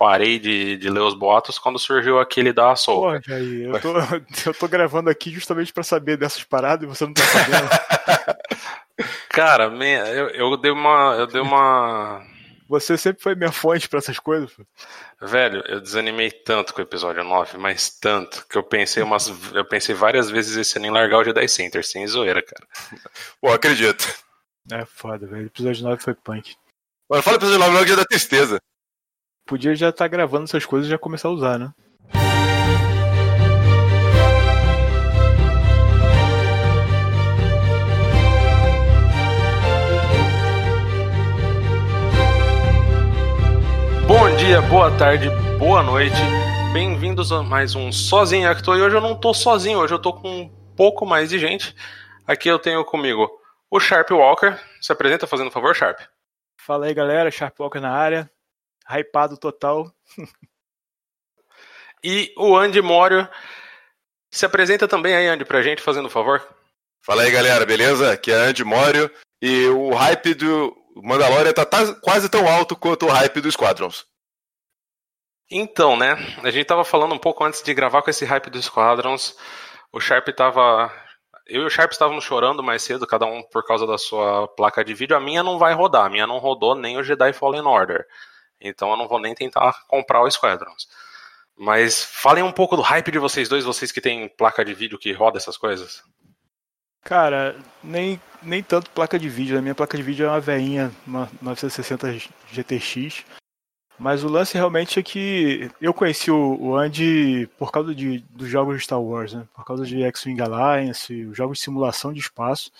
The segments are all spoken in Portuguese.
parei de, de ler os boatos quando surgiu aquele da Soul. Pô, Jair, eu tô, eu tô gravando aqui justamente pra saber dessas paradas e você não tá sabendo. Cara, eu, eu dei uma. Eu dei uma. Você sempre foi minha fonte pra essas coisas. pô. Velho, eu desanimei tanto com o episódio 9, mas tanto, que eu pensei umas. Eu pensei várias vezes em largar o Jedi Center, sem zoeira, cara. Pô, acredito. É foda, velho. O episódio 9 foi punk. Mano, fala episódio 9 logo já dá tristeza. Podia já estar gravando essas coisas e já começar a usar, né? Bom dia, boa tarde, boa noite. Bem-vindos a mais um Sozinho Actor. E hoje eu não tô sozinho, hoje eu tô com um pouco mais de gente. Aqui eu tenho comigo o Sharp Walker. Se apresenta fazendo um favor, Sharp. Fala aí, galera. Sharp Walker na área. Hypado total. E o Andy Mório. Se apresenta também aí, Andy, pra gente, fazendo um favor. Fala aí, galera, beleza? Aqui é Andy Mório. E o hype do Mandalorian tá, tá quase tão alto quanto o hype do Squadrons. Então, né? A gente tava falando um pouco antes de gravar com esse hype dos Squadrons. O Sharp tava. Eu e o Sharp estávamos chorando mais cedo, cada um por causa da sua placa de vídeo. A minha não vai rodar, a minha não rodou nem o Jedi Fallen Order. Então eu não vou nem tentar comprar o Squadrons. Mas falem um pouco do hype de vocês dois, vocês que têm placa de vídeo que roda essas coisas. Cara, nem, nem tanto placa de vídeo. A minha placa de vídeo é uma veinha, uma 960 GTX. Mas o lance realmente é que eu conheci o, o Andy por causa de, dos jogos de Star Wars, né? Por causa de X-Wing Alliance, os jogos de simulação de espaço.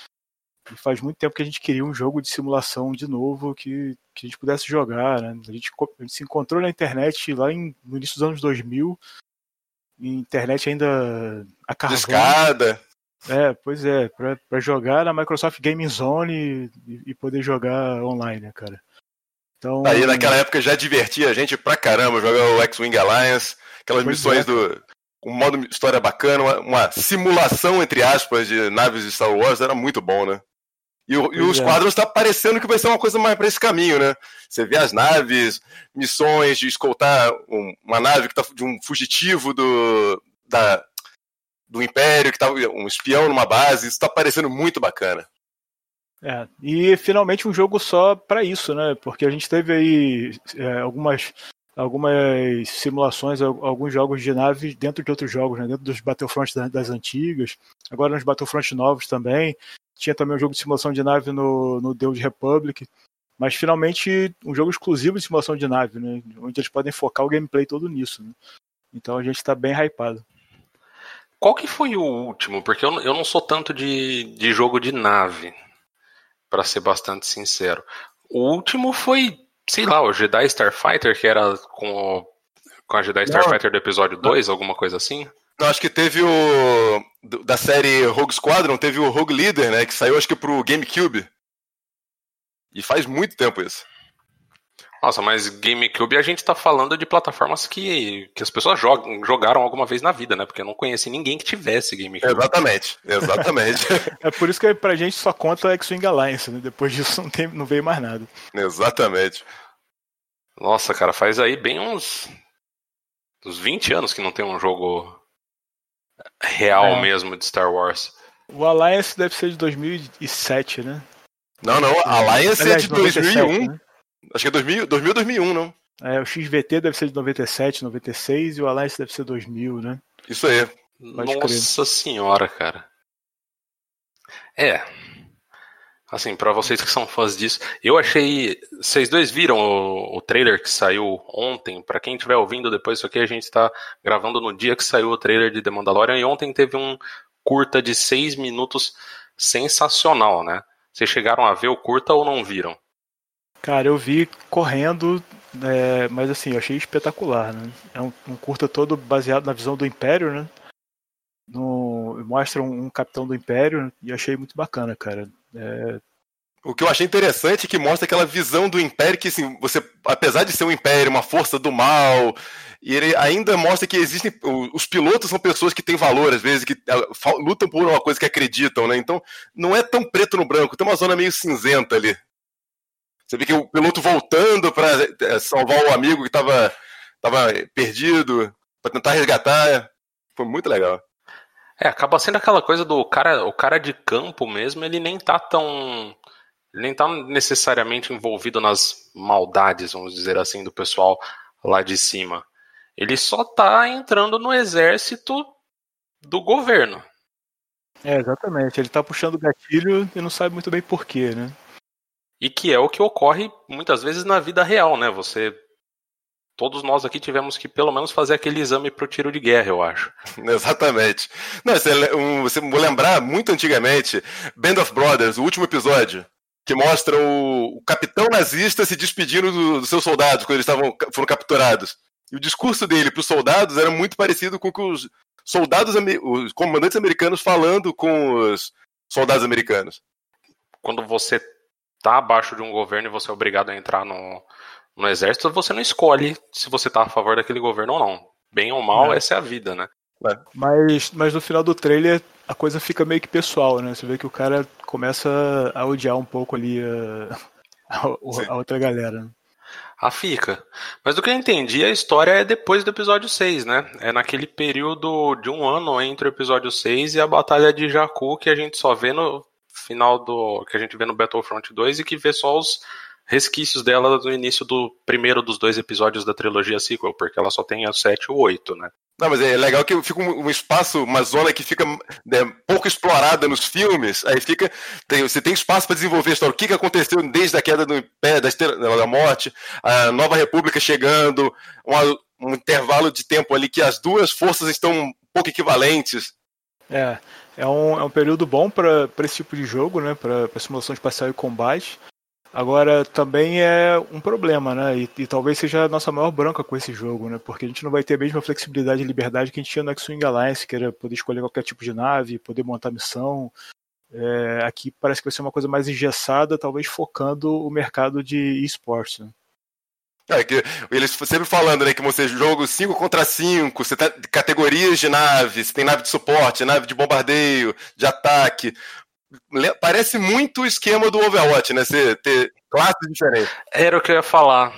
E faz muito tempo que a gente queria um jogo de simulação de novo que, que a gente pudesse jogar, né? A gente, a gente se encontrou na internet lá em, no início dos anos 2000. em Internet ainda a carvão. Discada. É, pois é, pra, pra jogar na Microsoft Gaming Zone e, e poder jogar online, né, cara? Então, Aí naquela época já divertia a gente pra caramba jogar o X-Wing Alliance, aquelas missões é. do. com um modo história bacana, uma, uma simulação, entre aspas, de naves de Star Wars, era muito bom, né? E o, e os é. quadros tá parecendo que vai ser uma coisa mais pra esse caminho, né? Você vê as naves, missões de escoltar um- uma nave que tá de um fugitivo do. Da, do Império, que tá um espião numa base, isso tá parecendo muito bacana. É, e finalmente um jogo só pra isso, né? Porque a gente teve aí é, algumas, algumas simulações, al- alguns jogos de nave dentro de outros jogos, né? Dentro dos Battlefront das, antigas, agora nos Battlefront novos também. Tinha também um jogo de simulação de nave no, no The Republic. Mas finalmente um jogo exclusivo de simulação de nave, né? Onde eles podem focar o gameplay todo nisso. Né? Então a gente tá bem hypado. Qual que foi o último? Porque eu, eu não sou tanto de, de jogo de nave, pra ser bastante sincero. O último foi, sei lá, o Jedi Starfighter, que era com, o- com a Jedi Starfighter do episódio 2, alguma coisa assim. Não, acho que teve o. Da série Rogue Squadron, teve o Rogue Leader, né? Que saiu acho que pro GameCube. E faz muito tempo isso. Nossa, mas GameCube a gente tá falando de plataformas que, que as pessoas jogam, jogaram alguma vez na vida, né? Porque eu não conheci ninguém que tivesse GameCube. Exatamente, exatamente. É por isso que pra gente só conta X-Wing Alliance, né? Depois disso não, tem, não veio mais nada. exatamente. Nossa, cara, faz aí bem uns, uns 20 anos que não tem um jogo real É. mesmo de Star Wars. O Alliance deve ser de 2007, né? Não, não, Alliance é Aliás, de 97, 2001. né? Acho que é 2000, 2000 2001, não? É, o XVT deve ser de 97, 96 e o Alliance deve ser 2000, né? Isso aí. Pode Nossa senhora, cara. É. Assim, pra vocês que são fãs disso, eu achei. Vocês dois viram o, o trailer que saiu ontem? Pra quem estiver ouvindo depois disso aqui, a gente tá gravando no dia que saiu o trailer de The Mandalorian e ontem teve um curta de seis minutos sensacional, né? Vocês chegaram a ver o curta ou não viram? Cara, eu vi correndo, é, mas assim, eu achei espetacular, né? É um, um curta todo baseado na visão do Império, né? No, mostra um, um capitão do Império e achei muito bacana, cara. É, O que eu achei interessante é que mostra aquela visão do Império que, assim, você, apesar de ser um Império, uma força do mal, e ele ainda mostra que existem. Os pilotos são pessoas que têm valor, às vezes, que lutam por uma coisa que acreditam, né? Então, não é tão preto no branco, tem uma zona meio cinzenta ali. Você vê que o piloto voltando para salvar o amigo que estava tava perdido, para tentar resgatar. Foi muito legal. É, acaba sendo aquela coisa do cara, o cara de campo mesmo, ele nem tá tão. Ele nem tá necessariamente envolvido nas maldades, vamos dizer assim, do pessoal lá de cima. Ele só tá entrando no exército do governo. É, exatamente. Ele tá puxando o gatilho e não sabe muito bem porquê, né? E que é o que ocorre muitas vezes na vida real, né? Você. Todos nós aqui tivemos que pelo menos fazer aquele exame pro tiro de guerra, eu acho. Exatamente. Não, você, um, você vou lembrar muito antigamente, Band of Brothers, o último episódio, que mostra o, o capitão nazista se despedindo dos do seus soldados quando eles estavam, foram capturados. E o discurso dele para os soldados era muito parecido com o que os soldados, os comandantes americanos falando com os soldados americanos. Quando você tá abaixo de um governo e você é obrigado a entrar no, no exército, você não escolhe se você tá a favor daquele governo ou não. Bem ou mal, é. essa é a vida, né? É. Mas, mas no final do trailer a coisa fica meio que pessoal, né? Você vê que o cara começa a odiar um pouco ali a, a, a outra galera. Ah, fica. Mas do que eu entendi, a história é depois do episódio 6, né? É naquele período de um ano entre o episódio 6 e a Batalha de Jakku que a gente só vê no final do. que a gente vê no Battlefront 2 e que vê só os resquícios dela no início do primeiro dos dois episódios da trilogia sequel, porque ela só tem a 7 e o 8, né? Não, mas é legal que fica um, espaço, uma zona que fica né, pouco explorada nos filmes. Aí fica. Tem, você tem espaço para desenvolver a história. O que, que aconteceu desde a queda do pé, da, da morte, a nova república chegando, um intervalo de tempo ali que as duas forças estão um pouco equivalentes. É, é um, é um período bom para esse tipo de jogo, né? Para simulação espacial e combate. Agora, também é um problema, né? E, e, talvez seja a nossa maior branca com esse jogo, né? Porque a gente não vai ter a mesma flexibilidade e liberdade que a gente tinha no X-Wing Alliance, que era poder escolher qualquer tipo de nave, poder montar missão. É, aqui parece que vai ser uma coisa mais engessada, talvez focando o mercado de esportes, né? É, que eles sempre falando, né, que você joga 5 contra 5, você tem categorias de naves, tem nave de suporte, nave de bombardeio, de ataque parece muito o esquema do Overwatch, né? Você ter classes diferentes. Era o que eu ia falar.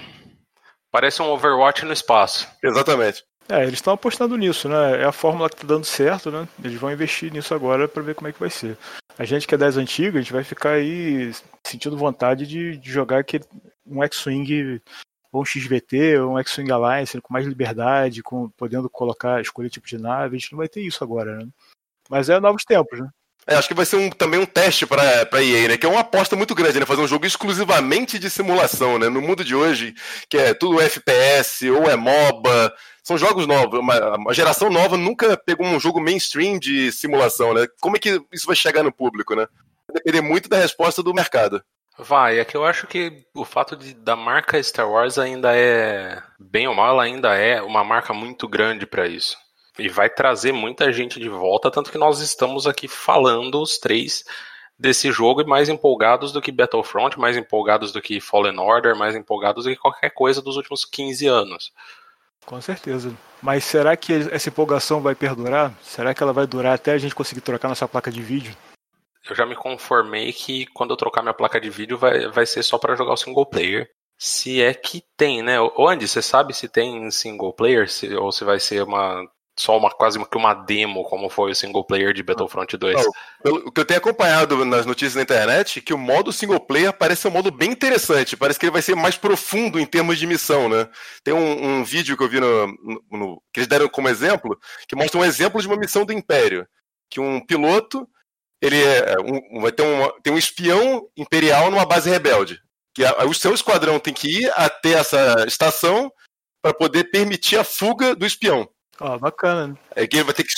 Parece um Overwatch no espaço. Exatamente. É, eles estão apostando nisso, né? É a fórmula que tá dando certo, né? Eles vão investir nisso agora para ver como é que vai ser. A gente que é das antigas, a gente vai ficar aí sentindo vontade de, de jogar aquele, um X-Wing ou um XVT, ou um X-Wing Alliance com mais liberdade, com, podendo colocar, escolher tipo de nave. A gente não vai ter isso agora, né? Mas é novos tempos, né? É, acho que vai ser um, também um teste para a EA, né? Que é uma aposta muito grande, né? Fazer um jogo exclusivamente de simulação, né? No mundo de hoje, que é tudo FPS ou é MOBA, são jogos novos. Uma, uma geração nova nunca pegou um jogo mainstream de simulação, né? Como é que isso vai chegar no público, né? Vai depender muito da resposta do mercado. Vai, é que eu acho que o fato de, da marca Star Wars ainda é, bem ou mal, ela ainda é uma marca muito grande para isso. E vai trazer muita gente de volta, tanto que nós estamos aqui falando os três desse jogo e mais empolgados do que Battlefront, mais empolgados do que Fallen Order, mais empolgados do que qualquer coisa dos últimos 15 anos. Com certeza. Mas será que essa empolgação vai perdurar? Será que ela vai durar até a gente conseguir trocar nossa placa de vídeo? Eu já me conformei que quando eu trocar minha placa de vídeo vai, vai ser só para jogar o single player. Se é que tem, né? Ô Andy, você sabe se tem single player se, ou se vai ser uma só uma quase que uma demo, como foi o single player de Battlefront 2. Não, o que eu tenho acompanhado nas notícias na internet, que o modo single player parece um modo bem interessante. Parece que ele vai ser mais profundo em termos de missão, né? Tem um, um vídeo que eu vi no, no, no, que eles deram como exemplo, que mostra um exemplo de uma missão do Império, que um piloto ele é, um, vai ter um, tem um espião imperial numa base rebelde. Que a, o seu esquadrão tem que ir até essa estação para poder permitir a fuga do espião. Ó, oh, bacana. É que ele vai ter que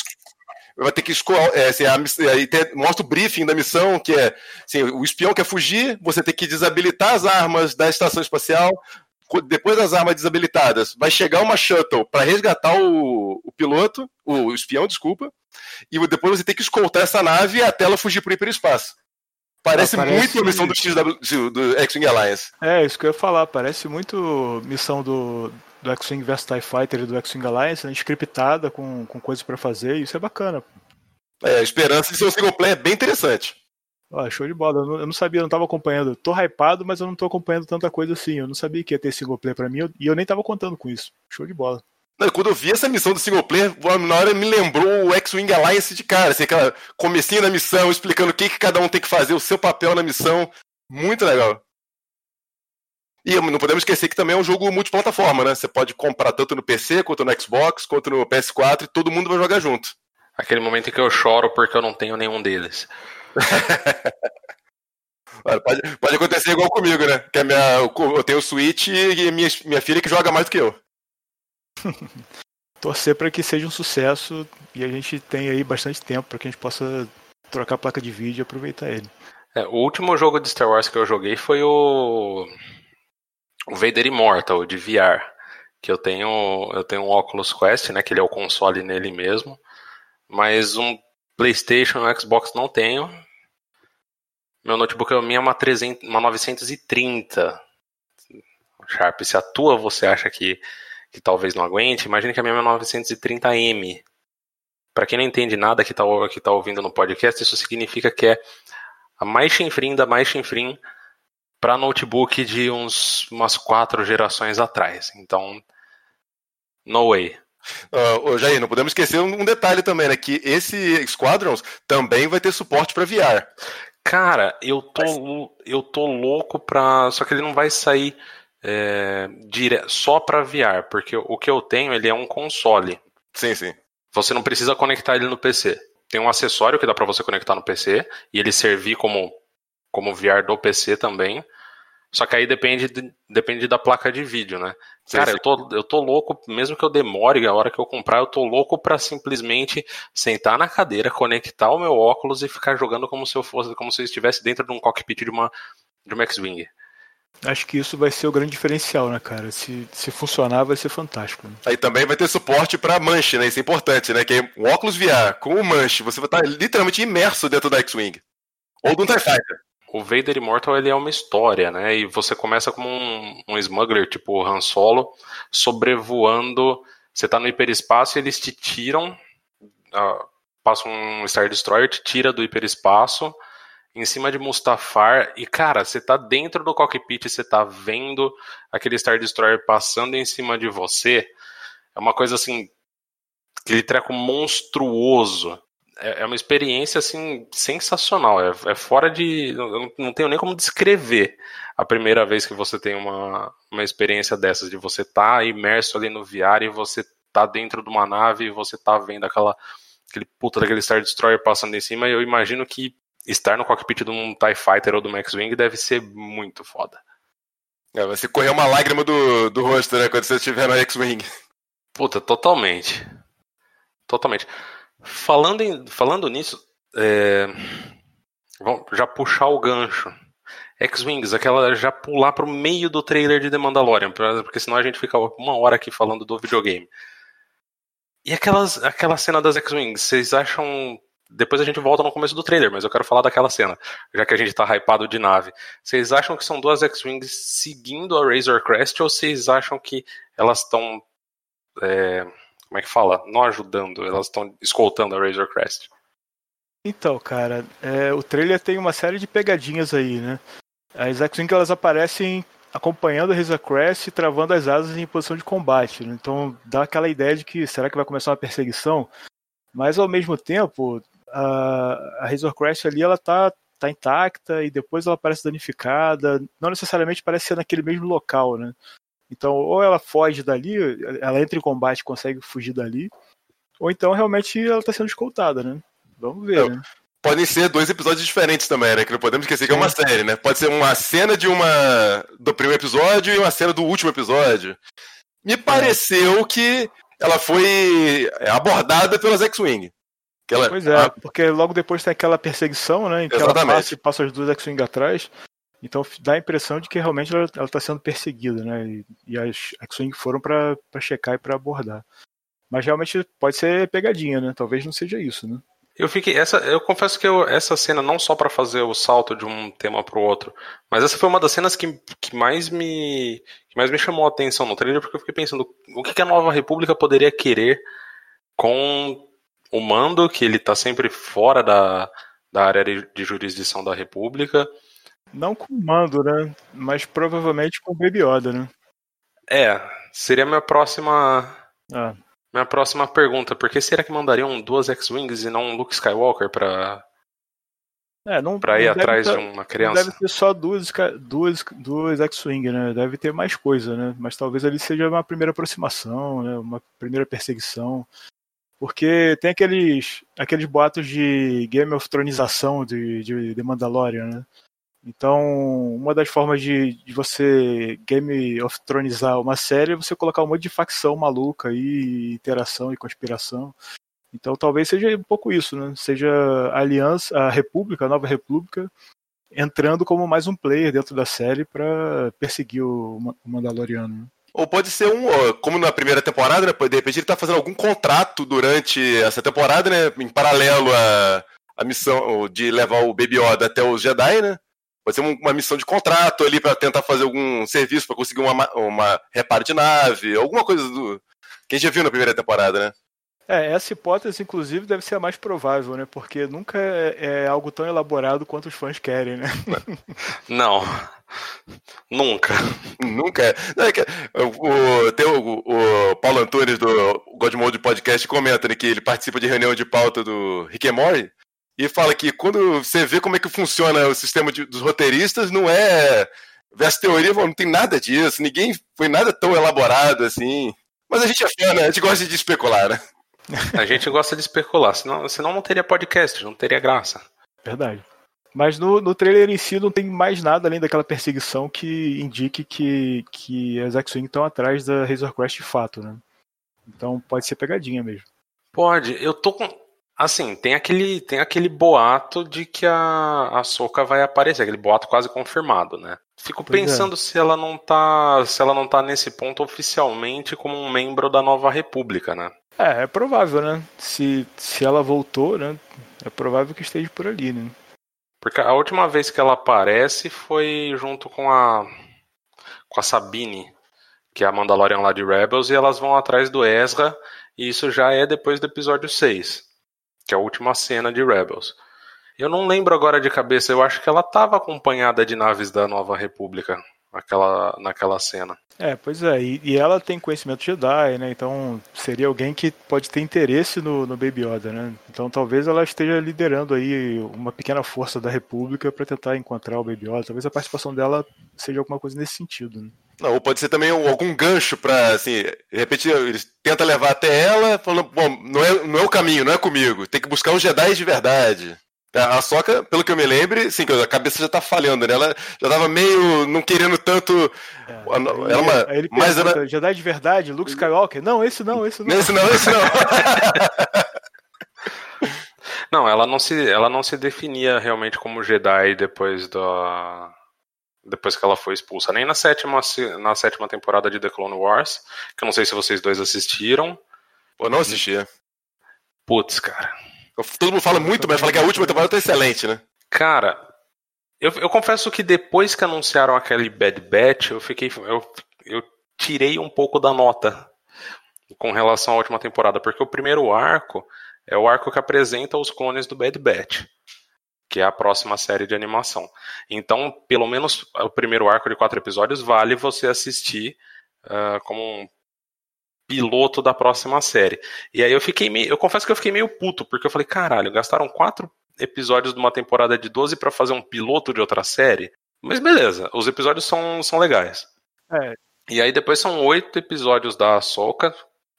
vai ter que escolher. É, assim, aí mostra o briefing da missão, que é assim, o espião quer fugir, você tem que desabilitar as armas da estação espacial. Depois das armas desabilitadas, vai chegar uma shuttle para resgatar o, o piloto, o, o, espião, desculpa, e depois você tem que escoltar essa nave até ela fugir para o hiperespaço. Parece, ah, parece muito a missão do XW, do X-Wing Alliance. É, isso que eu ia falar, parece muito missão do, do X-Wing vs TIE Fighter e do X-Wing Alliance, né, scriptada, com, com coisas para fazer, e isso é bacana. É, a esperança de ser um single player é bem interessante. Ó, show de bola. Eu não, eu não sabia, eu não tava acompanhando. Tô hypado, mas eu não tô acompanhando tanta coisa assim. Eu não sabia que ia ter single player pra mim e eu nem tava contando com isso. Show de bola. Não, quando eu vi essa missão do single player, na hora me lembrou o X-Wing Alliance de cara, assim, aquela comecinho da missão, explicando o que, que cada um tem que fazer, o seu papel na missão. Muito legal. E não podemos esquecer que também é um jogo multiplataforma, né? Você pode comprar tanto no PC, quanto no Xbox, quanto no PS4, e todo mundo vai jogar junto. Aquele momento em que eu choro porque eu não tenho nenhum deles. pode, pode acontecer igual comigo, né? Que a minha, eu tenho o Switch e minha, minha filha que joga mais do que eu. Torcer para que seja um sucesso e a gente tenha aí bastante tempo para que a gente possa trocar a placa de vídeo e aproveitar ele. É, o último jogo de Star Wars que eu joguei foi o, o Vader Immortal de VR, que eu tenho eu tenho um Oculus Quest, né, que ele é o console nele mesmo, mas um PlayStation, um Xbox não tenho. Meu notebook é uma 300, uma 930. Sharp, se a tua você acha que que talvez não aguente, imagine que a minha é 930M. Para quem não entende nada que está que tá ouvindo no podcast, isso significa que é a mais chinfrim da mais chinfrim para notebook de uns umas quatro gerações atrás. Então, no way. Uh, Jair, não podemos esquecer um detalhe também, né? Que esse Squadrons também vai ter suporte para VR. Cara, eu tô, eu tô louco pra. Só que ele não vai sair é, dire... só para VR, porque o que eu tenho ele é um console. Sim, sim. Você não precisa conectar ele no PC. Tem um acessório que dá para você conectar no PC e ele servir como como VR do PC também. Só que aí depende, de, depende da placa de vídeo, né? Sim, Cara, sim. Eu, tô, eu tô louco, mesmo que eu demore a hora que eu comprar, eu tô louco para simplesmente sentar na cadeira, conectar o meu óculos e ficar jogando como se eu fosse, como se eu estivesse dentro de um cockpit de uma, de uma X-Wing. Acho que isso vai ser o grande diferencial, né, cara? Se, se funcionar, vai ser fantástico. Né? Aí também vai ter suporte para manche, né? Isso é importante, né? Que é um óculos VR com o manche, você vai estar literalmente imerso dentro da X-Wing. Ou do TIE Fighter. O Vader Immortal ele é uma história, né? E você começa como um, um smuggler, tipo Han Solo, sobrevoando. Você tá no hiperespaço e eles te tiram. Uh, passa um Star Destroyer, te tira do hiperespaço em cima de Mustafar e, cara, você tá dentro do cockpit, você tá vendo aquele Star Destroyer passando em cima de você. É uma coisa assim, aquele treco monstruoso. É, é uma experiência assim sensacional. É, é fora de. Eu não tenho nem como descrever a primeira vez que você tem uma, uma experiência dessas, de você estar tá imerso ali no VR e você tá dentro de uma nave e você tá vendo aquela aquele puta daquele Star Destroyer passando em cima, e eu imagino que estar no cockpit de um TIE Fighter ou do Max Wing deve ser muito foda. É, você correr uma lágrima do, do rosto, né, quando você estiver no X-Wing. Puta, totalmente. Totalmente. Falando, em, falando nisso, é, vamos já puxar o gancho. X-Wings, aquela já pular pro meio do trailer de The Mandalorian, porque senão a gente fica uma hora aqui falando do videogame. E aquelas, aquela cena das X-Wings, vocês acham depois a gente volta no começo do trailer, mas eu quero falar daquela cena, já que a gente tá hypado de nave. Vocês acham que são duas X-Wings seguindo a Razor Crest ou vocês acham que elas estão. É, como é que fala? Não ajudando, elas estão escoltando a Razor Crest? Então, cara, é, o trailer tem uma série de pegadinhas aí, né? As X-Wings elas aparecem acompanhando a Razor Crest e travando as asas em posição de combate. Né? Então dá aquela ideia de que será que vai começar uma perseguição? Mas ao mesmo tempo, a, a Razor Crest ali ela tá, tá intacta e depois ela parece danificada, não necessariamente parece ser naquele mesmo local, né? Então, ou ela foge dali, ela entra em combate e consegue fugir dali, ou então realmente ela está sendo escoltada, né? Vamos ver, né? Podem ser dois episódios diferentes também, né? Que não podemos esquecer que é uma série, né? Pode ser uma cena de uma do primeiro episódio e uma cena do último episódio. Me pareceu é. que ela foi abordada pelas X-Wing. Aquela... Pois é, porque logo depois tem aquela perseguição, né? Em que Exatamente. ela passa passa as duas X-Wing atrás. Então dá a impressão de que realmente ela está sendo perseguida, né? E, e as X-Wing foram para checar e para abordar. Mas realmente pode ser pegadinha, né? Talvez não seja isso, né? Eu fiquei essa, eu confesso que eu, essa cena não só para fazer o salto de um tema para o outro, mas essa foi uma das cenas que, que mais me que mais me chamou a atenção no trailer, porque eu fiquei pensando o que, que a Nova República poderia querer com o Mando, que ele tá sempre fora da, da área de jurisdição da República. Não com o Mando, né? Mas provavelmente com o Baby Yoda, né? É, seria minha próxima. Ah. Minha próxima pergunta. Por que será que mandariam duas X-Wings e não um Luke Skywalker pra, é, não, pra ir não atrás ter, de uma criança? deve ter só duas, duas, duas X-Wing, né? Deve ter mais coisa, né? Mas talvez ali seja uma primeira aproximação, né? Uma primeira perseguição. Porque tem aqueles, aqueles boatos de Game of Tronização de, de, de Mandalorian, né? Então, uma das formas de, de, você Game of Thronizar uma série é você colocar um monte de facção maluca aí, interação e conspiração. Então, talvez seja um pouco isso, né? Seja a Aliança, a República, a Nova República, entrando como mais um player dentro da série para perseguir o, o Mandaloriano. Né? Ou pode ser um, como na primeira temporada, né? De repente ele tá fazendo algum contrato durante essa temporada, né? Em paralelo à, à missão de levar o Baby Yoda até os Jedi, né? Pode ser uma missão de contrato ali para tentar fazer algum serviço para conseguir uma, uma reparo de nave, alguma coisa do. Que a gente já viu na primeira temporada, né? É, essa hipótese, inclusive, deve ser a mais provável, né? Porque nunca é, é algo tão elaborado quanto os fãs querem, né? Não. Nunca. Nunca é. Não, é que, o, tem o, o, Paulo Antunes do Godmode Podcast comenta né, que ele participa de reunião de pauta do Rick and Morty e fala que quando você vê como é que funciona o sistema de, dos roteiristas, não é. Vê as teorias, não tem nada disso, ninguém foi nada tão elaborado assim. Mas a gente é fã, né? A gente gosta de especular, né? A gente gosta de especular, senão, senão não teria podcast, não teria graça. Verdade. Mas no, no trailer em si não tem mais nada além daquela perseguição que indique que, que as X-Wing estão atrás da Razor Crest de fato, né? Então pode ser pegadinha mesmo. Pode, eu tô com. Assim, tem aquele, tem aquele boato de que a, a Soca vai aparecer, aquele boato quase confirmado, né? Fico pois é. pensando é. se ela não tá. Se ela não tá nesse ponto oficialmente como um membro da nova república, né? É, é provável, né? Se, se ela voltou, né? É provável que esteja por ali, né? Porque a última vez que ela aparece foi junto com a. com a Sabine, que é a Mandalorian lá de Rebels, e elas vão atrás do Ezra, e isso já é depois do episódio 6, que é a última cena de Rebels. Eu não lembro agora de cabeça, eu acho que ela estava acompanhada de naves da Nova República naquela, naquela cena. É, pois é, e, e, ela tem conhecimento Jedi, né? Então seria alguém que pode ter interesse no, no Baby Yoda, né? Então talvez ela esteja liderando aí uma pequena força da República para tentar encontrar o Baby Yoda. Talvez a participação dela seja alguma coisa nesse sentido. Né? Não, ou pode ser também algum gancho para, assim, de repente eles tentam levar até ela, falando, bom, não é, não é o caminho, não é comigo, tem que buscar os Jedi de verdade. A Soca, pelo que eu me lembro, sim, a cabeça já tá falhando, né? Ela já tava meio não querendo tanto. É, ela uma, aí ele mas pergunta, era... Jedi de verdade, Luke Skywalker? Não, esse não, esse não. Esse não, esse não. não, ela não se, ela não se definia realmente como Jedi depois da depois que ela foi expulsa, nem na sétima na sétima temporada de The Clone Wars, que eu não sei se vocês dois assistiram. Pô, não assistia. Putz, cara. Todo mundo fala muito, mas fala que a última temporada tá excelente, né? Cara, eu, eu confesso que depois que anunciaram aquele Bad Batch, eu fiquei. Eu, eu tirei um pouco da nota com relação à última temporada, porque o primeiro arco é o arco que apresenta os clones do Bad Batch, que é a próxima série de animação. Então, pelo menos o primeiro arco de quatro episódios vale você assistir uh, como um piloto da próxima série. E aí eu fiquei meio. Eu confesso que eu fiquei meio puto, porque eu falei, caralho, gastaram quatro episódios de uma temporada de 12 para fazer um piloto de outra série. Mas beleza, os episódios são, são legais. É. E aí depois são oito episódios da Ahsoka.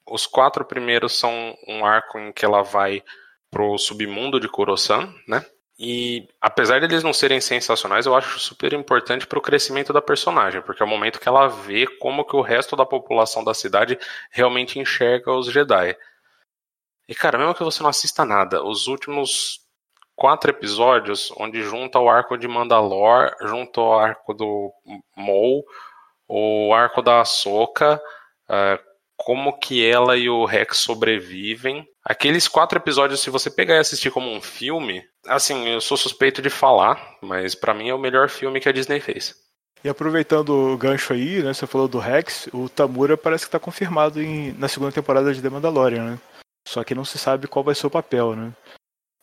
Os quatro primeiros são um arco em que ela vai pro submundo de Coruscant, né? E apesar de eles não serem sensacionais, eu acho super importante para o crescimento da personagem, porque é o momento que ela vê como que o resto da população da cidade realmente enxerga os Jedi. E cara, mesmo que você não assista nada, os últimos quatro episódios, onde junta o arco de Mandalor, junto ao arco do Maul, o arco da Ahsoka, uh, como que ela e o Rex sobrevivem. Aqueles quatro episódios, se você pegar e assistir como um filme, assim, eu sou suspeito de falar, mas para mim é o melhor filme que a Disney fez. E aproveitando o gancho aí, né, você falou do Rex, o Tamura parece que está confirmado em, na segunda temporada de The Mandalorian, né? Só que não se sabe qual vai ser o papel, né?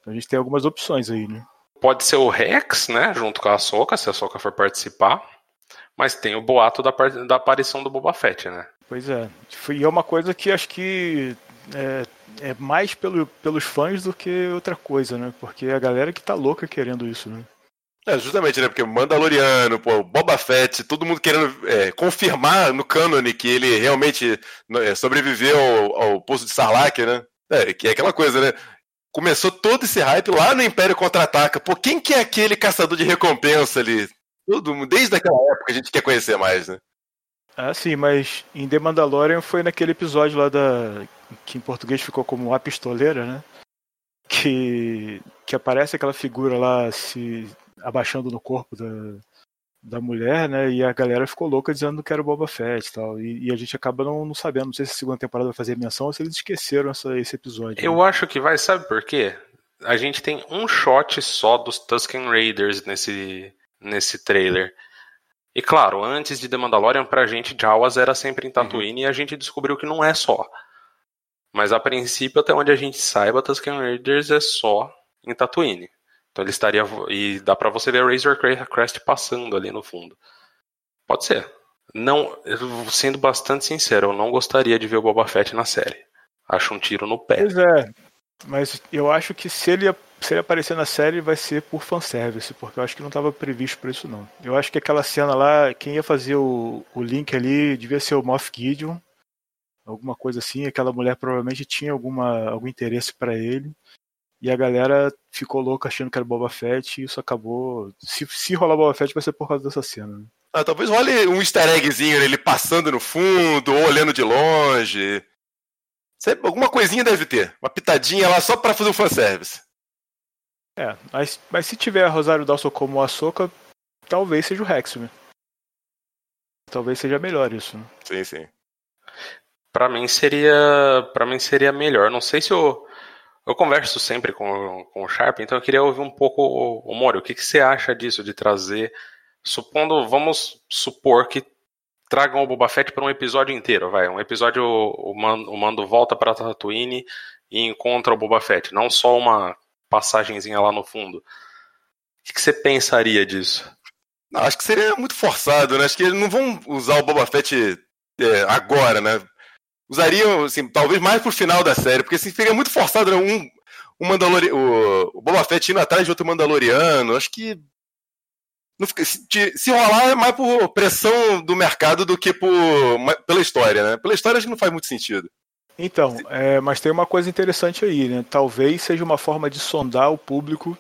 Então a gente tem algumas opções aí, né? pode ser o Rex, né? Junto com a Soca, se a Soca for participar. Mas tem o boato da, da aparição do Boba Fett, né? Pois é. E é uma coisa que acho que é, é mais pelo, pelos fãs do que outra coisa, né? Porque a galera que tá louca querendo isso, né? É, justamente, né? Porque Mandaloriano, pô, Boba Fett, todo mundo querendo é, confirmar no cânone que ele realmente é, sobreviveu ao, ao poço de Sarlacc, né? É, que é aquela coisa, né? Começou todo esse hype lá no Império Contra-Ataca. Pô, quem que é aquele caçador de recompensa ali? Todo, desde aquela época a gente quer conhecer mais, né? Ah, sim, mas em The Mandalorian foi naquele episódio lá da. Que em português ficou como A Pistoleira, né? Que, que aparece aquela figura lá se abaixando no corpo da, da mulher, né? E a galera ficou louca dizendo que era o Boba Fett e tal. E, e a gente acaba não, não, sabendo. Não sei se a segunda temporada vai fazer menção ou se eles esqueceram essa, esse episódio. Eu né? acho que vai, sabe por quê? A gente tem um shot só dos Tusken Raiders nesse, nesse trailer. E claro, antes de The Mandalorian, pra gente, Jawas era sempre em Tatooine uhum. e a gente descobriu que não é só. Mas a princípio, até onde a gente saiba, Tusken Raiders é só em Tatooine. Então ele estaria. E dá para você ver a Razor Crest passando ali no fundo. Pode ser. Não, sendo bastante sincero, eu não gostaria de ver o Boba Fett na série. Acho um tiro no pé. Pois é, mas eu acho que se ele, se ele aparecer na série vai ser por fanservice, porque eu acho que não estava previsto para isso não. Eu acho que aquela cena lá, quem ia fazer o, o link ali devia ser o Moff Gideon, alguma coisa assim. Aquela mulher provavelmente tinha alguma, algum interesse para ele. E a galera ficou louca achando que era Boba Fett e isso acabou. Se, se rolar Boba Fett vai ser por causa dessa cena. Né? Ah, talvez role um easter eggzinho, ele passando no fundo, ou olhando de longe. Alguma coisinha deve ter. Uma pitadinha lá só para fazer o fanservice. É, mas, mas se tiver a Rosário Dawson como a Soca, talvez seja o Rex, né? Talvez seja melhor isso. Né? Sim, sim. Para mim seria, para mim seria melhor. Não sei se eu eu converso sempre com, com o Sharp, então eu queria ouvir um pouco, o Mori, o que, que você acha disso, de trazer, supondo, vamos supor que tragam o Boba Fett para um episódio inteiro, vai, um episódio, o Mando, o Mando volta para Tatooine e encontra o Boba Fett, não só uma passagenzinha lá no fundo. O que, que você pensaria disso? Não, acho que seria muito forçado, né? Acho que eles não vão usar o Boba Fett é, agora, né? Usariam, assim, talvez mais pro final da série, porque assim, fica muito forçado, né? Um, um Mandaloriano, o, o Boba Fett indo atrás de outro Mandaloriano, acho que não fica, se, se, rolar é mais por pressão do mercado do que por, pela história, né? Pela história acho que não faz muito sentido. Então, é, mas tem uma coisa interessante aí, né? Talvez seja uma forma de sondar o público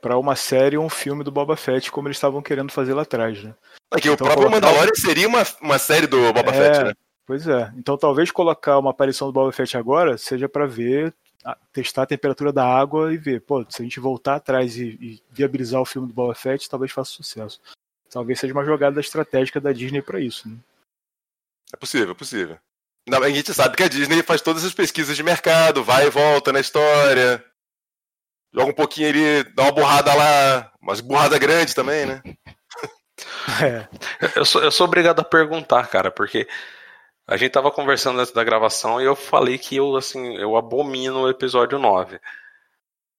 para uma série ou um filme do Boba Fett, como eles estavam querendo fazer lá atrás, né? Aqui, então, o próprio colocar... Mandalorian seria uma, uma série do Boba é, Fett, né? Pois é. Então talvez colocar uma aparição do Boba Fett agora seja para ver, testar a temperatura da água e ver, pô, se a gente voltar atrás e, e viabilizar o filme do Boba Fett, talvez faça sucesso. Talvez seja uma jogada estratégica da Disney para isso. Né? É possível, é possível. Não, a gente sabe que a Disney faz todas as pesquisas de mercado, vai e volta na história, joga um pouquinho ali, dá uma burrada lá, mas burrada grande também, né? É. Eu sou, eu sou obrigado a perguntar, cara, porque a gente tava conversando antes da gravação e eu falei que eu, assim, eu abomino o episódio 9.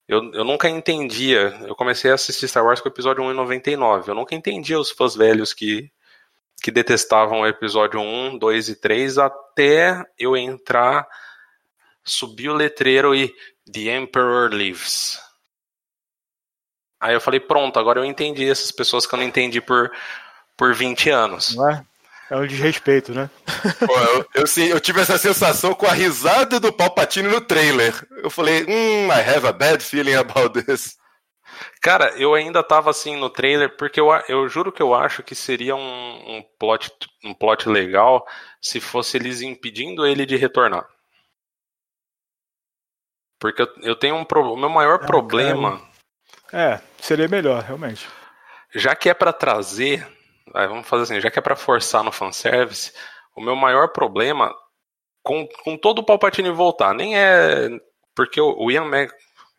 Eu, eu nunca entendia. Eu comecei a assistir Star Wars com o episódio 1 em 99. Eu nunca entendia os fãs velhos que, que detestavam o episódio 1, 2 e 3 até eu entrar, subir o letreiro e The Emperor Lives. Aí eu falei, pronto, agora eu entendi essas pessoas que eu não entendi por, por 20 anos. Não é? É um desrespeito, né? Pô, eu, eu, sim, eu tive essa sensação com a risada do Palpatine no trailer. Eu falei, hum, I have a bad feeling about this. Cara, eu ainda tava assim no trailer, porque eu, eu juro que eu acho que seria um, um, plot, um plot legal se fosse eles impedindo ele de retornar. Porque eu, eu tenho um problema. O meu maior ah, problema. Cara. É, seria melhor, realmente. Já que é para trazer vamos fazer assim, já que é para forçar no fanservice, o meu maior problema com, com todo o Palpatine voltar, nem é porque o, o Ian Mac,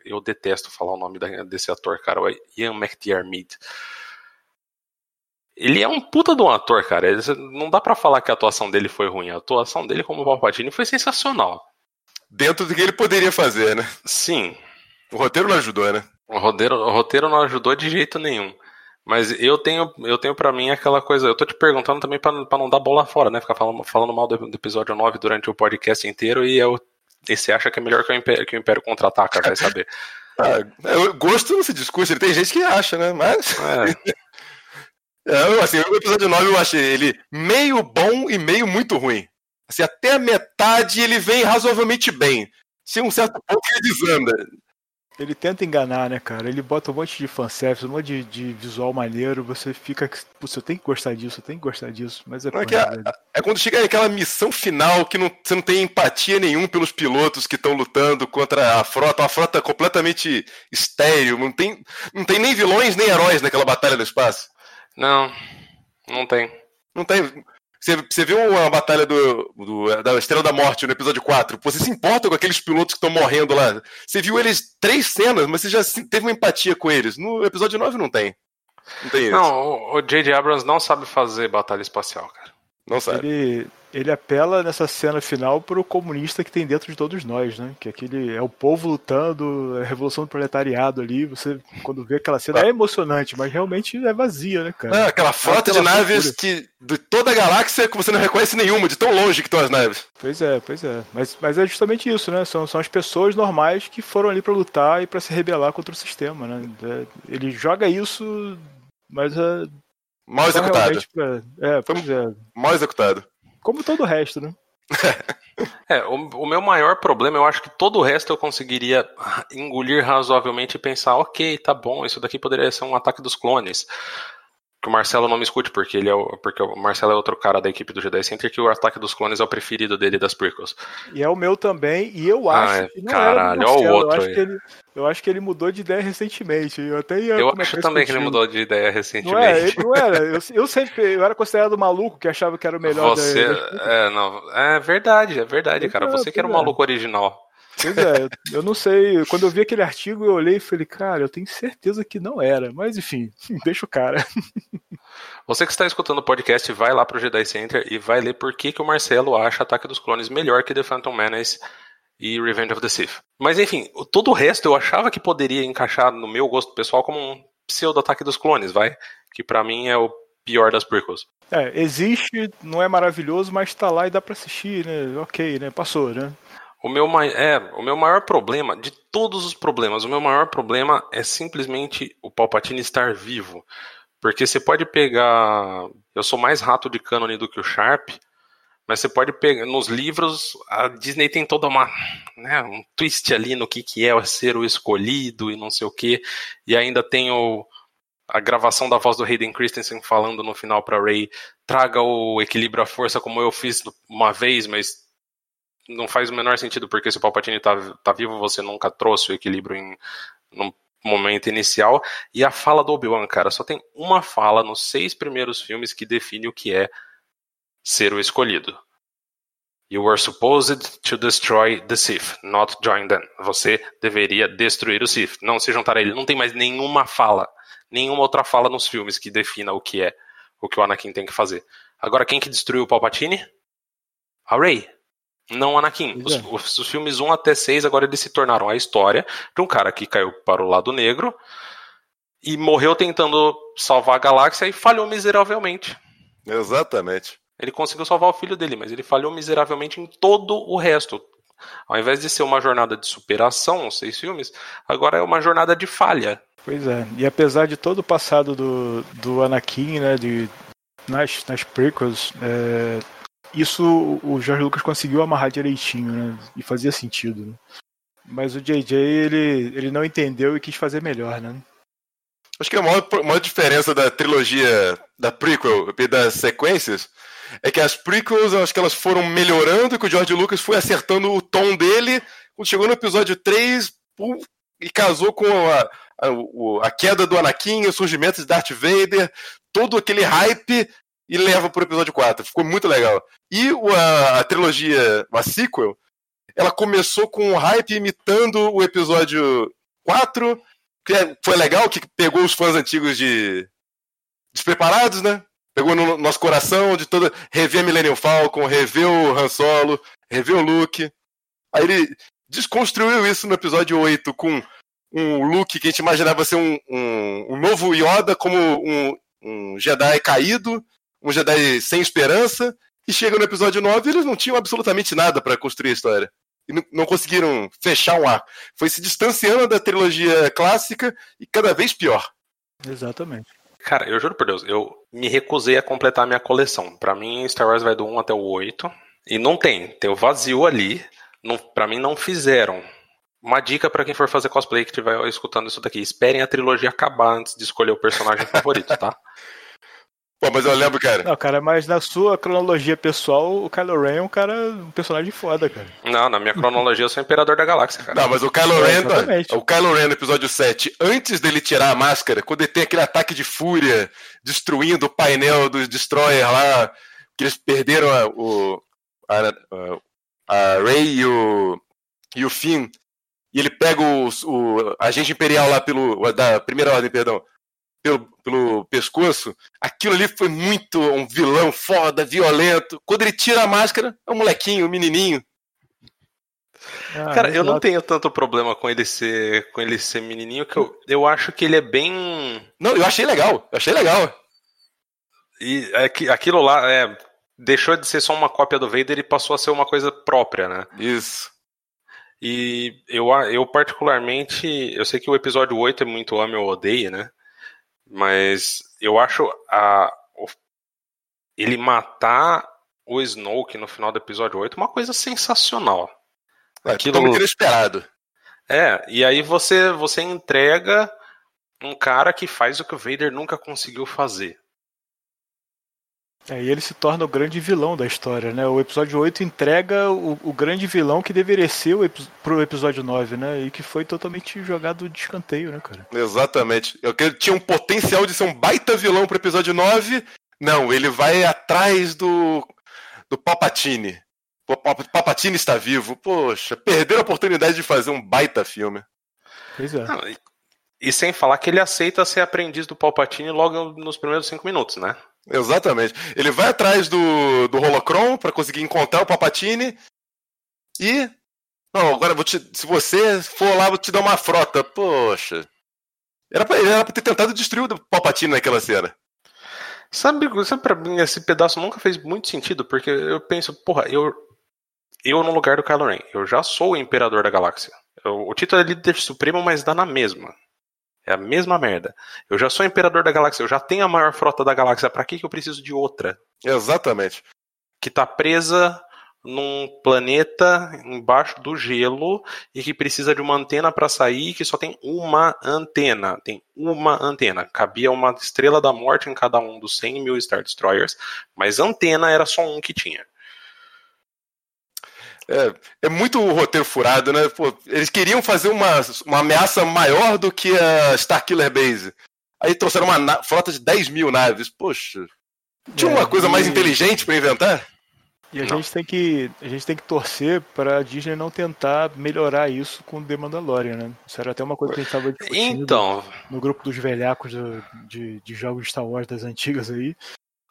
eu detesto falar o nome desse ator, cara, o Ian McDiarmid. Ele é um puta de um ator, cara. Ele, não dá para falar que a atuação dele foi ruim. A atuação dele como Palpatine foi sensacional. Dentro do que ele poderia fazer, né? Sim. O roteiro não ajudou, né? O roteiro, o roteiro não ajudou de jeito nenhum. Mas eu tenho, eu tenho para mim aquela coisa. Eu tô te perguntando também para não dar bola fora, né? Ficar falando, falando mal do, do, episódio 9 durante o podcast inteiro e eu. E você acha que é melhor que o Império, que o Império contra-ataca, vai saber. ah, gosto não se discute, tem gente que acha, né? Mas. É. é, assim, o episódio 9 eu achei ele meio bom e meio muito ruim. Assim, até a metade ele vem razoavelmente bem. Se um certo ponto ele desanda. Ele tenta enganar, né, cara? Ele bota um monte de fanservice, um monte de, de visual maneiro, você fica. Você tem que gostar disso, tem que gostar disso, mas é. Não, é, que é, é, quando chega aquela missão final que não, você não tem empatia nenhum pelos pilotos que estão lutando contra a frota, uma frota completamente estéreo, não tem, não tem nem vilões nem heróis naquela batalha do espaço. Não, não tem. Não tem. Você, você viu uma batalha do, do, da Estrela da Morte no episódio 4? Você se importa com aqueles pilotos que estão morrendo lá? Você viu eles três cenas, mas você já teve uma empatia com eles. No episódio 9 não tem. Não tem isso. Não, o J.J. Abrams não sabe fazer batalha espacial, cara. Não sabe. Ele, ele apela nessa cena final pro comunista que tem dentro de todos nós, né? Que aquele é o povo lutando, a revolução do proletariado ali. Você, quando vê aquela cena, é emocionante, mas realmente é vazia, né, cara? É, aquela frota de naves que, de toda a galáxia que você não reconhece nenhuma, de tão longe que estão as naves. Pois é, pois é. Mas, mas é justamente isso, né? São, são as pessoas normais que foram ali para lutar e para se rebelar contra o sistema, né? É, ele joga isso, mas é Mal executado. Pra... É, pois é. Mal executado. Como todo o resto, né? é, o, o, meu maior problema, eu acho que todo o resto eu conseguiria engolir razoavelmente e pensar, ok, tá bom, isso daqui poderia ser um ataque dos clones que o Marcelo não me escute, porque ele é o, porque o Marcelo é outro cara da equipe do Jedi Center que o Ataque dos Clones é o preferido dele das prequels. E é o meu também, e eu ah, acho ah, que não caralho, era o Marcelo, outro eu acho, que ele, eu acho que ele mudou de ideia recentemente. Eu até ia Eu acho também que ele mudou de ideia recentemente. Não, é, não era, eu, eu, sempre eu era considerado maluco que achava que era o melhor Você, da, é, não, é verdade, é verdade, cara. Você que era o maluco original. Pois é, eu não sei. Quando eu vi aquele artigo, eu olhei e falei, cara, eu tenho certeza que não era. Mas enfim, deixa o cara. Você que está escutando o podcast, vai lá pro Jedi Center e vai ler por que, que o Marcelo acha Ataque dos Clones melhor que The Phantom Menace e Revenge of the Sith. Mas enfim, todo o resto eu achava que poderia encaixar no meu gosto pessoal como um pseudo Ataque dos Clones, vai? Que para mim é o pior das prequels. É, existe, não é maravilhoso, mas tá lá e dá pra assistir, né? Ok, né? Passou, né? O meu, é, o meu maior problema, de todos os problemas, o meu maior problema é simplesmente o Palpatine estar vivo. Porque você pode pegar. Eu sou mais rato de cânone do que o Sharp, mas você pode pegar. Nos livros, a Disney tem toda uma. Né, um twist ali no que, que é ser o escolhido e não sei o que. E ainda tem o, a gravação da voz do Hayden Christensen falando no final para Ray: traga o equilíbrio à força como eu fiz uma vez, mas não faz o menor sentido, porque se o Palpatine tá, tá vivo, você nunca trouxe o equilíbrio em no momento inicial. E a fala do Obi-Wan, cara, só tem uma fala nos seis primeiros filmes que define o que é ser o escolhido. You were supposed to destroy the Sith, not join them. Você deveria destruir o Sith, não se juntar a ele. Não tem mais nenhuma fala, nenhuma outra fala nos filmes que defina o que é o que o Anakin tem que fazer. Agora, quem que destruiu o Palpatine? A Rey. Não Anakin. Os, os, os, filmes 1 até 6 agora eles se tornaram a história de um cara que caiu para o lado negro e morreu tentando salvar a galáxia e falhou miseravelmente. Exatamente. Ele conseguiu salvar o filho dele, mas ele falhou miseravelmente em todo o resto. Ao invés de ser uma jornada de superação, os seis filmes, agora é uma jornada de falha. Pois é, e apesar de todo o passado do, do Anakin, né, de, nas, nas prequels, é, isso o George Lucas conseguiu amarrar direitinho, né? E fazia sentido. Né? Mas o JJ, ele, ele não entendeu e quis fazer melhor, né? Acho que a maior, maior diferença da trilogia da prequel e das sequências é que as prequels, acho que elas foram melhorando, que o George Lucas foi acertando o tom dele. Quando chegou no episódio 3 pum, e casou com a, a, a queda do Anakin, o surgimento de Darth Vader, todo aquele hype e leva pro episódio 4. Ficou muito legal. E a, a trilogia, a sequel, ela começou com um hype imitando o episódio 4, que é, foi legal, que pegou os fãs antigos de despreparados, né? Pegou no nosso coração de toda. Rever Millennium Falcon, rever o Han Solo, rever o Luke. Aí ele desconstruiu isso no episódio 8 com um Luke que a gente imaginava ser um, um, um novo Yoda como um, um Jedi caído, um Jedi sem esperança, e chega no episódio 9 e eles não tinham absolutamente nada para construir a história. E não, não conseguiram fechar um arco. Foi se distanciando da trilogia clássica e cada vez pior. Exatamente. Cara, eu juro por Deus, eu me recusei a completar a minha coleção. Para mim, Star Wars vai do 1 até o 8. E não tem. Tem o vazio ali. Para mim, não fizeram. Uma dica para quem for fazer cosplay que estiver escutando isso daqui: esperem a trilogia acabar antes de escolher o personagem favorito, tá? Pô, mas eu lembro, cara. Não, cara, mas na sua cronologia pessoal, o Kylo Ren é um cara, um personagem foda, cara. Não, na minha cronologia eu sou o Imperador da Galáxia, cara. Não, mas o Kylo Ren, é, o Kylo Ren no episódio 7, antes dele tirar a máscara, quando ele tem aquele ataque de fúria, destruindo o painel dos Destroyer lá, que eles perderam a, o, a, a Rey e o, e o Finn, e ele pega o, o agente imperial lá pelo, da primeira ordem, perdão, pelo, pelo pescoço, aquilo ali foi muito um vilão foda, violento. Quando ele tira a máscara, é um molequinho, um menininho. Ah, Cara, eu não tenho tanto problema com ele ser com ele ser menininho, que eu, eu acho que ele é bem. Não, eu achei legal, eu achei legal. E é aquilo lá é, deixou de ser só uma cópia do Vader e passou a ser uma coisa própria, né? Isso. E eu, eu particularmente, eu sei que o episódio 8 é muito ame ou odeia, né? Mas eu acho a, ele matar o Snoke no final do episódio 8 uma coisa sensacional. É, Aquilo muito inesperado. É, e aí você você entrega um cara que faz o que o Vader nunca conseguiu fazer. É, e ele se torna o grande vilão da história, né? O episódio 8 entrega o, o grande vilão que deveria ser o epi pro episódio 9, né? E que foi totalmente jogado de escanteio, né, cara? Exatamente. Eu que tinha um potencial de ser um baita vilão pro episódio 9. Não, ele vai atrás do do Palpatine. O Palpatine está vivo. Poxa, perderam a oportunidade de fazer um baita filme. Pois é. Não, e, e sem falar que ele aceita ser aprendiz do Palpatine logo nos primeiros cinco minutos, né? Exatamente. Ele vai atrás do, do Holocron para conseguir encontrar o Papatini e. Não, agora vou te, se você for lá, vou te dar uma frota. Poxa. Era pra, era pra ter tentado destruir o Papatini naquela cena. Sabe, sabe, pra mim, esse pedaço nunca fez muito sentido, porque eu penso, porra, eu. Eu no lugar do Kylo Ren, eu já sou o Imperador da Galáxia. Eu, o título é líder supremo, mas dá na mesma. É a mesma merda. Eu já sou imperador da galáxia, eu já tenho a maior frota da galáxia, para que, que eu preciso de outra? Exatamente. Que tá presa num planeta embaixo do gelo e que precisa de uma antena para sair que só tem uma antena. Tem uma antena. Cabia uma estrela da morte em cada um dos 100 mil Star Destroyers, mas antena era só um que tinha. É, é muito roteiro furado, né? Pô, eles queriam fazer uma, uma ameaça maior do que a Starkiller Base. Aí trouxeram uma frota de 10 mil naves. Poxa, tinha é, uma coisa e... mais inteligente para inventar? E a gente tem que a gente tem que torcer para a Disney não tentar melhorar isso com The Mandalorian, né? Isso era até uma coisa que a gente estava discutindo então... no grupo dos velhacos de, de, de jogos Star Wars das antigas aí.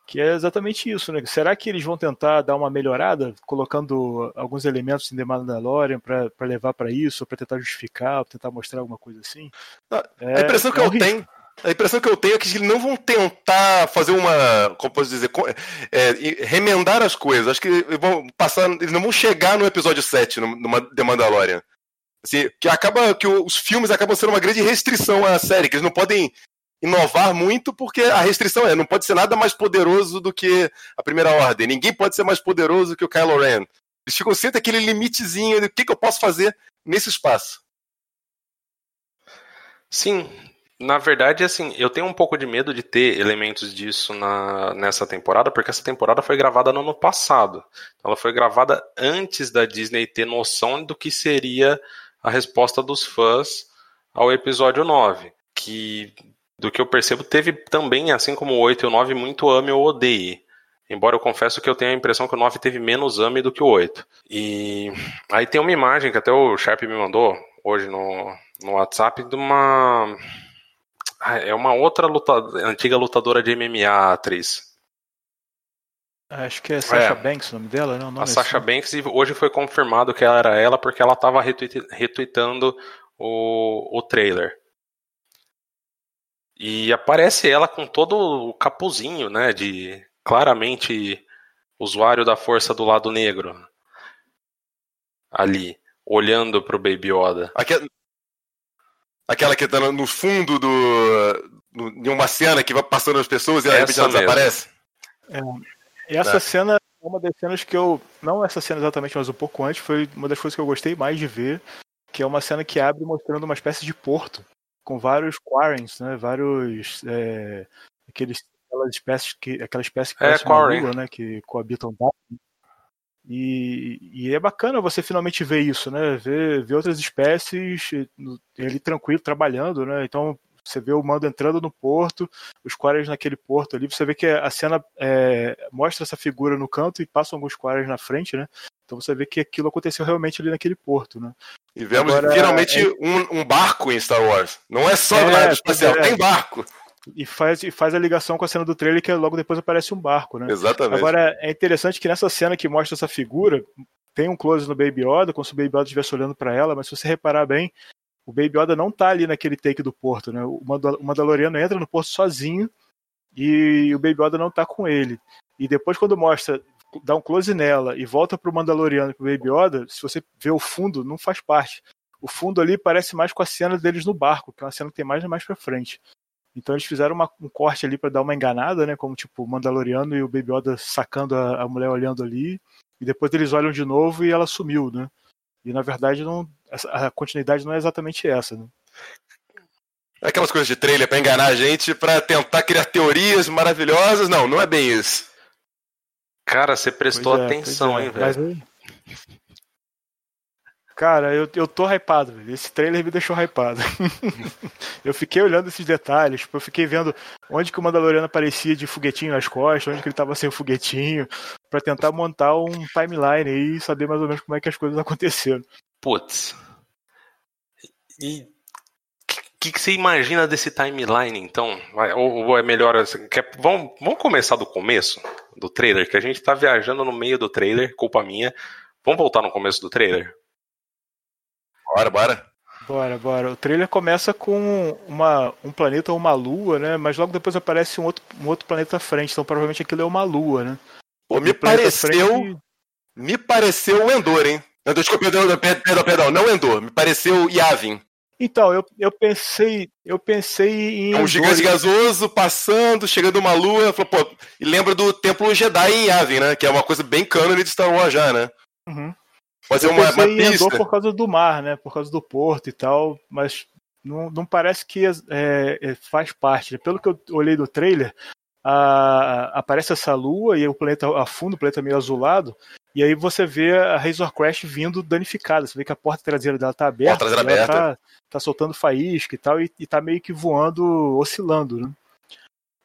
Que é exatamente isso, né? Será que eles vão tentar dar uma melhorada, colocando alguns elementos em The Mandalorian para levar para isso, para tentar justificar, pra tentar mostrar alguma coisa assim? É, a impressão que é eu risco. tenho. A impressão que eu tenho é que eles não vão tentar fazer uma. Como posso dizer? É, remendar as coisas. Acho que eles vão passar. Eles não vão chegar no episódio 7, no, no The Mandalorian. Assim, que acaba. que os filmes acabam sendo uma grande restrição à série, que eles não podem inovar muito, porque a restrição é, não pode ser nada mais poderoso do que a primeira ordem. Ninguém pode ser mais poderoso que o Kylo Ren. Eles ficam sempre aquele limitezinho de o que, que eu posso fazer nesse espaço. Sim, na verdade, assim, eu tenho um pouco de medo de ter elementos disso na, nessa temporada, porque essa temporada foi gravada no ano passado. Ela foi gravada antes da Disney ter noção do que seria a resposta dos fãs ao episódio 9. Que do que eu percebo, teve também, assim como o 8 e o 9, muito ame ou odeie. Embora eu confesso que eu tenho a impressão que o 9 teve menos ame do que o 8. E aí tem uma imagem que até o Sharp me mandou hoje no, no WhatsApp de uma. Ah, é uma outra luta, antiga lutadora de MMA atriz. Acho que é Sasha é. Banks o nome dela, não? Né? Nome a Sasha assim. Banks, e hoje foi confirmado que ela era ela porque ela estava retweetando o, o trailer. E aparece ela com todo o capuzinho, né? De claramente usuário da força do lado negro. Ali, olhando pro Baby Yoda. Aquela, aquela que tá no fundo do. de uma cena que vai passando as pessoas e ela desaparece. É, e essa é. cena é uma das cenas que eu. Não essa cena exatamente, mas um pouco antes, foi uma das coisas que eu gostei mais de ver. Que é uma cena que abre mostrando uma espécie de porto. Com vários quarrens, né? Vários. É, aqueles aquelas espécies que aquela espécie que é, lua, né, que coabitam e, e, é bacana você finalmente ver isso, né? Ver, ver outras espécies ali tranquilo trabalhando, né? Então você vê o mando entrando no porto, os quares naquele porto ali, você vê que a cena é, mostra essa figura no canto e passam alguns quares na frente, né? Então você vê que aquilo aconteceu realmente ali naquele porto, né? E vemos Agora, finalmente é... um, um, barco em Star Wars. Não é só é, nave espacial, é. tem barco e faz, e faz a ligação com a cena do trailer que logo depois aparece um barco, né? Exatamente. Agora, é interessante que nessa cena que mostra essa figura, tem um close no Baby Yoda, como se o Baby Yoda estivesse olhando para ela, mas se você reparar bem, o Baby Yoda não tá ali naquele take do porto, né? O Mandaloriano entra no porto sozinho e o Baby Yoda não tá com ele. E depois quando mostra, dá um close nela e volta pro Mandaloriano e pro Baby Yoda, se você vê o fundo, não faz parte. O fundo ali parece mais com a cena deles no barco, que é uma cena que tem mais mais pra frente. Então eles fizeram uma, um corte ali para dar uma enganada, né? Como tipo o Mandaloriano e o Baby Yoda sacando a, a, mulher olhando ali. E depois eles olham de novo e ela sumiu, né? E na verdade não, a continuidade não é exatamente essa, né? É aquelas coisas de trailer para enganar a gente, para tentar criar teorias maravilhosas. Não, não é bem isso. Cara, você prestou é, atenção, é, hein, velho? Mas, Cara, eu, eu tô hypado, velho. Esse trailer me deixou hypado. eu fiquei olhando esses detalhes, tipo, eu fiquei vendo onde que o Mandaloriano aparecia de foguetinho nas costas, onde que ele tava sem o foguetinho, para tentar montar um timeline aí e saber mais ou menos como é que as coisas aconteceram. Putz. E o que, que, você imagina desse timeline, então? Ou, ou é melhor. Assim, quer, vamos, vamos começar do começo do trailer, que a gente tá viajando no meio do trailer, culpa minha. Vamos voltar no começo do trailer? Bora, bora. Bora, bora. O trailer começa com uma, um planeta ou uma lua, né? Mas logo depois aparece um outro, um outro planeta à frente. Então provavelmente aquilo é uma lua, né? Pô, me pareceu. Frente... Me pareceu o Endor, hein? Endor, desculpa, perdão, perdão, perdão, não Endor. Me pareceu Yavin. Então, eu, eu pensei, eu pensei em. É um gigante gasoso passando, chegando uma lua, falou, pô, e lembra do Templo Jedi em Yavin, né? Que é uma coisa bem cânone de Star Wars já, né? Uhum. Fazer uma, uma pista. por causa do mar, né? Por causa do porto e tal, mas não, não parece que é, é, faz parte. Pelo que eu olhei do trailer, a, aparece essa lua e o planeta afunda, o planeta meio azulado, e aí você vê a Razor Crash vindo danificada. Você vê que a porta traseira dela tá aberta, porta traseira ela tá, tá, soltando faísca e tal, e, e tá meio que voando, oscilando, né?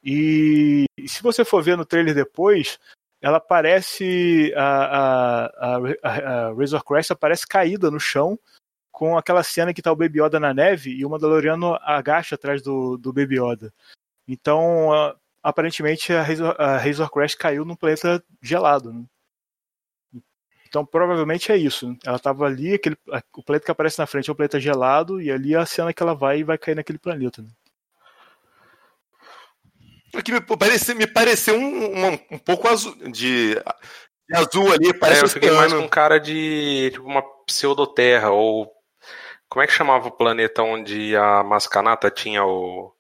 E, e se você for ver no trailer depois, ela parece a, a, a, a Razor Crest aparece caída no chão com aquela cena que tá o Baby Yoda na neve e o Mandaloriano agacha atrás do, do Baby Yoda. Então, aparentemente a Razor, a Razor Crest caiu num planeta gelado. Né? Então, provavelmente é isso. Né? Ela estava ali, aquele, o planeta que aparece na frente é um planeta gelado, e ali é a cena que ela vai e vai cair naquele planeta. Né? Porque me pareceu, me pareceu um, um, um pouco azul, de, de, azul ali, parece é, eu fiquei mais com cara de tipo, uma pseudoterra, ou como é que chamava o planeta onde a Mascanata tinha o,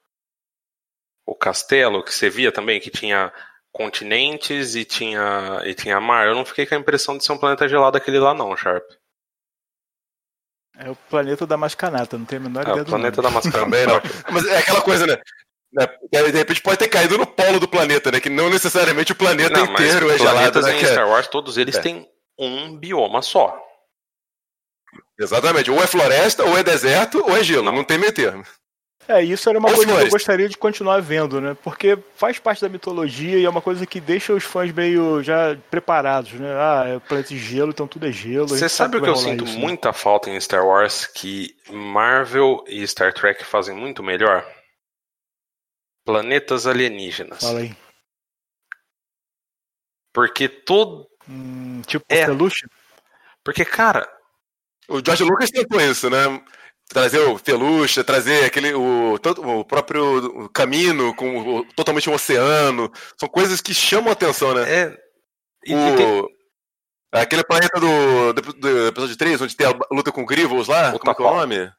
o castelo, que você via também, que tinha continentes e tinha, e tinha mar? Eu não fiquei com a impressão de ser um planeta gelado aquele lá não, Sharp. É o planeta da Mascanata, não tem a menor é, ideia o planeta nome. da Mascanata. Também não. Mas é aquela coisa, né? Né? De repente pode ter caído no polo do planeta, né? Que não necessariamente o planeta não, inteiro é gelado. Né? em Star Wars, todos eles é. têm um bioma só. Exatamente. Ou é floresta, ou é deserto, ou é gelo. Não, não tem meio termo. É, isso era uma ou coisa floresta. que eu gostaria de continuar vendo, né? Porque faz parte da mitologia e é uma coisa que deixa os fãs meio já preparados, né? Ah, é planeta de gelo, então tudo é gelo. Você sabe o que eu sinto isso, né? muita né? falta em Star Wars que Marvel e Star Trek fazem muito melhor? Planetas alienígenas. Fala aí. Porque todo. Hum, tipo é. Porque, cara. O George Lucas tentou isso, né? trazer o Felucha, trazer aquele o, o próprio camino com o, totalmente um oceano, são coisas que chamam a atenção, né? É. E, o, e tem... Aquele planeta do, do, do, episódio 3, onde tem a luta com Grievous lá, O como é que é o nome?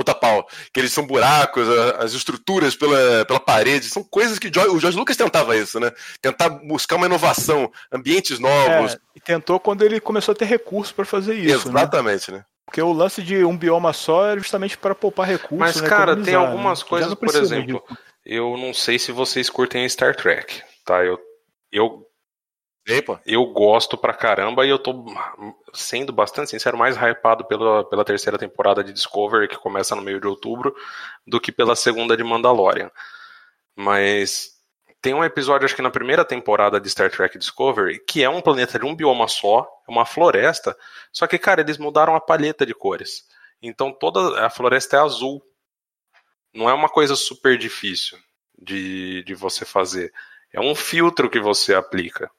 O Tapau. Que eles são buracos, as estruturas pela, pela parede, são coisas que o George, Lucas tentava isso, né? Tentar buscar uma inovação, ambientes novos. É, e tentou quando ele começou a ter recurso pra fazer isso, né? Exatamente, né? Porque o lance de um bioma só era justamente para poupar recursos. Mas, né, cara, tem economizar, algumas né? Coisas, por exemplo, disso. eu não sei se vocês curtem Star Trek, tá? Eu, eu, Pô. eu gosto pra caramba e eu tô, sendo bastante sincero, mais hypado pela, pela terceira temporada de Discovery, que começa no meio de outubro, do que pela segunda de Mandalorian. Mas tem um episódio, acho que na primeira temporada de Star Trek Discovery, que é um planeta de um bioma só, é uma floresta, só que, cara, eles mudaram a palheta de cores. Então toda a floresta é azul. Não é uma coisa super difícil de, de você fazer. É um filtro que você aplica.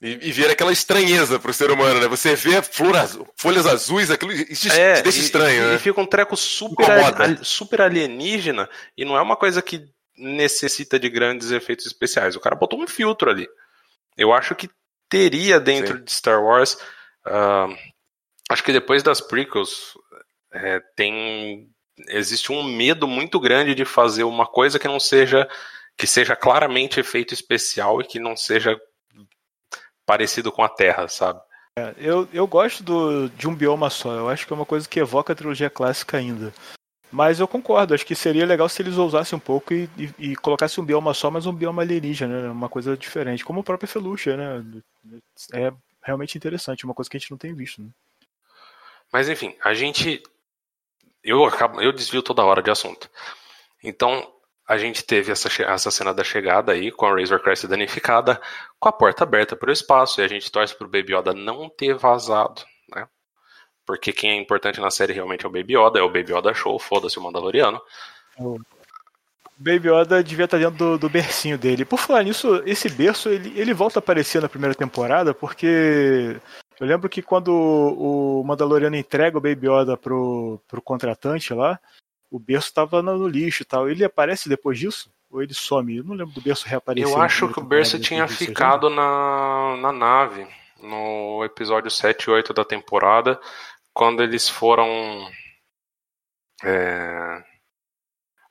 E, e vira aquela estranheza pro ser humano, né? Você vê folhas azuis, aquilo isso É, te deixa estranho, e, né? e fica um treco super, super alienígena e não é uma coisa que necessita de grandes efeitos especiais. O cara botou um filtro ali. Eu acho que teria dentro Sim. de Star Wars. ah, acho que depois das prequels é, tem existe um medo muito grande de fazer uma coisa que não seja que seja claramente efeito especial e que não seja parecido com a Terra, sabe? Eu, eu gosto do, de um bioma só. Eu acho que é uma coisa que evoca a trilogia clássica ainda. Mas eu concordo, acho que seria legal se eles ousassem um pouco e, e, e colocassem um bioma só, mas um bioma alienígena, né? uma coisa diferente, como o próprio Felucia, né? É realmente interessante, uma coisa que a gente não tem visto. Né? Mas enfim, a gente. Eu, acabo, eu desvio toda hora de assunto. Então, a gente teve essa, essa cena da chegada aí, com a Razor Crest danificada, com a porta aberta para o espaço, e a gente torce pro Baby Yoda não ter vazado, né? Porque quem é importante na série realmente é o Baby Yoda, é o Baby Yoda Show, foda-se o Mandaloriano. O Baby Yoda devia estar dentro do, do bercinho dele. Por falar nisso, esse berço ele, ele volta a aparecer na primeira temporada, porque eu lembro que quando o Mandaloriano entrega o Baby Yoda pro, pro contratante lá, o berço estava no, lixo e tal. Ele aparece depois disso? Ou ele some? Eu não lembro do berço reaparecer. Eu acho que o Berço tinha ficado na, na nave, no episódio 7 e 8 da temporada, quando eles foram. é,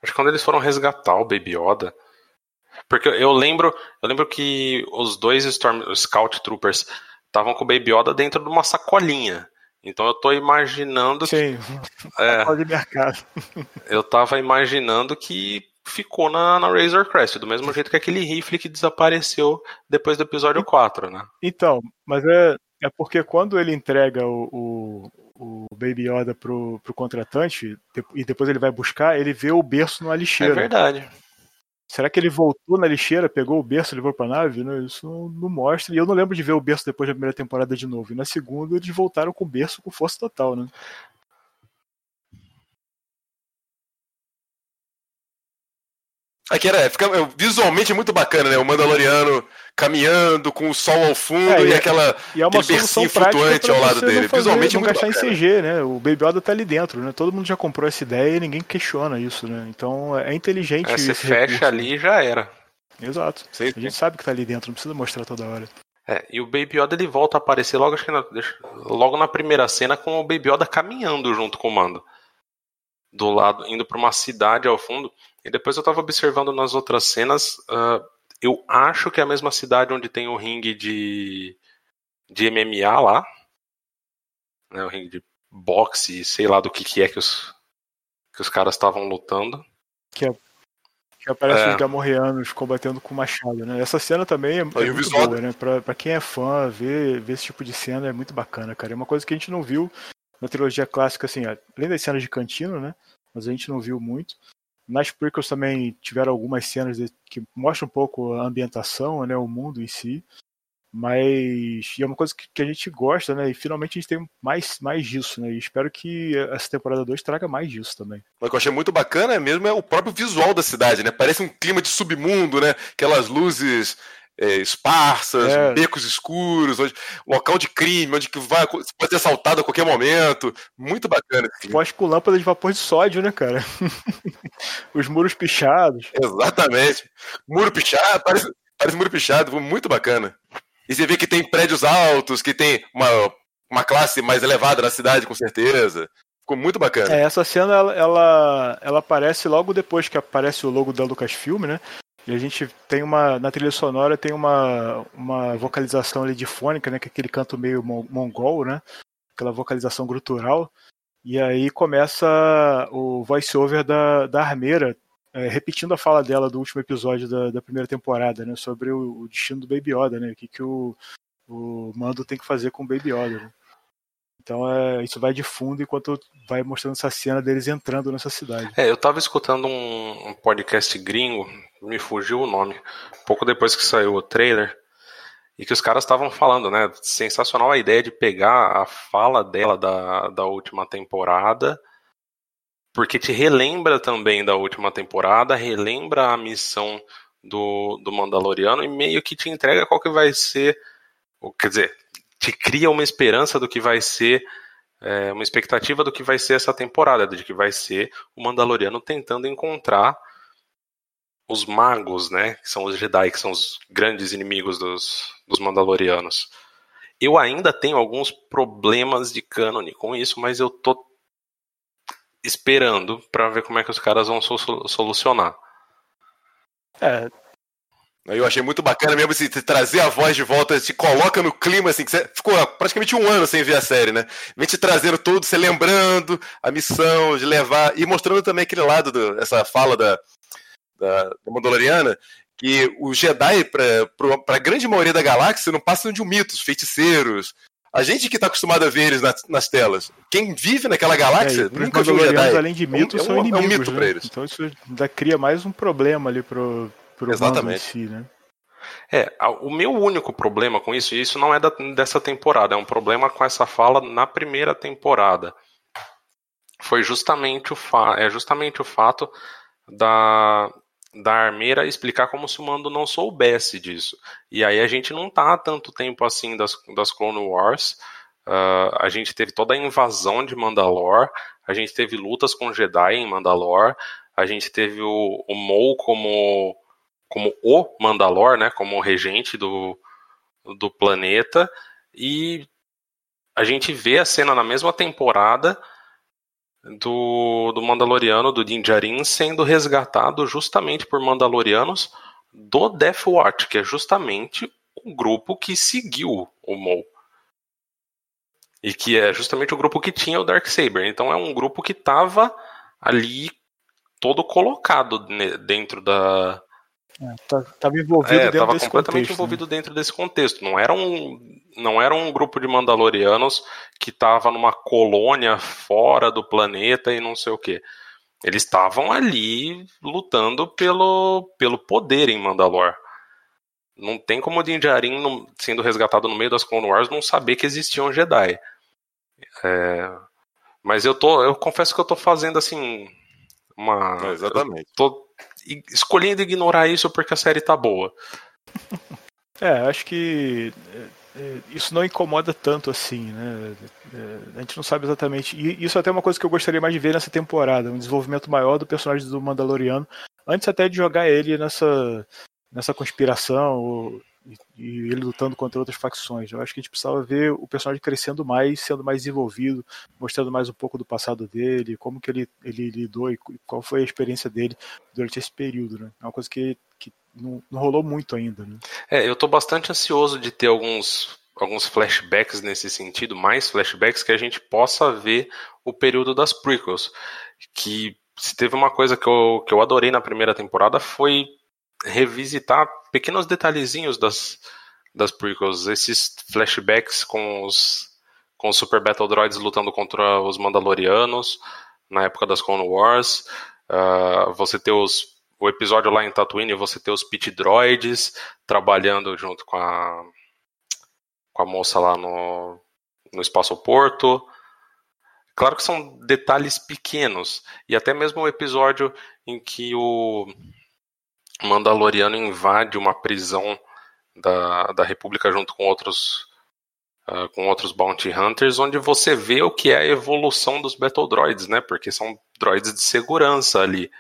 Acho que quando eles foram resgatar o Baby Yoda. Porque eu lembro, eu lembro que os dois Storm, Scout Troopers estavam com o Baby Yoda dentro de uma sacolinha. Então eu tô imaginando que. Sim, é, pode mercado. eu tava imaginando que ficou na, na Razor Crest, do mesmo jeito que aquele rifle que desapareceu depois do episódio 4, né? Então, mas é, é porque quando ele entrega o, o, o Baby Yoda pro, pro contratante e depois ele vai buscar, ele vê o berço numa É lixeira. verdade. Será que ele voltou na lixeira, pegou o berço e levou pra nave? Isso não, não mostra. E eu não lembro de ver o berço depois da primeira temporada de novo. E na segunda eles voltaram com o berço com força total, né? Aqui era, fica, é, visualmente é muito bacana, né? O Mandaloriano caminhando com o sol ao fundo É, e, é- aquela. E é uma bercinho flutuante ao lado dele. fazer, Visualmente não muito gastar em bacana. CG, né? O Baby Yoda tá ali dentro, né? Todo mundo já comprou essa ideia e ninguém questiona isso, né? Então é inteligente É, você esse fecha recurso, ali e já era. né? Exato. Sim, A gente sabe que tá ali dentro, não precisa mostrar toda hora. É, e o Baby Yoda ele volta a aparecer logo, acho que na, logo na primeira cena com o Baby Yoda caminhando junto com o Mando. Do lado, indo pra uma cidade ao fundo. E depois eu tava observando nas outras cenas. ah, eu acho que é a mesma cidade onde tem o ringue de, de MMA lá. Né, o ringue de boxe, sei lá do que, que é que os, que os caras estavam lutando. Que aparece É. os gamorreanos combatendo com machado, né? Essa cena também é, é muito visual boa, né? Pra, pra quem é fã, ver, ver esse tipo de cena é muito bacana, cara. É uma coisa que a gente não viu na trilogia clássica, assim, além das cenas de cantina, né? Mas a gente não viu muito. Nas prequels também tiveram algumas cenas de- que mostram um pouco a ambientação, né? O mundo em si. Mas é uma coisa que, que a gente gosta, né? E finalmente a gente tem mais, mais disso, né? E espero que essa temporada 2 traga mais disso também. O que eu achei muito bacana mesmo é o próprio visual da cidade, né? Parece um clima de submundo, né? Aquelas luzes é, esparsas, é. becos escuros, onde, local de crime, onde que vai, pode ser assaltado a qualquer momento. Muito bacana. Pós com lâmpada de vapor de sódio, né, cara? Os muros pichados. Exatamente. Muro pichado, parece, parece muro pichado, muito bacana. E você vê que tem prédios altos, que tem uma, uma classe mais elevada na cidade, com certeza. Ficou muito bacana. É, essa cena ela, ela, ela, aparece logo depois que aparece o logo da Lucasfilm, né? E a gente tem uma. Na trilha sonora tem uma, uma vocalização ali de fônica, né? Que é aquele canto meio mongol, né? Aquela vocalização grutural. E aí começa o voice-over da, da armeira, é, repetindo a fala dela do último episódio da, da primeira temporada, né? Sobre o, o, destino do Baby Yoda, né? O que, que o, o Mando tem que fazer com o Baby Yoda. Né? Então é, isso vai de fundo enquanto vai mostrando essa cena deles entrando nessa cidade. É, eu tava escutando um, um podcast gringo me fugiu o nome, pouco depois que saiu o trailer, e que os caras estavam falando, né? Sensacional a ideia de pegar a fala dela da, da última temporada, porque te relembra também da última temporada, relembra a missão do, do Mandaloriano e meio que te entrega qual que vai ser, quer dizer, te cria uma esperança do que vai ser, é, uma expectativa do que vai ser essa temporada, de que vai ser o Mandaloriano tentando encontrar os magos, né, que são os Jedi, que são os grandes inimigos dos, dos Mandalorianos. Eu ainda tenho alguns problemas de cânone com isso, mas eu tô esperando para ver como é que os caras vão solucionar. É. Eu achei muito bacana mesmo assim, trazer a voz de volta, te coloca no clima, assim, que você ficou praticamente um ano sem ver a série, né? Vem te trazendo tudo, você lembrando a missão de levar, e mostrando também aquele lado, do, essa fala da, da, da Mandaloriana, que os Jedi, para a grande maioria da galáxia, não passam de um mitos, feiticeiros. A gente que está acostumado a ver eles nas, nas, telas. Quem vive naquela galáxia é, nunca viu Jedi. Além de mitos, é um, são é um, inimigos. É um mito né? eles. Então isso ainda cria mais um problema ali pro, Exatamente. Si, né? É, o meu único problema com isso, e isso não é da, dessa temporada, é um problema com essa fala na primeira temporada. Foi justamente o, fa é justamente o fato da, da armeira explicar como se o Mando não soubesse disso. E aí a gente não tá há tanto tempo assim das, das Clone Wars. Uh, a gente teve toda a invasão de Mandalore, a gente teve lutas com Jedi em Mandalore, a gente teve o, o Maul como, como o Mandalore, né, como regente do, do planeta, e a gente vê a cena na mesma temporada do, do Mandaloriano, do Din Djarin, sendo resgatado justamente por Mandalorianos do Death Watch, que é justamente o grupo que seguiu o Maul. E que é justamente o grupo que tinha o Darksaber. Então é um grupo que estava ali todo colocado dentro da, Estava é, tá, envolvido é, dentro desse completamente contexto, envolvido né? dentro desse contexto. Não era um, não era um grupo de Mandalorianos que estava numa colônia fora do planeta e não sei o que. Eles estavam ali lutando pelo, pelo poder em Mandalor. Não tem como o Din Djarin, sendo resgatado no meio das Clone Wars, não saber que existiam Jedi. É, mas eu tô, eu confesso que eu tô fazendo assim uma. É, exatamente. Tô escolhendo ignorar isso porque a série tá boa. É, acho que é, é, isso não incomoda tanto assim, né? É, a gente não sabe exatamente. E isso é até uma coisa que eu gostaria mais de ver nessa temporada, um desenvolvimento maior do personagem do Mandaloriano, antes até de jogar ele nessa, nessa conspiração e, ele lutando contra outras facções. Eu acho que a gente precisava ver o personagem crescendo mais, sendo mais desenvolvido, mostrando mais um pouco do passado dele, como que ele, ele lidou e qual foi a experiência dele durante esse período. Né? É uma coisa que, que não, não rolou muito ainda. Né? É, eu estou bastante ansioso de ter alguns alguns flashbacks nesse sentido, mais flashbacks que a gente possa ver o período das prequels. Que se teve uma coisa que eu, que eu adorei na primeira temporada foi revisitar pequenos detalhezinhos das, das prequels, esses flashbacks com os, com os Super Battle Droids lutando contra os Mandalorianos na época das Clone Wars. Uh, você ter os, o episódio lá em Tatooine, você ter os Pit Droids trabalhando junto com a, com a moça lá no, no Espaço Porto. Claro que são detalhes pequenos, e até mesmo o episódio em que o Mandaloriano invade uma prisão da, da República junto com outros uh, com outros Bounty Hunters, onde você vê o que é a evolução dos Battle Droids, né? Porque são droids de segurança ali.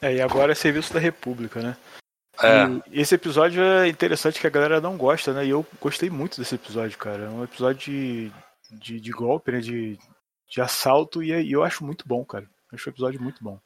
É, e agora é serviço da República, né? É. E esse episódio é interessante que a galera não gosta, né? E eu gostei muito desse episódio, cara. É um episódio de, de, de golpe, né? De, de assalto, e, e eu acho muito bom, cara. Eu acho o episódio muito bom.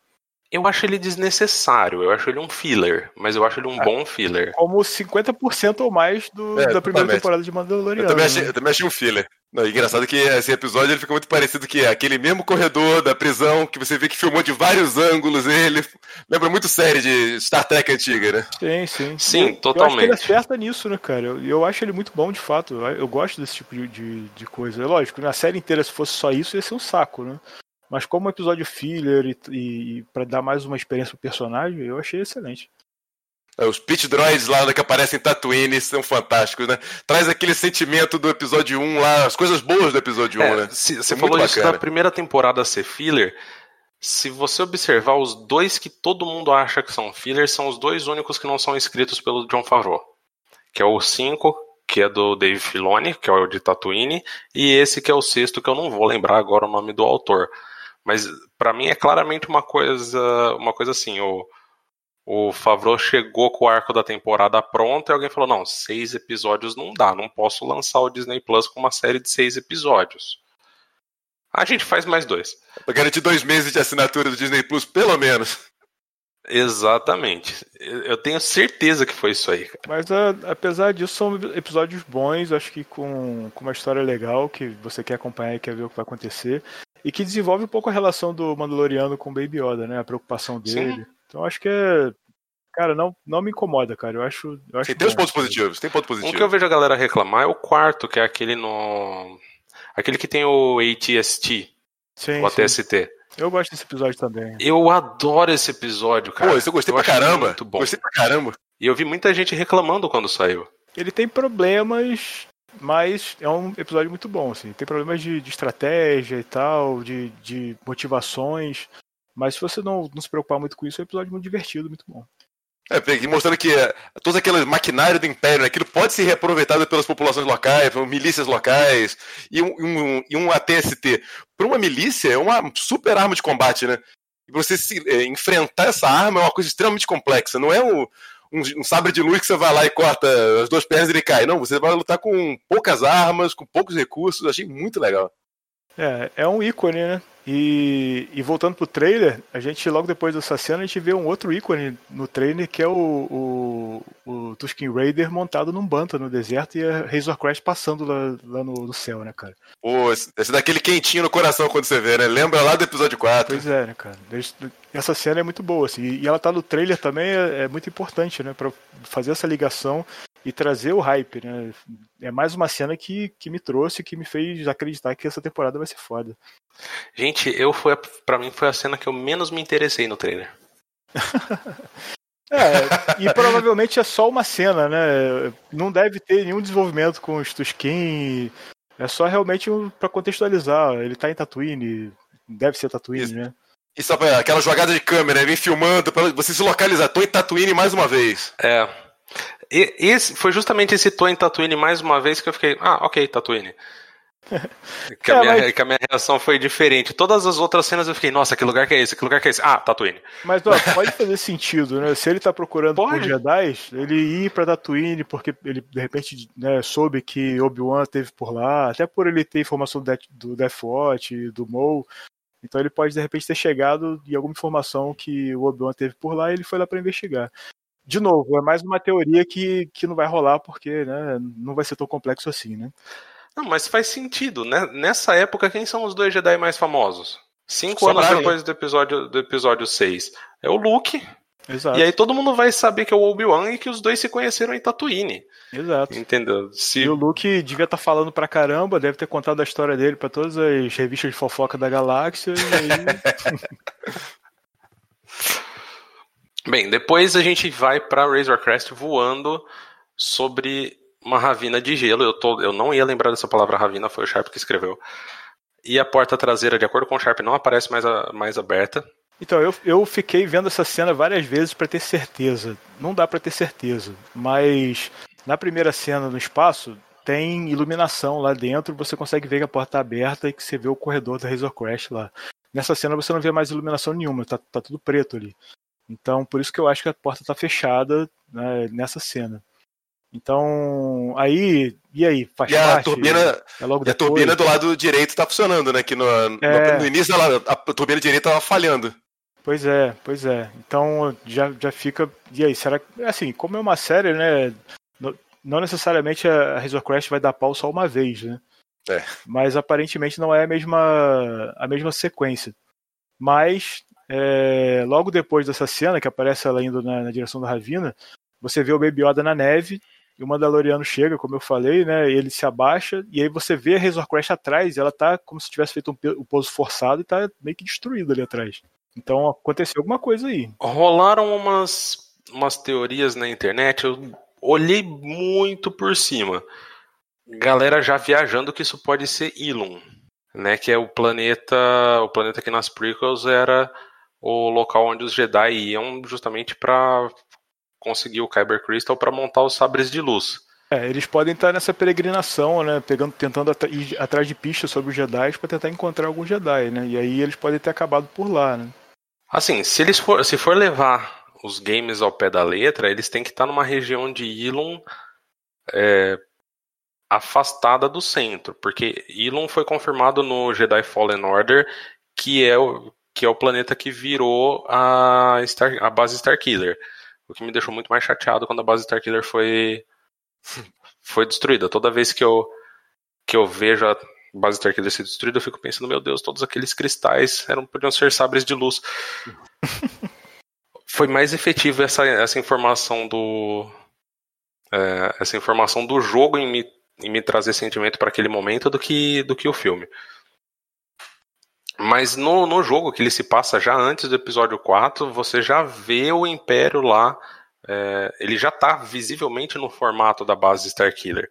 Eu acho ele desnecessário, eu acho ele um filler, mas eu acho ele um é, bom filler. Como 50% ou mais do, é, da primeira temporada de Mandalorian. Eu também achei, né? eu também achei um filler. Não, engraçado que esse episódio ele fica muito parecido que é aquele mesmo corredor da prisão que você vê que filmou de vários ângulos ele. Lembra muito série de Star Trek antiga, né? Sim, sim. Sim, eu, totalmente. Eu acho que ele acerta nisso, né, cara? Eu, eu acho ele muito bom, de fato. Eu, eu gosto desse tipo de, de, de coisa. É lógico, na série inteira, se fosse só isso, ia ser um saco, né? Mas como um episódio filler e, e, e para dar mais uma experiência pro personagem, eu achei excelente. É, os pit droids lá que aparecem em Tatooine são fantásticos, né? Traz aquele sentimento do episódio 1 lá, as coisas boas do episódio é, 1, né? Você é falou isso da primeira temporada ser filler. Se você observar, os dois que todo mundo acha que são filler são os dois únicos que não são escritos pelo John Favreau. Que é o 5, que é do Dave Filoni, que é o de Tatooine, e esse que é o sexto, que eu não vou lembrar agora o nome do autor. Mas para mim é claramente uma coisa, uma coisa assim, o, o Favreau chegou com o arco da temporada pronto e alguém falou: não, seis episódios não dá, não posso lançar o Disney Plus com uma série de seis episódios. A gente faz mais dois. Pra garantir dois meses de assinatura do Disney Plus, pelo menos. Exatamente. Eu tenho certeza que foi isso aí. Mas a, apesar disso, são episódios bons, acho que com, com uma história legal que você quer acompanhar e quer ver o que vai acontecer e que desenvolve um pouco a relação do Mandaloriano com o Baby Yoda, né? A preocupação dele. Sim. Então acho que é. Cara, não, não me incomoda, cara. Eu acho. Eu acho Sim, tem os pontos positivos, tem ponto positivo. Um que eu vejo a galera reclamar é o quarto, que é aquele no. Aquele que tem o ATST. Sim, o ATST. Sim. Eu gosto desse episódio também. Eu adoro esse episódio, cara. Pô, eu gostei eu pra caramba. Muito bom. Gostei pra caramba. E eu vi muita gente reclamando quando saiu. Ele tem problemas mas é um episódio muito bom, assim. Tem problemas de, de estratégia e tal, de, de motivações. Mas se você não, não se preocupar muito com isso, é um episódio muito divertido, muito bom. É, mostrando que é, todo aquele maquinário do Império, né, aquilo pode ser reaproveitado pelas populações locais, pelas milícias locais, e um, um, e um ATST. Para uma milícia, é uma super arma de combate, né? E você se, é, enfrentar essa arma é uma coisa extremamente complexa. Não é um, um, um, sabre de luz que você vai lá e corta as duas pernas e ele cai. Não, você vai lutar com poucas armas, com poucos recursos. Achei muito legal. É, é um ícone, né? E, e voltando pro trailer, a gente logo depois dessa cena a gente vê um outro ícone no trailer que é o, o, o Tusken Raider montado num banta no deserto e a Razor Crest passando lá, lá no, no, céu, né, cara? Pô, esse, esse daquele quentinho no coração quando você vê, né? Lembra lá do episódio 4. Pois é, né, cara? Essa cena é muito boa, assim, e ela tá no trailer também, é, é muito importante, né, pra fazer essa ligação e trazer o hype, né? É mais uma cena que, que me trouxe, que me fez acreditar que essa temporada vai ser foda. Gente, eu foi para mim foi a cena que eu menos me interessei no trailer. é, e provavelmente é só uma cena, né? Não deve ter nenhum desenvolvimento com os Tusken. É só realmente para contextualizar. Ele tá em Tatooine, deve ser Tatooine, Isso. né? E só pra, aquela jogada de câmera, vem filmando para você se localizar. Tô em Tatooine mais uma vez. É. E, esse, foi justamente esse tô em Tatooine mais uma vez que eu fiquei, ah, ok, Tatooine. que, a é, minha, mas... que a minha reação foi diferente. Todas as outras cenas eu fiquei, nossa, que lugar que é esse? Que lugar que é esse? Ah, Tatooine. Mas ó, pode fazer sentido, né? Se ele tá procurando pode. por Jedi, ele ir pra Tatooine porque ele de repente né, soube que Obi-Wan teve por lá, até por ele ter informação do Death Watch, do Maul. Então ele pode de repente ter chegado e alguma informação que o Obi-Wan teve por lá e ele foi lá para investigar. De novo, é mais uma teoria que, que não vai rolar porque né, não vai ser tão complexo assim, né? Não, mas faz sentido, né? Nessa época, quem são os dois Jedi mais famosos? Cinco anos depois do episódio, do episódio 6. É o Luke. Exato. E aí todo mundo vai saber que é o Obi-Wan e que os dois se conheceram em Tatooine. Exato. Entendeu? Se... E o Luke devia estar tá falando pra caramba, deve ter contado a história dele para todas as revistas de fofoca da galáxia. E aí... Bem, depois a gente vai para Razor Crest voando sobre uma ravina de gelo. Eu, tô, eu não ia lembrar dessa palavra ravina, foi o Sharp que escreveu. E a porta traseira, de acordo com o Sharp, não aparece mais, a, mais aberta. Então, eu, eu fiquei vendo essa cena várias vezes para ter certeza. Não dá para ter certeza, mas Na primeira cena no espaço, tem iluminação lá dentro, você consegue ver que a porta tá aberta e que você vê o corredor da Razor Crash lá. Nessa cena você não vê mais iluminação nenhuma, tá, tá tudo preto ali. Então, por isso que eu acho que a porta tá fechada né, nessa cena. Então, aí, e aí? Faz e parte? A turbina, é logo a turbina do lado direito tá funcionando, né? Que no, é... no, início ela, a turbina direita tava falhando. Pois é, pois é. Então já, já fica. E aí, será que. Assim, como é uma série, né? Não necessariamente a Razor Crest vai dar pau só uma vez, né? É. Mas aparentemente não é a mesma, a mesma sequência. Mas é, logo depois dessa cena, que aparece ela indo na, na direção da Ravina, você vê o Baby Yoda na neve e o Mandaloriano chega, como eu falei, né? Ele se abaixa e aí você vê a Razor Crest atrás, ela tá como se tivesse feito um, um pouso forçado e tá meio que destruída ali atrás. Então aconteceu alguma coisa aí. Rolaram umas, umas teorias na internet, eu olhei muito por cima. Galera já viajando que isso pode ser Ilum, né? Que é o planeta, o planeta que nas prequels era o local onde os Jedi iam justamente para conseguir o Kyber Crystal para montar os sabres de luz. É, eles podem estar nessa peregrinação, né, pegando, tentando ir atrás de pistas sobre os Jedi para tentar encontrar algum Jedi, né? E aí eles podem ter acabado por lá, né? Assim, se eles for, se for levar os games ao pé da letra, eles têm que estar numa região de Ilum é, afastada do centro, porque Ilum foi confirmado no Jedi Fallen Order, que é o, que é o planeta que virou a, Star, a base Starkiller. O que me deixou muito mais chateado quando a base Starkiller foi, foi destruída. Toda vez que eu, que eu vejo a base Starkiller ser destruída, eu fico pensando, meu Deus, todos aqueles cristais eram, podiam ser sabres de luz. foi mais efetivo essa, essa informação do. É, essa informação do jogo em me, em me trazer sentimento para aquele momento do que, do que o filme. Mas no, no jogo que ele se passa já antes do episódio 4, você já vê o Império lá. É, ele já está visivelmente no formato da base Starkiller.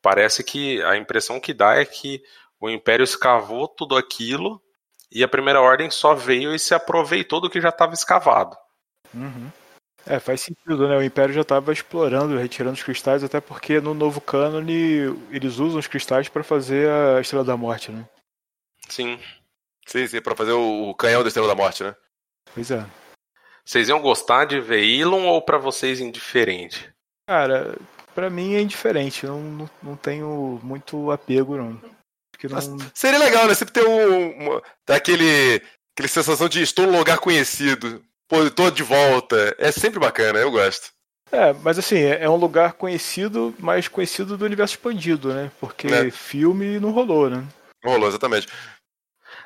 Parece que a impressão que dá é que o Império escavou tudo aquilo e a Primeira Ordem só veio e se aproveitou do que já estava escavado. Uhum. É, faz sentido, né? O Império já estava explorando, retirando os cristais, até porque no novo cânone eles usam os cristais para fazer a Estrela da Morte, né? Sim. Sim, sim, pra fazer o canhão da Estrela da Morte, né? Pois é. Vocês iam gostar de ver Elon ou para vocês indiferente? Cara, para mim é indiferente. Não, não, não tenho muito apego, não. não... Seria legal, né? Sempre ter um, uma, aquele, aquele sensação de estou num lugar conhecido. Pô, tô de volta. É sempre bacana, eu gosto. É, mas assim, é, é um lugar conhecido, mas conhecido do universo expandido, né? Porque é. filme não rolou, né? Não rolou, exatamente.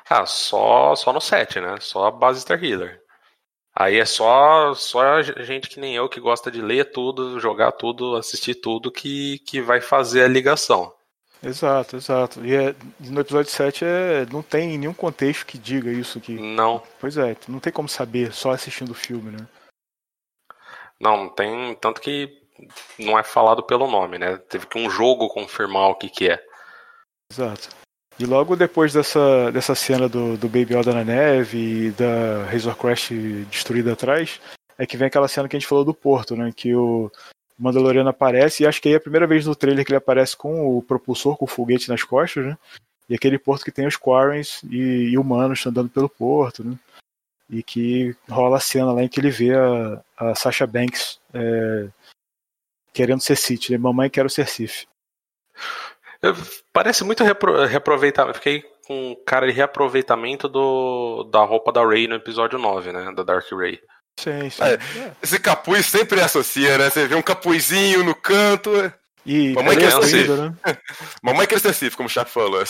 Ah, só, só no set, né? Só a base Star Healer. Aí é só, só gente que nem eu que gosta de ler tudo, jogar tudo, assistir tudo que, que vai fazer a ligação. Exato, exato. E é, no episódio 7 é, não tem nenhum contexto que diga isso aqui. Não. Pois é, não tem como saber só assistindo o filme, né? Não, tem. Tanto que não é falado pelo nome, né? Teve que um jogo confirmar o que, que é. Exato. E logo depois dessa, dessa cena do, do Baby Yoda na neve e da Razor Crest destruída atrás, é que vem aquela cena que a gente falou do porto, né? Que o Mandaloriano aparece, e acho que aí é a primeira vez no trailer que ele aparece com o propulsor, com o foguete nas costas, né? E aquele porto que tem os Quarrens e, e humanos andando pelo porto, né? E que rola a cena lá em que ele vê a, a Sasha Banks é, querendo ser Sith, né? Mamãe quero ser Sith. Parece muito repro reaproveitamento. Fiquei com cara de reaproveitamento do, da roupa da Rey no episódio 9, né? Da Dark Rey. Sim, sim. É, esse capuz sempre associa, né? Você vê um capuzinho no canto. E Mamãe quer ser né? Mamãe quer ser como o Chaco falou.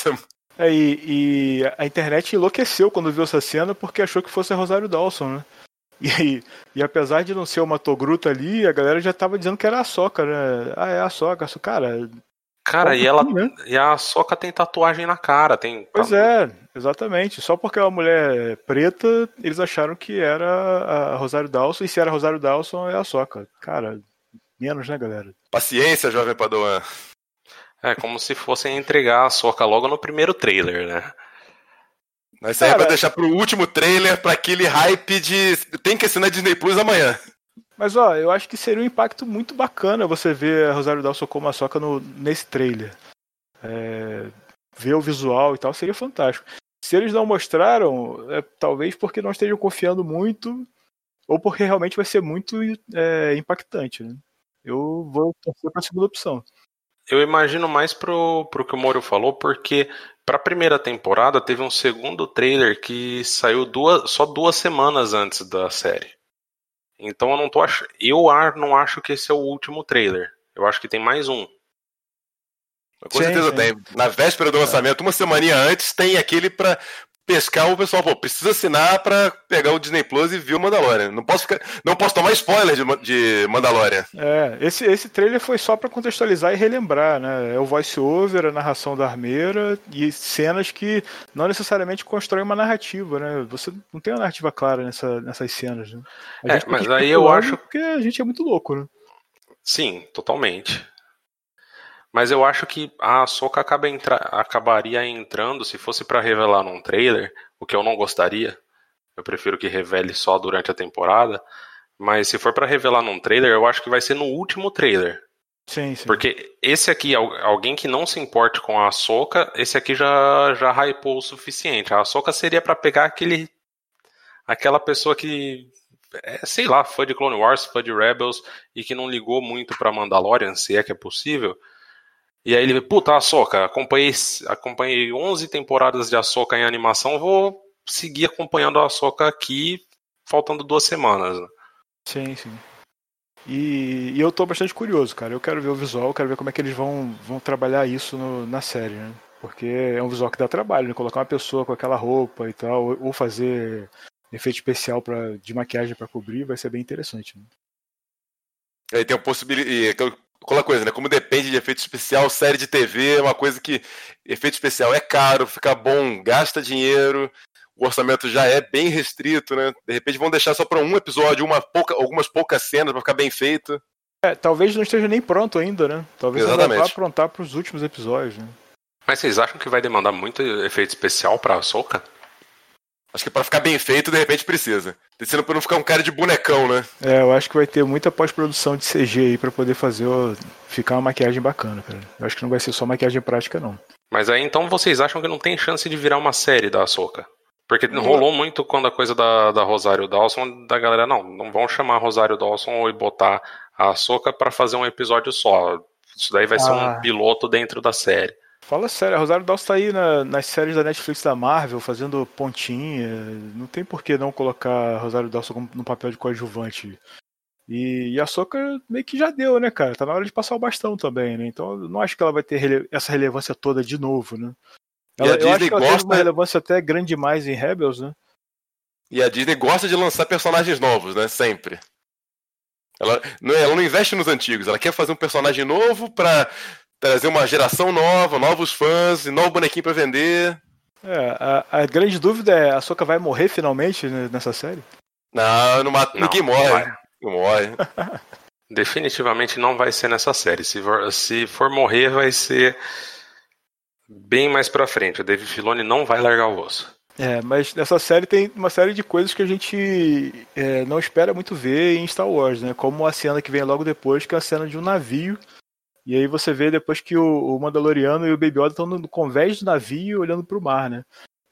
É, e, e, a internet enlouqueceu quando viu essa cena porque achou que fosse a Rosário Dawson, né? E, e apesar de não ser uma togruta ali, a galera já tava dizendo que era a Soca, né? Ah, é a Soca. Cara, Cara, e ela né? e a Soca tem tatuagem na cara, tem. Pois é, exatamente. Só porque é uma mulher preta, eles acharam que era a Rosário Dawson, e se era Rosário Dawson, é a Soca. Cara, menos, né, galera? Paciência, jovem Padoan. É como se fossem entregar a Soca logo no primeiro trailer, né? Mas isso aí é pra deixar pro último trailer, pra aquele hype de tem que assinar Disney Plus amanhã. Mas ó, eu acho que seria um impacto muito bacana você ver a Rosário Dawson como a Soca no, nesse trailer. É, ver o visual e tal seria fantástico. Se eles não mostraram, é, talvez porque não estejam confiando muito, ou porque realmente vai ser muito é, impactante. Né? Eu vou torcer para a segunda opção. Eu imagino mais pro, pro que o Moro falou, porque para a primeira temporada teve um segundo trailer que saiu duas, só duas semanas antes da série. Então eu não tô ach... eu não acho que esse é o último trailer. Eu acho que tem mais um. Com sim, certeza sim. tem. Na véspera do lançamento, uma semana antes, tem aquele para pescar o pessoal, pô, precisa assinar para pegar o Disney Plus e ver o Mandalorian. Não posso, ficar, não posso tomar spoiler de, de Mandalorian. É, esse, esse trailer foi só para contextualizar e relembrar, né? É o voice-over, a narração da armeira e cenas que não necessariamente constroem uma narrativa, né? Você não tem uma narrativa clara nessa, nessas cenas, né? É, mas aí eu acho... Porque a gente é muito louco, né? Sim, totalmente. Mas eu acho que a Soca acaba entra acabaria entrando, se fosse para revelar num trailer, o que eu não gostaria. Eu prefiro que revele só durante a temporada. Mas se for para revelar num trailer, eu acho que vai ser no último trailer. Sim, sim. Porque esse aqui, alguém que não se importe com a Soca, esse aqui já, já hypou o suficiente. A Soca seria para pegar aquele. aquela pessoa que. É, sei lá, fã de Clone Wars, fã de Rebels, e que não ligou muito pra Mandalorian, se é que é possível e aí ele, puta, Ahsoka, acompanhei, acompanhei 11 temporadas de Ahsoka em animação, vou seguir acompanhando a Ahsoka aqui, faltando duas semanas. Né? Sim, sim. E, e, eu tô bastante curioso, cara. Eu quero ver o visual, quero ver como é que eles vão, vão trabalhar isso no, na série, né? Porque é um visual que dá trabalho, né? Colocar uma pessoa com aquela roupa e tal, ou fazer efeito especial pra, de maquiagem para cobrir, vai ser bem interessante. Né? Aí tem a possibilidade aquela coisa, né? Como depende de efeito especial, série de TV é uma coisa que efeito especial é caro, fica bom, gasta dinheiro, o orçamento já é bem restrito, né? De repente vão deixar só para um episódio, uma pouca, algumas poucas cenas para ficar bem feito. É, talvez não esteja nem pronto ainda, né? Talvez Exatamente. ainda vá aprontar para os últimos episódios, né? Mas vocês acham que vai demandar muito efeito especial para a Soca? Acho que para ficar bem feito, de repente precisa. Descendo para não ficar um cara de bonecão, né? É, eu acho que vai ter muita pós-produção de CG aí para poder fazer ó, ficar uma maquiagem bacana, cara. Eu acho que não vai ser só maquiagem prática, não. Mas aí então vocês acham que não tem chance de virar uma série da Ahsoka? Porque rolou muito quando a coisa da, da Rosário Dawson, da galera, não, não vão chamar Rosário Dawson e botar a Ahsoka para fazer um episódio só. Isso daí vai ah. ser um ah. piloto dentro da série. Fala sério, a Rosário Dawson tá aí na, nas séries da Netflix da Marvel, fazendo pontinha. Não tem por que não colocar a Rosário Dawson no papel de coadjuvante. E, e a Soca meio que já deu, né, cara? Tá na hora de passar o bastão também, né? Então eu não acho que ela vai ter rele essa relevância toda de novo, né? Ela, eu acho que ela gosta... teve uma relevância até grande demais em Rebels, né? E a Disney gosta de lançar personagens novos, né? Sempre. Ela não, é, ela não investe nos antigos, ela quer fazer um personagem novo pra trazer uma geração nova, novos fãs e novo bonequinho para vender. É, a, a, grande dúvida é: a Soca vai morrer finalmente nessa série? Não, não mata, ninguém morre. Não, morre. Definitivamente não vai ser nessa série. Se for, se for morrer, vai ser bem mais pra frente. O David Filoni não vai largar o osso. É, mas nessa série tem uma série de coisas que a gente é, não espera muito ver em Star Wars, né? Como a cena que vem logo depois, que é a cena de um navio e aí você vê depois que o, o Mandaloriano e o Baby Yoda estão no convés do navio olhando para o mar, né?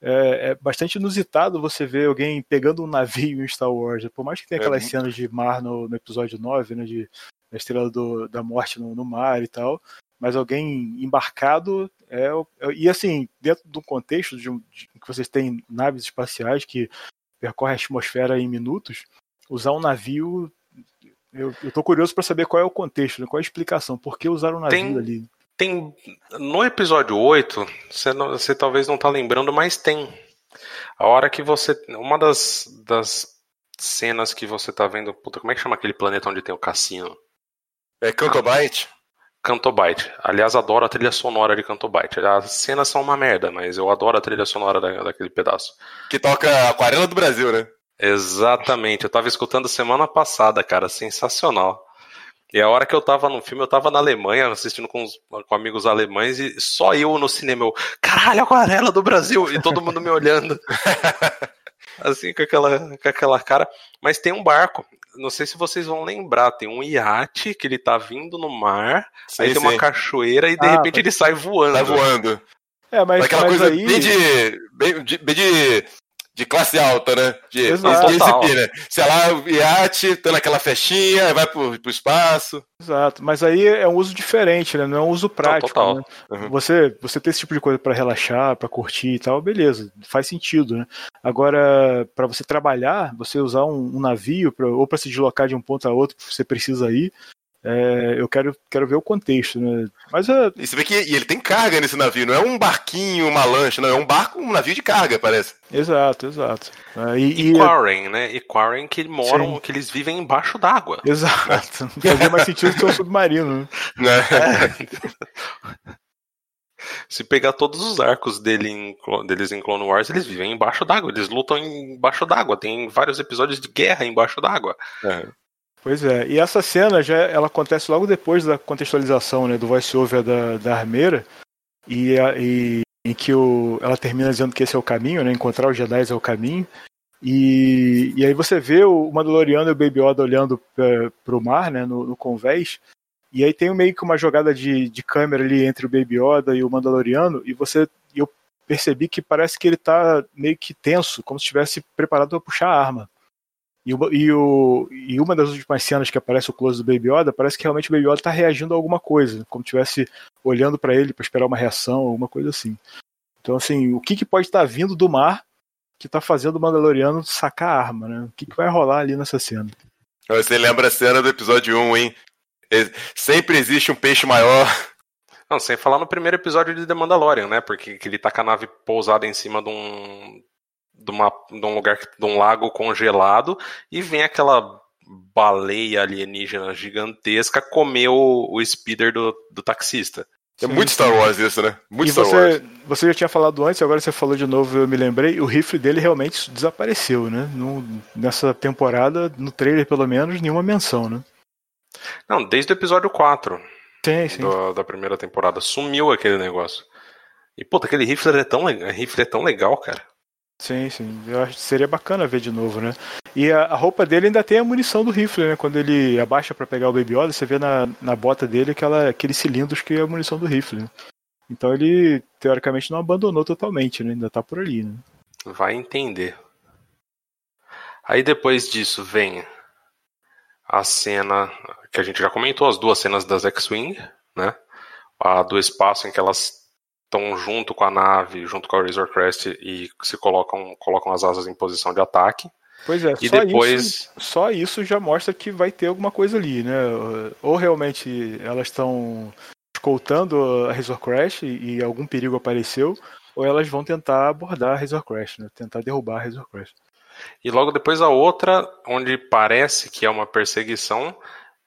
É, é, bastante inusitado você ver alguém pegando um navio em Star Wars. Por mais que tenha é aquelas é. cenas de mar no, no, episódio 9, né? De Estrela do, da Morte no, no, mar e tal. Mas alguém embarcado é, é e assim, dentro do contexto de, de que vocês têm naves espaciais que percorrem a atmosfera em minutos, usar um navio eu, eu tô curioso para saber qual é o contexto, né? qual é a explicação, por que usaram o navio tem, ali. Tem. No episódio 8, você, não, você talvez não tá lembrando, mas tem. A hora que você. Uma das, das cenas que você tá vendo. Puta, como é que chama aquele planeta onde tem o cassino? É Cantobite? Ah, Cantobite. Aliás, adoro a trilha sonora de Cantobite. As cenas são uma merda, mas eu adoro a trilha sonora da, daquele pedaço. Que toca Aquarela do Brasil, né? Exatamente, eu tava escutando semana passada, cara, sensacional. E a hora que eu tava no filme, eu tava na Alemanha, assistindo com, os, com amigos alemães, e só eu no cinema, eu, caralho, aquarela do Brasil! E todo mundo me olhando. assim, com aquela, com aquela cara. Mas tem um barco. não sei se vocês vão lembrar, tem um iate que ele tá vindo no mar, Sim, aí tem sim. uma cachoeira e de Ah, repente ele sai voando. Tá voando. É, mas, Aquela mas coisa aí... bem de. Bem de, bem de, de classe alta, né? De Total. disciplina. Sei lá, o iate, tá naquela festinha, vai pro, pro espaço. Exato, mas aí é um uso diferente, né? Não é um uso prático. total. né? Uhum. Você, você ter esse tipo de coisa pra relaxar, pra curtir e tal, beleza, faz sentido, né? Agora, pra você trabalhar, você usar um, um navio pra, ou pra se deslocar de um ponto a outro que você precisa ir, é, eu quero, quero ver o contexto, né? Mas é, E você vê que e ele tem carga nesse navio, não é um barquinho, uma lancha, não, é um barco, um navio de carga, parece. exato, exato. É, e, E e- Quarren, né? E Quarren que moram, Sim. que eles vivem embaixo d'água. Exato. Fazia mais sentido que um submarino, né? Né? Se pegar todos os arcos dele em, deles em Clone Wars, eles vivem embaixo d'água, eles lutam embaixo d'água. Tem vários episódios de guerra embaixo d'água. É. Pois é, e essa cena já ela acontece logo depois da contextualização né, do voice-over da, da armeira, e, e em que o, ela termina dizendo que esse é o caminho, né, encontrar os Jedi é o caminho, e, e aí você vê o Mandaloriano e o Baby Yoda olhando pra, pro mar, né, no, no convés, e aí tem meio que uma jogada de, de câmera ali entre o Baby Yoda e o Mandaloriano, e você eu percebi que parece que ele tá meio que tenso, como se estivesse preparado para puxar a arma. E, o, e, o, e uma das últimas cenas que aparece o close do Baby Yoda, parece que realmente o Baby Yoda tá reagindo a alguma coisa, como se estivesse olhando para ele para esperar uma reação, alguma coisa assim. Então, assim, o que, que pode estar vindo do mar que tá fazendo o Mandaloriano sacar a arma, né? O que, que vai rolar ali nessa cena? Você lembra a cena do episódio 1, hein? Sempre existe um peixe maior. Não, sem falar no primeiro episódio de The Mandalorian, né? Porque que ele tá com a nave pousada em cima de um. De, uma, de um lugar, de um lago congelado, e vem aquela baleia alienígena gigantesca comer o, o speeder do, do taxista. É muito Star Wars isso, né? Muito e Star você, Wars. você já tinha falado antes, agora você falou de novo, eu me lembrei, o rifle dele realmente desapareceu, né? No- nessa temporada, no trailer pelo menos, nenhuma menção, né? Não, desde o episódio 4 Sim, sim. do- da primeira temporada. Sumiu aquele negócio. E, puta, aquele rifle é tão, le- rifle é tão legal, cara. Sim, sim. Eu acho que seria bacana ver de novo, né? E a, a roupa dele ainda tem a munição do rifle, né? Quando ele abaixa pra pegar o Baby Yoda, você vê na, na bota dele aquela, aqueles cilindros que é a munição do rifle, né? Então ele, teoricamente, não abandonou totalmente, né? Ainda tá por ali, né? Vai entender. Aí depois disso vem a cena que a gente já comentou, as duas cenas das X-Wing, né? A do espaço em que elas estão junto com a nave, junto com a Razor Crest e se colocam, colocam as asas em posição de ataque. Pois é, E só, depois- isso, só isso já mostra que vai ter alguma coisa ali, né? Ou realmente elas estão escoltando a Razor Crash e, algum perigo apareceu, ou elas vão tentar abordar a Razor Crash, né? Tentar derrubar a Razor Crash. E logo depois a outra, onde parece que é uma perseguição,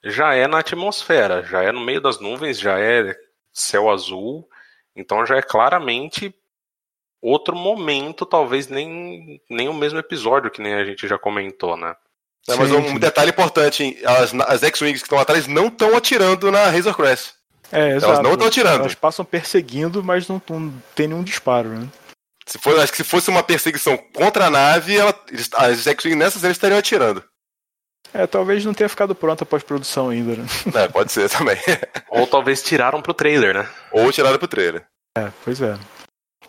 já é na atmosfera, já é no meio das nuvens, já é céu azul. Então já é claramente outro momento, talvez nem, nem o mesmo episódio que nem a gente já comentou, né? É, mas Sim, um sim. detalhe importante, hein? as, as X-Wings que estão atrás não estão atirando na Razor Crest. É, exato. Elas não estão atirando. Elas passam perseguindo, mas não, não tem nenhum disparo, né? Se for, acho que se fosse uma perseguição contra a nave, ela, eles- as X-Wing nessa cena estariam atirando. É, talvez não tenha ficado pronta a pós-produção ainda, né? É, pode ser também. Ou talvez tiraram pro trailer, né? Ou tiraram pro trailer. É, pois é.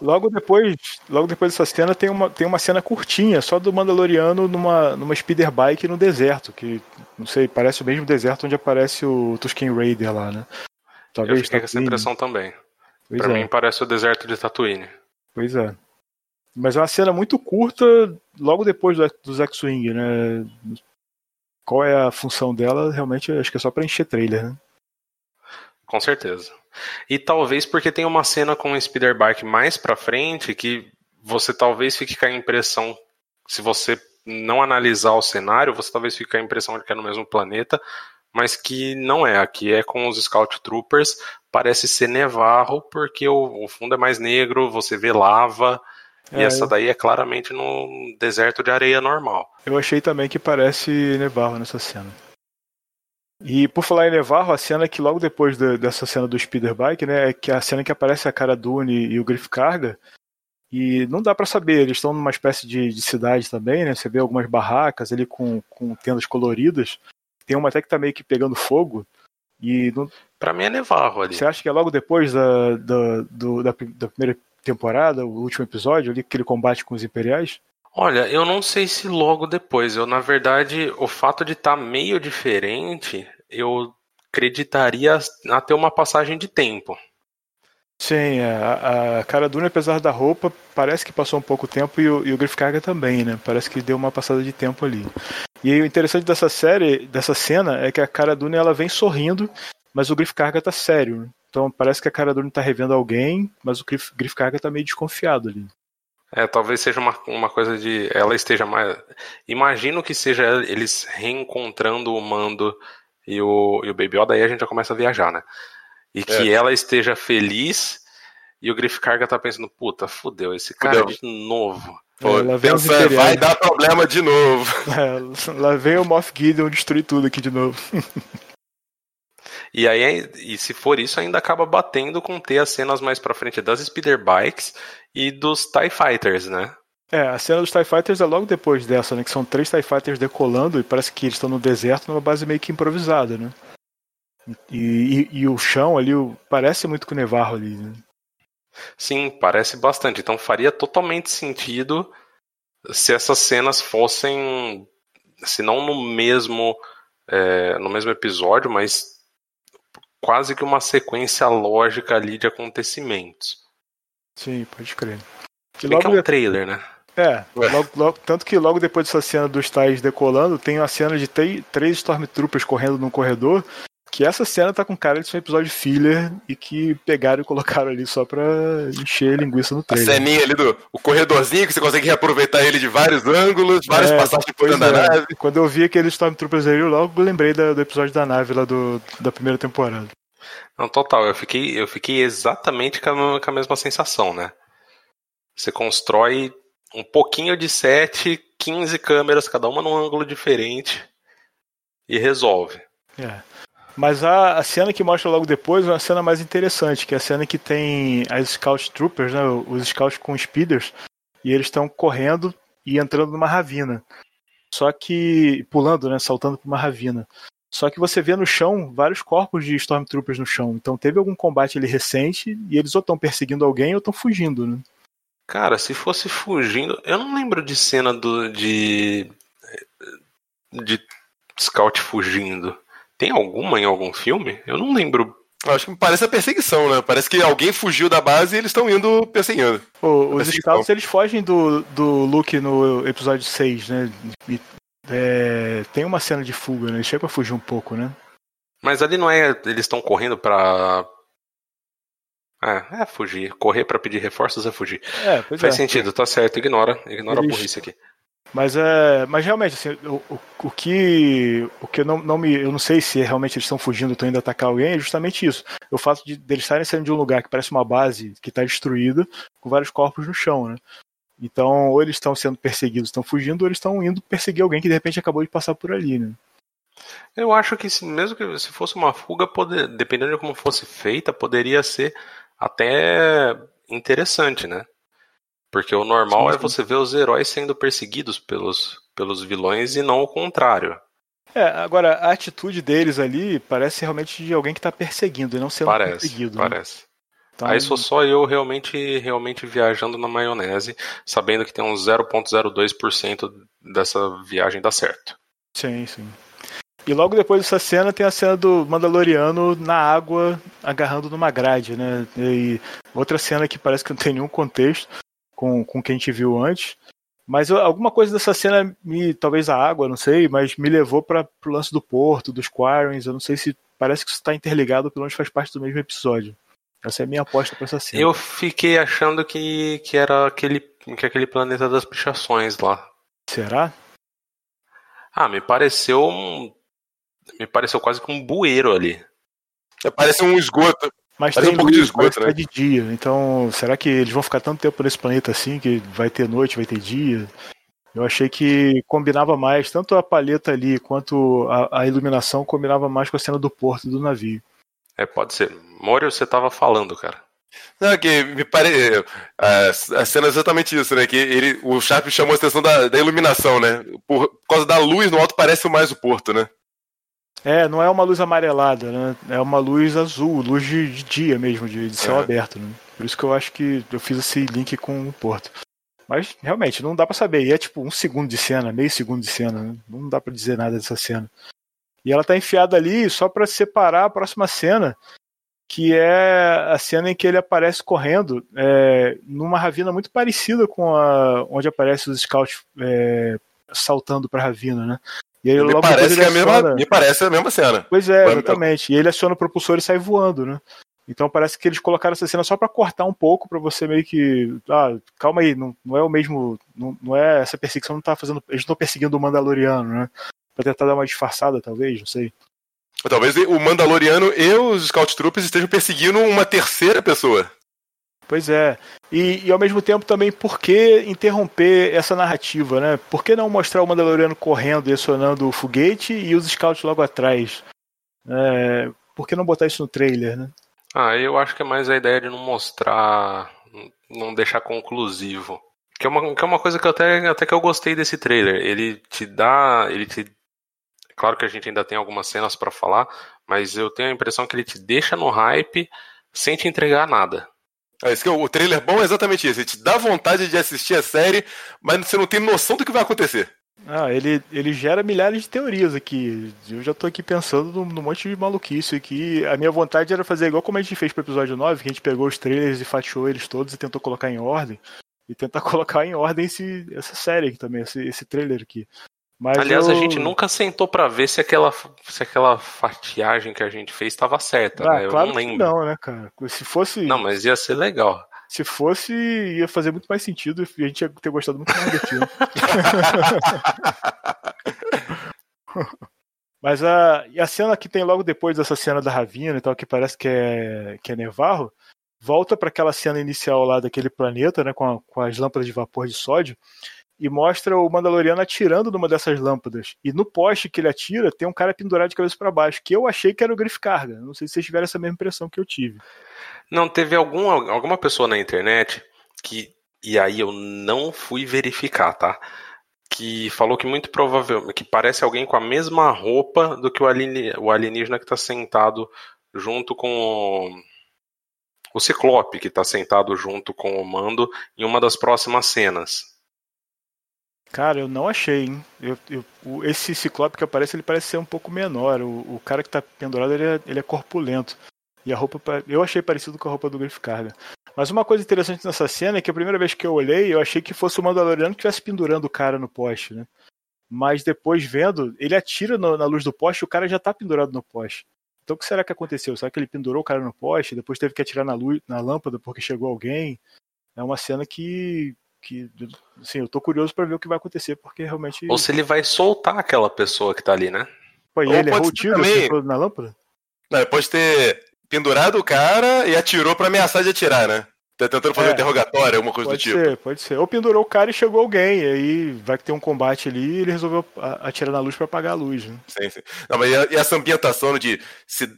Logo depois, logo depois dessa cena tem uma, tem uma cena curtinha, só do Mandaloriano numa, numa speeder bike no deserto, que não sei, parece o mesmo deserto onde aparece o Tusken Raider lá, né? Eu Talvez fiquei com essa Tatooine. impressão também. Pois Pra é, mim parece o deserto de Tatooine. pois é. Mas é uma cena muito curta, logo depois do, dos X-Wing, né? Qual é a função dela? Realmente, acho que é só pra encher trailer, né? Com certeza. E talvez porque tem uma cena com o speeder bike mais pra frente que você talvez fique com a impressão, se você não analisar o cenário, você talvez fique com a impressão de que é no mesmo planeta, mas que não é. Aqui é com os Scout Troopers, parece ser Nevarro, porque o, o fundo é mais negro, você vê lava, e É, essa daí é claramente no deserto de areia normal. Eu achei também que parece Nevarro nessa cena. E por falar em Nevarro, a cena que logo depois da- dessa cena do Speeder Bike, né, é que a cena que aparece a cara Dune e o Griff Carga, E não dá para saber, eles estão numa espécie de, de, cidade também, né? Você vê algumas barracas ali com, com tendas coloridas. Tem uma até que tá meio que pegando fogo. E não... Pra mim é Nevarro ali. Você acha que é logo depois da, da, do, da, da primeira temporada, o último episódio, ali, aquele combate com os Imperiais? Olha, eu não sei se logo depois. Eu, na verdade, o fato de estar tá meio diferente, eu acreditaria a ter uma passagem de tempo. Sim, é, a, a cara Dune, apesar da roupa, parece que passou um pouco tempo e o, e o Griff Carga também, né? Parece que deu uma passada de tempo ali. E o interessante dessa série, dessa cena, é que a cara Dune ela vem sorrindo, mas o Griff Carga tá sério. Então parece que a cara Dune tá revendo alguém, mas o Griff, Griff Carga tá meio desconfiado ali. É, talvez seja uma, uma coisa de. Ela esteja mais. Imagino que seja eles reencontrando o Mando e o, e o Baby Yoda, aí a gente já começa a viajar, né? E que é. ela esteja feliz e o Griff Carga tá pensando, puta, fudeu, esse cara fudeu. de novo. Pô, é, pensa, vai dar problema de novo. É, lá vem o Moff Gideon destruir tudo aqui de novo. E aí, e se for isso, ainda acaba batendo com ter as cenas mais pra frente das Speeder Bikes e dos TIE Fighters, né? É, a cena dos TIE Fighters é logo depois dessa, né? Que são três TIE Fighters decolando e parece que eles estão no deserto numa base meio que improvisada, né? E, e, e o chão ali parece muito com o Nevarro ali, né? Sim, parece bastante. Então faria totalmente sentido se essas cenas fossem, se não no mesmo, é, no mesmo episódio, mas quase que uma sequência lógica ali de acontecimentos. Sim, pode crer. Que logo que é um trailer, né? É, logo, logo, tanto que logo depois dessa cena dos tais decolando, tem uma cena de três Stormtroopers correndo num corredor que essa cena tá com cara de ser um episódio filler e que pegaram e colocaram ali só pra encher linguiça no trailer. A ceninha ali do o corredorzinho que você consegue reaproveitar ele de vários ângulos, várias é, passagens por dentro é. da nave. Quando eu vi aquele Stormtroopers ali, eu logo lembrei da, do episódio da nave lá do, da primeira temporada. Não, total, eu fiquei, eu fiquei exatamente com a, com a mesma sensação, né? Você constrói um pouquinho de set, 15 câmeras, cada uma num ângulo diferente, e resolve. É. Mas a, a, cena que mostra logo depois é uma cena mais interessante, que é a cena que tem as Scout Troopers, né, os Scouts com speeders, e eles estão correndo e entrando numa ravina. Só que. pulando, né? Saltando por uma ravina. Só que você vê no chão vários corpos de Stormtroopers no chão. Então teve algum combate ali recente e eles ou estão perseguindo alguém ou estão fugindo, né? Cara, se fosse fugindo. Eu não lembro de cena do, de. de Scout fugindo. Tem alguma em algum filme? Eu não lembro. Acho que parece a perseguição, né? Parece que alguém fugiu da base e eles estão indo perseguindo. os Scouts eles fogem do, do Luke no episódio 6, né? E, é, tem uma cena de fuga, né? Eles chegam a fugir um pouco, né? Mas ali não é. Eles estão correndo pra. É, é fugir. Correr para pedir reforços é fugir. É, Faz é. sentido, tá certo. Ignora. Ignora eles, a burrice aqui. Mas é, mas realmente assim, o, o, o que o que não, não me eu não sei se realmente eles estão fugindo, estão indo atacar alguém, é justamente isso. O fato de, de eles estarem saindo de um lugar que parece uma base que está destruída, com vários corpos no chão, né? Então, ou eles estão sendo perseguidos, estão fugindo, ou eles estão indo perseguir alguém que de repente acabou de passar por ali, né? Eu acho que se, mesmo que se fosse uma fuga, poder, dependendo de como fosse feita, poderia ser até interessante, né? Porque o normal sim, é sim. é você ver os heróis sendo perseguidos pelos, pelos vilões e não o contrário. É, agora, a atitude deles ali parece realmente de alguém que está perseguindo e não sendo parece, perseguido. Né? Parece. Né? Então... Aí sou só eu realmente, realmente viajando na maionese, sabendo que tem uns 0,02% dessa viagem dá certo. Sim, sim. E logo depois dessa cena tem a cena do Mandaloriano na água agarrando numa grade, né? E outra cena que parece que não tem nenhum contexto com, com o que a gente viu antes. Mas eu, alguma coisa dessa cena, me, talvez a água, não sei, mas me levou para o lance do porto, dos Quarrens. Eu não sei se parece que isso está interligado, pelo menos faz parte do mesmo episódio. Essa é a minha aposta para essa cena. Eu fiquei achando que, que era aquele, que aquele planeta das pichações lá. Será? Ah, me pareceu um, me pareceu quase que um bueiro ali. Parece um esgoto. Mas tem um pouco luz, de esgoto, né? de dia. Então, será que eles vão ficar tanto tempo nesse planeta assim que vai ter noite, vai ter dia? Eu achei que combinava mais, tanto a palheta ali quanto a, a iluminação combinava mais com a cena do porto do navio. É, pode ser. Mori, você tava falando, cara. Não, que me parece. A, a, cena é exatamente isso, né? Que ele, o Sharp chamou a atenção da, da iluminação, né? Por, por, causa da luz no alto parece mais o porto, né? É, não é uma luz amarelada, né? É uma luz azul, luz de, de dia mesmo, de, de céu é. aberto, né? Por isso que eu acho que eu fiz esse link com o porto. Mas realmente, não dá para saber. E é tipo um segundo de cena, meio segundo de cena. Né? Não dá para dizer nada dessa cena. E ela tá enfiada ali só para separar a próxima cena, que é a cena em que ele aparece correndo é, numa ravina muito parecida com a onde aparece os scouts é, saltando pra ravina, né? E aí, me, parece que é a mesma, me parece a mesma cena. Pois é, exatamente. E ele aciona o propulsor e sai voando, né? Então parece que eles colocaram essa cena só para cortar um pouco, para você meio que. Ah, calma aí, não, não é o mesmo. Não, não é. Essa perseguição não tá fazendo. Eles estão perseguindo o Mandaloriano, né? Pra tentar dar uma disfarçada, talvez, não sei. Talvez o Mandaloriano e os Scout Troopers estejam perseguindo uma terceira pessoa. Pois é. E, e, ao mesmo tempo também, por que interromper essa narrativa, né? Por que não mostrar o Mandaloriano correndo e acionando o foguete e os Scouts logo atrás? É, por que não botar isso no trailer, né? Ah, eu acho que é mais a ideia de não mostrar, não deixar conclusivo. Que é uma, que é uma coisa que até, até que eu gostei desse trailer. Ele te dá. Ele te. Claro que a gente ainda tem algumas cenas para falar, mas eu tenho a impressão que ele te deixa no hype sem te entregar nada. É, isso que o trailer bom é exatamente isso. Ele te dá vontade de assistir a série, mas você não tem noção do que vai acontecer. Ah, ele, ele gera milhares de teorias aqui. Eu já tô aqui pensando num, num monte de maluquice aqui. A minha vontade era fazer igual como a gente fez pro episódio 9, que a gente pegou os trailers e fatiou eles todos e tentou colocar em ordem. E tentar colocar em ordem esse, essa série aqui também, esse, esse trailer aqui. Mas Aliás, eu... a gente nunca sentou para ver se aquela, se aquela fatiagem que a gente fez estava certa, ah, né? Eu claro não lembro. não, né, cara? Se fosse. Não, mas ia ser legal. Se fosse, ia fazer muito mais sentido e a gente ia ter gostado muito mais daquilo. Mas a, e a cena que tem logo depois dessa cena da Ravina e tal, que parece que é, que é Nevarro, volta para aquela cena inicial lá daquele planeta, né, com, a, com as lâmpadas de vapor de sódio, e mostra o Mandaloriano atirando numa dessas lâmpadas. E no poste que ele atira, tem um cara pendurado de cabeça para baixo, que eu achei que era o Griff Carga. Não sei se vocês tiveram essa mesma impressão que eu tive. Não, teve alguma, alguma pessoa na internet que. E aí eu não fui verificar, tá? Que falou que muito provavelmente. que parece alguém com a mesma roupa do que o, alienígena, o alienígena que está sentado junto com. O Ciclope, que está sentado junto com o Mando em uma das próximas cenas. Cara, eu não achei, hein? Eu, eu, esse Ciclope que aparece, ele parece ser um pouco menor. O, o cara que está pendurado, ele é, ele é corpulento. E a roupa, eu achei parecido com a roupa do Griff Carga. Mas uma coisa interessante nessa cena é que a primeira vez que eu olhei, eu achei que fosse o Mandaloriano que estivesse pendurando o cara no poste, né? Mas depois vendo, ele atira no, na luz do poste e o cara já tá pendurado no poste. Então o que será que aconteceu? Será que ele pendurou o cara no poste, depois teve que atirar na luz, na lâmpada porque chegou alguém? É uma cena que que assim, eu tô curioso para ver o que vai acontecer, porque realmente Ou se ele vai soltar aquela pessoa que tá ali, né? Pô, e ele errou o tiro também... na lâmpada? Não, pode ter pendurado o cara e atirou para ameaçar de atirar, né? Tá tentando fazer é, um interrogatório, alguma coisa do tipo. Pode ser, pode ser. Ou pendurou o cara e chegou alguém, e aí vai ter um combate ali e ele resolveu atirar na luz para apagar a luz, né? Sim, sim. Não, mas e essa ambientação de,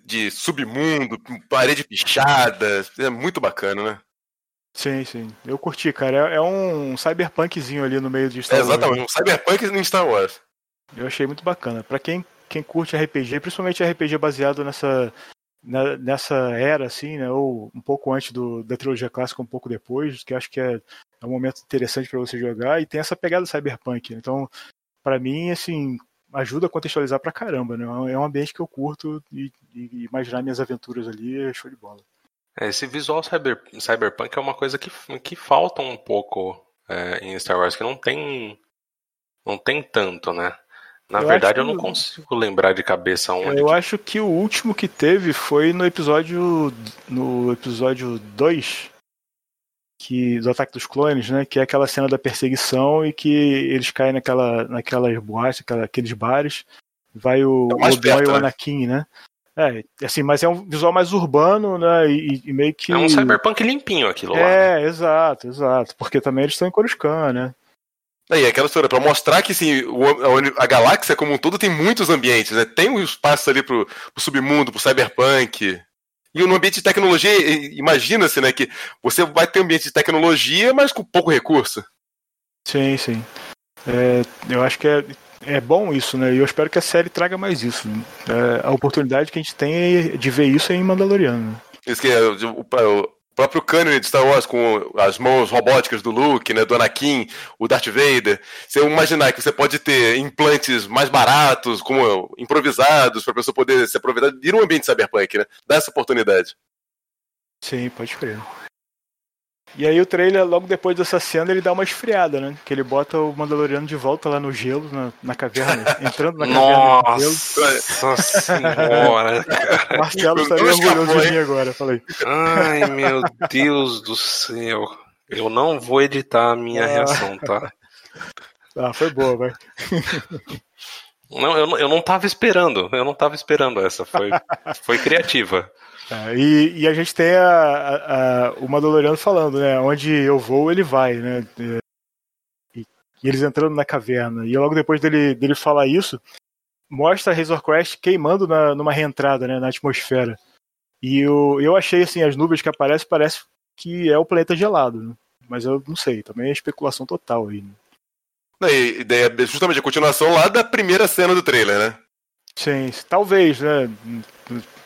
de submundo, parede pichada, é muito bacana, né? Sim, sim. Eu curti, cara. É, é um cyberpunkzinho ali no meio de Star é, Wars. Exatamente, um cyberpunk em Star Wars. Eu achei muito bacana. Para quem, quem curte RPG, principalmente RPG baseado nessa nessa era, assim, né, ou um pouco antes do, da trilogia clássica, um pouco depois, que acho que é, é um momento interessante para você jogar, e tem essa pegada cyberpunk. Né? Então, para mim, assim, ajuda a contextualizar pra caramba, né? É um ambiente que eu curto e, e imaginar minhas aventuras ali é show de bola. É, esse visual cyber, cyberpunk é uma coisa que, que falta um pouco é, em Star Wars, que não tem não tem tanto, né? Na eu verdade, eu não consigo lembrar de cabeça onde. Eu que... acho que o último que teve foi no episódio. No episódio 2. Que, do Ataque dos Clones, né? Que é aquela cena da perseguição e que eles caem naquela, naquelas boates, aquela, aqueles bares. Vai o é Obi-Wan e o né? Anakin, né? É, assim, mas é um visual mais urbano, né? E, e, meio que. É um cyberpunk limpinho aquilo é, lá. É, né? exato, exato. Porque também eles estão em Coruscant, né? E aquela história, para mostrar que assim, a galáxia como um todo tem muitos ambientes, né? Tem um espaço ali pro, pro submundo, pro cyberpunk. E no ambiente de tecnologia, imagina-se, né, que você vai ter um ambiente de tecnologia, mas com pouco recurso. Sim, sim. É, eu acho que é, é bom isso, né? E eu espero que a série traga mais isso. Né? É, a oportunidade que a gente tem de ver isso é em Mandaloriano. Isso que é, o, próprio canon de Star Wars, com as mãos robóticas do Luke, né, do Anakin, o Darth Vader. Você imaginar que você pode ter implantes mais baratos, como improvisados, para a pessoa poder se aproveitar, vir um ambiente cyberpunk, né? Dá essa oportunidade. Sim, pode crer. E aí o trailer, logo depois dessa cena, ele dá uma esfriada, né? Que ele bota o Mandaloriano de volta lá no gelo, na, na caverna, entrando na caverna Nossa senhora, cara. Marcelo estaria orgulhoso de mim agora, falei. Ai, meu Deus do céu. Eu não vou editar a minha ah. reação, tá? Ah, foi boa, vai. Não, eu, eu não tava esperando. Eu não tava esperando essa. Foi, foi criativa. É, e, e, a gente tem a, a, a, o Mandaloriano falando, né? Onde eu vou, ele vai, né? E, e, eles entrando na caverna. E logo depois dele, dele falar isso, mostra a Razor Crest queimando na, numa reentrada, né? Na atmosfera. E eu, eu achei, assim, as nuvens que aparecem, parece que é o planeta gelado, né? Mas eu não sei, também é especulação total aí. Né? E, e é justamente a continuação lá da primeira cena do trailer, né? Sim, talvez, né?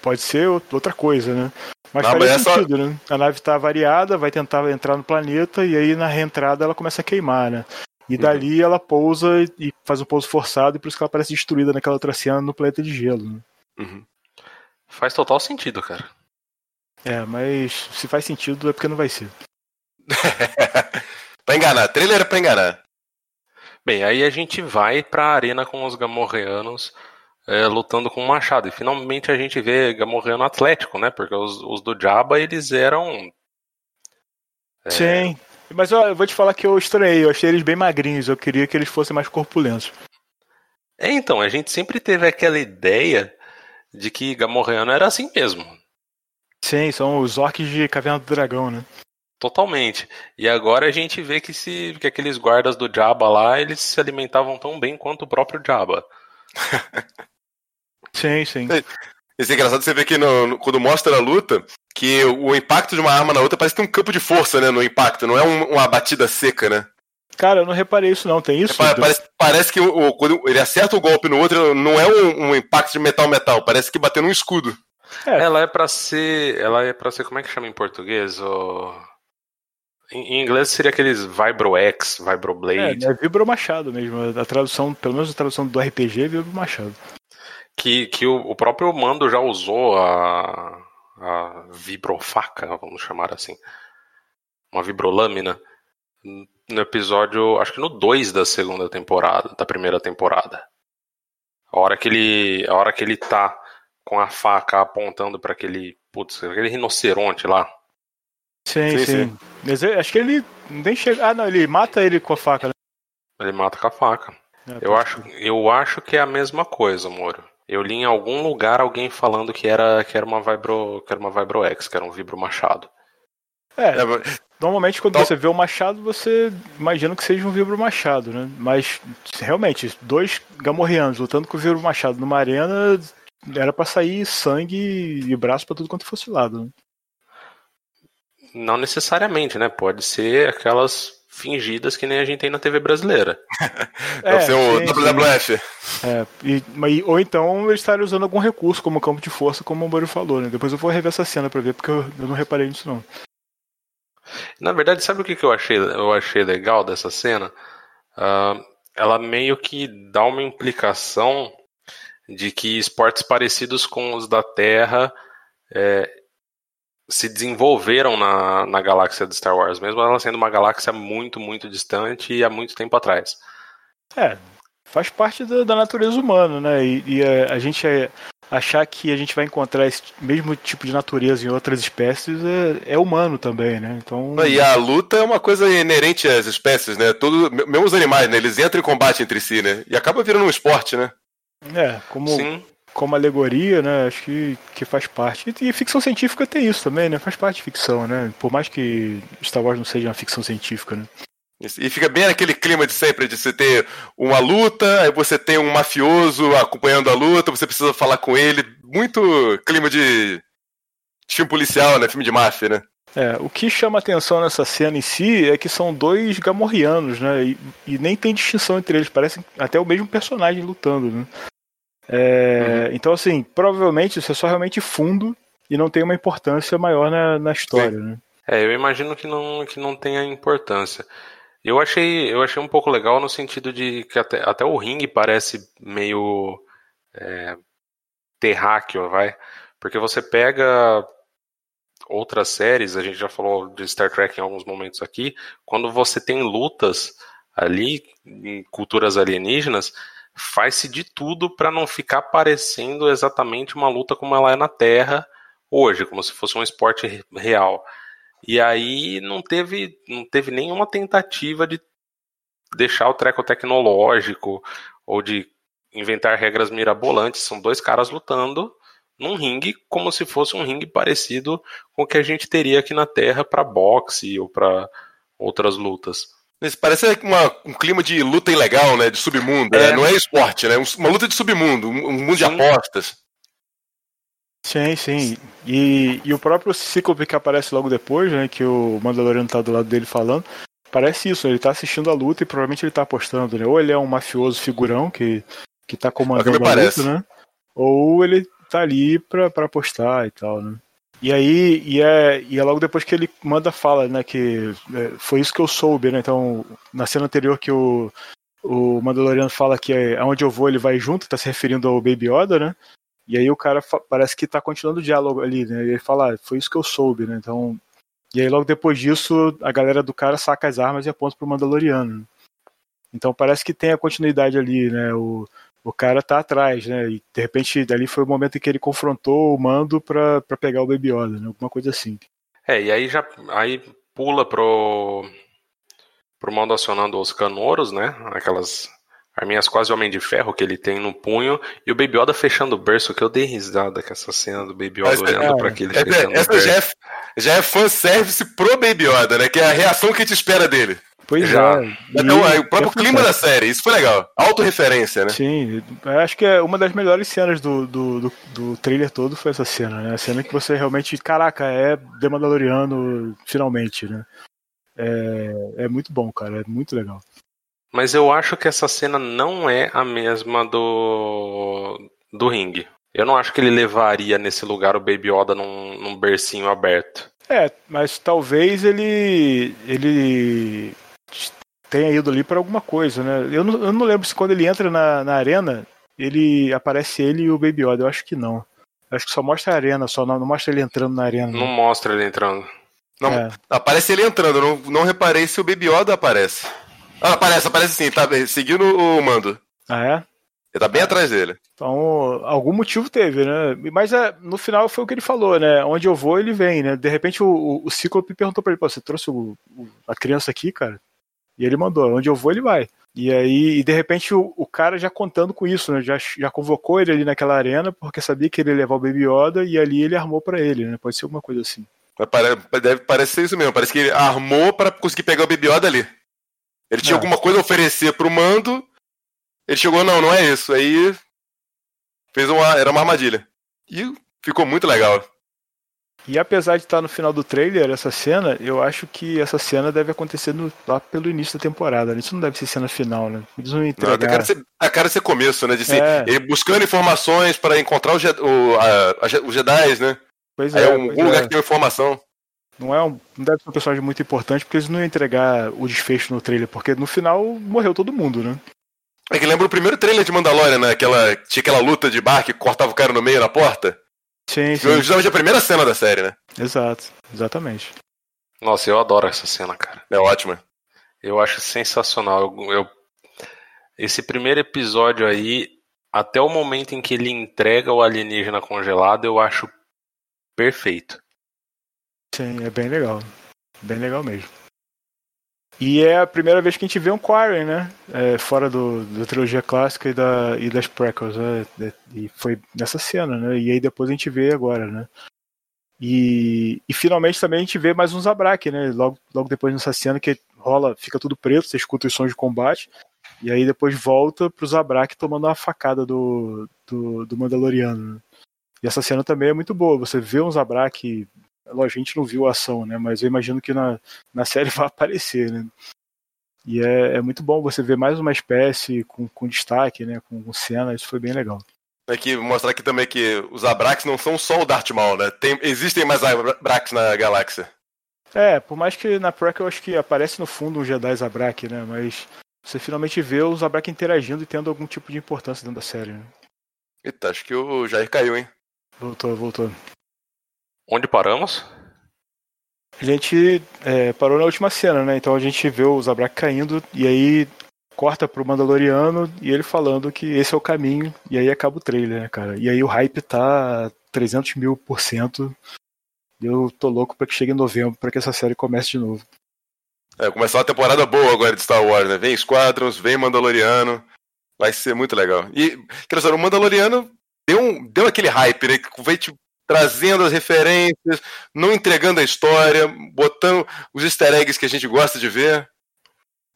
Pode ser outra coisa, né? Mas não, faz sentido, né? A nave está variada, vai tentar entrar no planeta e aí na reentrada ela começa a queimar, né? E uhum. dali uhum. ela pousa e faz um pouso forçado e por isso que ela parece destruída naquela outra cena no planeta de gelo. Né? Uhum. Faz total sentido, cara. É, mas se faz sentido é porque não vai ser. pra enganar, trailer é pra enganar. Bem, aí a gente vai pra arena com os gamorreanos é, lutando com o machado. E finalmente a gente vê Gamorreano atlético, né? Porque os, os do Jabba, eles eram. É... Sim. Mas ó, eu vou te falar que eu estranhei, eu achei eles bem magrinhos, eu queria que eles fossem mais corpulentos. É, então, a gente sempre teve aquela ideia de que Gamorreano era assim mesmo. Sim, são os orcs de Caverna do Dragão, né? Totalmente. E agora a gente vê que, se, que aqueles guardas do Jabba lá, eles se alimentavam tão bem quanto o próprio Jabba. Sim, sim. Isso é engraçado você ver que no, no, quando mostra a luta, que o impacto de uma arma na outra parece que tem um campo de força, né, no impacto, não é um, uma batida seca, né? Cara, eu não reparei isso não, tem isso? É, parece, parece, que o, quando ele acerta o golpe no outro, não é um, um impacto de metal-metal, parece que bateu num escudo. É. Ela é para ser, ela é para ser, como é que chama em português? O... Em, inglês seria aqueles Vibro X, Vibro Blade. É, é Vibro Machado mesmo, a tradução, pelo menos a tradução do RPG é Vibro Machado que, que o, o próprio Mando já usou a, a vibrofaca, vamos chamar assim, uma vibrolâmina, no episódio, acho que no 2 da segunda temporada, da primeira temporada. A hora que ele, a hora que ele tá com a faca apontando para aquele, putz, aquele rinoceronte lá. Sim, sim. sim. Mas eu, acho que ele nem chega, ah, não, ele mata ele com a faca, né? Ele mata com a faca. É, eu acho, eu acho que é a mesma coisa, Moro. Eu li em algum lugar alguém falando que era, que era uma Vibro, que era uma Vibro X, que era um vibro machado. É, é normalmente quando você vê o machado, você imagina que seja um vibro machado, né? Mas realmente, dois gamorreanos lutando com o vibro machado numa arena era para sair sangue e braço para tudo quanto fosse lado. Né? Não necessariamente, né? Pode ser aquelas fingidas que nem a gente tem na TV brasileira. é, ser o WWF. É, e, ou então eles estarem usando algum recurso como campo de força, como o Mário falou, né? Depois eu vou rever essa cena pra ver, porque eu, eu não reparei nisso não. Na verdade, sabe o que, que eu, achei, eu achei legal dessa cena? Uh, ela meio que dá uma implicação de que esportes parecidos com os da Terra é, se desenvolveram na, na galáxia de Star Wars, mesmo ela sendo uma galáxia muito, muito distante e há muito tempo atrás. É, faz parte da, da natureza humana, né? E, e a, a, gente é, achar que a gente vai encontrar esse mesmo tipo de natureza em outras espécies é, é humano também, né? Então... E a luta é uma coisa inerente às espécies, né? Todo, mesmo os animais, né? Eles entram em combate entre si, né? E acaba virando um esporte, né? É, como Sim como alegoria, né? Acho que, que faz parte. E, e, ficção científica tem isso também, né? Faz parte de ficção, né? Por mais que Star Wars não seja uma ficção científica, né? E fica bem aquele clima de sempre, de você ter uma luta, aí você tem um mafioso acompanhando a luta, você precisa falar com ele. Muito clima de, filme policial, né? Filme de máfia, né? É, o que chama atenção nessa cena em si é que são dois gamorrianos, né? E, e nem tem distinção entre eles, parecem até o mesmo personagem lutando, né? É, uhum. Então, assim, provavelmente isso é só realmente fundo e não tem uma importância maior na, na história, né? É, eu imagino que não, que não tenha importância. Eu achei, eu achei um pouco legal no sentido de que até, até o ringue parece meio é, terráqueo, vai. Porque você pega outras séries, a gente já falou de Star Trek em alguns momentos aqui, quando você tem lutas ali em culturas alienígenas, faz-se de tudo para não ficar parecendo exatamente uma luta como ela é na Terra hoje, como se fosse um esporte real. E aí não teve, não teve nenhuma tentativa de deixar o treco tecnológico ou de inventar regras mirabolantes. São dois caras lutando num ringue como se fosse um ringue parecido com o que a gente teria aqui na Terra para boxe ou para outras lutas. Parece uma, um clima de luta ilegal, né? De submundo. Né? É. Né? Não é esporte, né? Uma luta de submundo, um mundo Sim. de apostas. Sim, sim. E, e o próprio Cíclope que aparece logo depois, né? Que o Mandaloriano tá do lado dele falando. Parece isso, ele tá assistindo a luta e provavelmente ele tá apostando, né? Ou ele é um mafioso figurão que, que tá comandando a luta, né? Ou ele tá ali pra, pra apostar e tal, né? E aí, e é, e é logo depois que ele manda fala, né? Que é, foi isso que eu soube, né? Então, na cena anterior que o, o Mandaloriano fala que é, aonde eu vou ele vai junto, tá se referindo ao Baby Yoda, né? E aí o cara parece que tá continuando o diálogo ali, né? E ele fala, ah, foi isso que eu soube, né? Então. E aí logo depois disso, a galera do cara saca as armas e aponta pro Mandaloriano. Né? Então parece que tem a continuidade ali, né? O, o cara tá atrás, né? E de repente dali foi o momento em que ele confrontou o mando pra, pra pegar o Baby Yoda, né? Alguma coisa assim. É, e aí já aí pula pro pro mando acionando os canoros, né? Aquelas arminhas quase Homem de Ferro que ele tem no punho, e o Baby Yoda fechando o berço, que eu dei risada com essa cena do Baby Yoda Mas, olhando é, pra aquele é, fechando Essa já é, já é fanservice pro Baby Yoda, né? Que é a reação que a gente espera dele. Pois já. é. Então, é o próprio é clima da série, isso foi legal. Autorreferência, né? Sim, acho que é uma das melhores cenas do, do, do, do, trailer todo foi essa cena, né? A cena que você realmente, caraca, é The Mandaloriano finalmente, né? É, é muito bom, cara, é muito legal. Mas eu acho que essa cena não é a mesma do do ringue. Eu não acho que ele levaria nesse lugar o Baby Yoda num, num bercinho aberto. É, mas talvez ele ele tenha ido ali para alguma coisa, né? Eu não, eu não lembro se quando ele entra na, na arena ele aparece ele e o Baby Yoda. Eu acho que não. Eu acho que só mostra a arena, só não, não mostra ele entrando na arena. Não, não mostra ele entrando. Não, é. Aparece ele entrando. Não, não reparei se o Baby Yoda aparece. Ah, aparece, aparece sim, tá seguindo o mando. Ah, é? Ele tá bem atrás dele. Então, algum motivo teve, né? Mas é, no final foi o que ele falou, né? Onde eu vou, ele vem, né? De repente o, o, o Cíclope perguntou pra ele, Pô, você trouxe o, o, a criança aqui, cara? E ele mandou, onde eu vou, ele vai. E aí, e de repente, o, o cara já contando com isso, né? Já, já convocou ele ali naquela arena, porque sabia que ele ia levar o Baby Yoda, e ali ele armou para ele, né? Pode ser alguma coisa assim. Deve parecer isso mesmo, parece que ele armou para conseguir pegar o Baby Yoda ali. Ele tinha é. alguma coisa a oferecer pro mando. Ele chegou, não, não é isso. Aí fez uma. Era uma armadilha. E ficou muito legal. E apesar de estar no final do trailer, essa cena, eu acho que essa cena deve acontecer no, lá pelo início da temporada. Né? Isso não deve ser cena final, né? Eles vão entregar... Não, a, cara ser, a cara ser começo, né? De ser, é. ele buscando informações para encontrar o, o, a, a, os Jedi, né? Pois Aí é. é um, lugar é. que tem informação. Não, é um, não deve ser um personagem muito importante, porque eles não iam entregar o desfecho no trailer, porque no final morreu todo mundo, né? É que lembra o primeiro trailer de Mandalorian, né? Aquela, tinha aquela luta de bar que cortava o cara no meio na porta. Sim, sim. Justamente a primeira cena da série, né? Exato, exatamente. Nossa, eu adoro essa cena, cara. É ótima. Eu acho sensacional. Eu, eu, esse primeiro episódio aí, até o momento em que ele entrega o alienígena congelado, eu acho perfeito. Sim, é bem legal. Bem legal mesmo. E é a primeira vez que a gente vê um Quarren, né? É, fora do, da trilogia clássica e, da, e das prequels, né? E foi nessa cena, né? E aí depois a gente vê agora, né? E, e finalmente também a gente vê mais um Zabrak, né? Logo, logo depois nessa cena que rola, fica tudo preto, você escuta os sons de combate. E aí depois volta pro Zabrak tomando uma facada do, do, do Mandaloriano. Né? E essa cena também é muito boa. Você vê um Zabrak. A gente não viu a ação, né? Mas eu imagino que na, na série vai aparecer, né? E é, é muito bom você ver mais uma espécie com, com destaque, né? Com, com cena, isso foi bem legal. Aqui, mostrar aqui também que os Abrax não são só o Darth Maul, né? Tem, existem mais Abrax na galáxia. É, por mais que na Prec eu acho que aparece no fundo um Jedi Zabrak, né? Mas você finalmente vê os Zabrak interagindo e tendo algum tipo de importância dentro da série, né? Eita, acho que o Jair caiu, hein? Voltou, voltou. Onde paramos? A gente é, parou na última cena, né? Então a gente vê o Zabrak caindo e aí corta pro Mandaloriano e ele falando que esse é o caminho e aí acaba o trailer, né, cara? E aí o hype tá 300 mil por cento. Eu tô louco pra que chegue em novembro para que essa série comece de novo. É, começar uma temporada boa agora de Star Wars, né? Vem Squadrons, vem Mandaloriano. Vai ser muito legal. E, quer dizer, o Mandaloriano deu, um, deu aquele hype, né? Que veio tipo, trazendo as referências, não entregando a história, botando os easter eggs que a gente gosta de ver.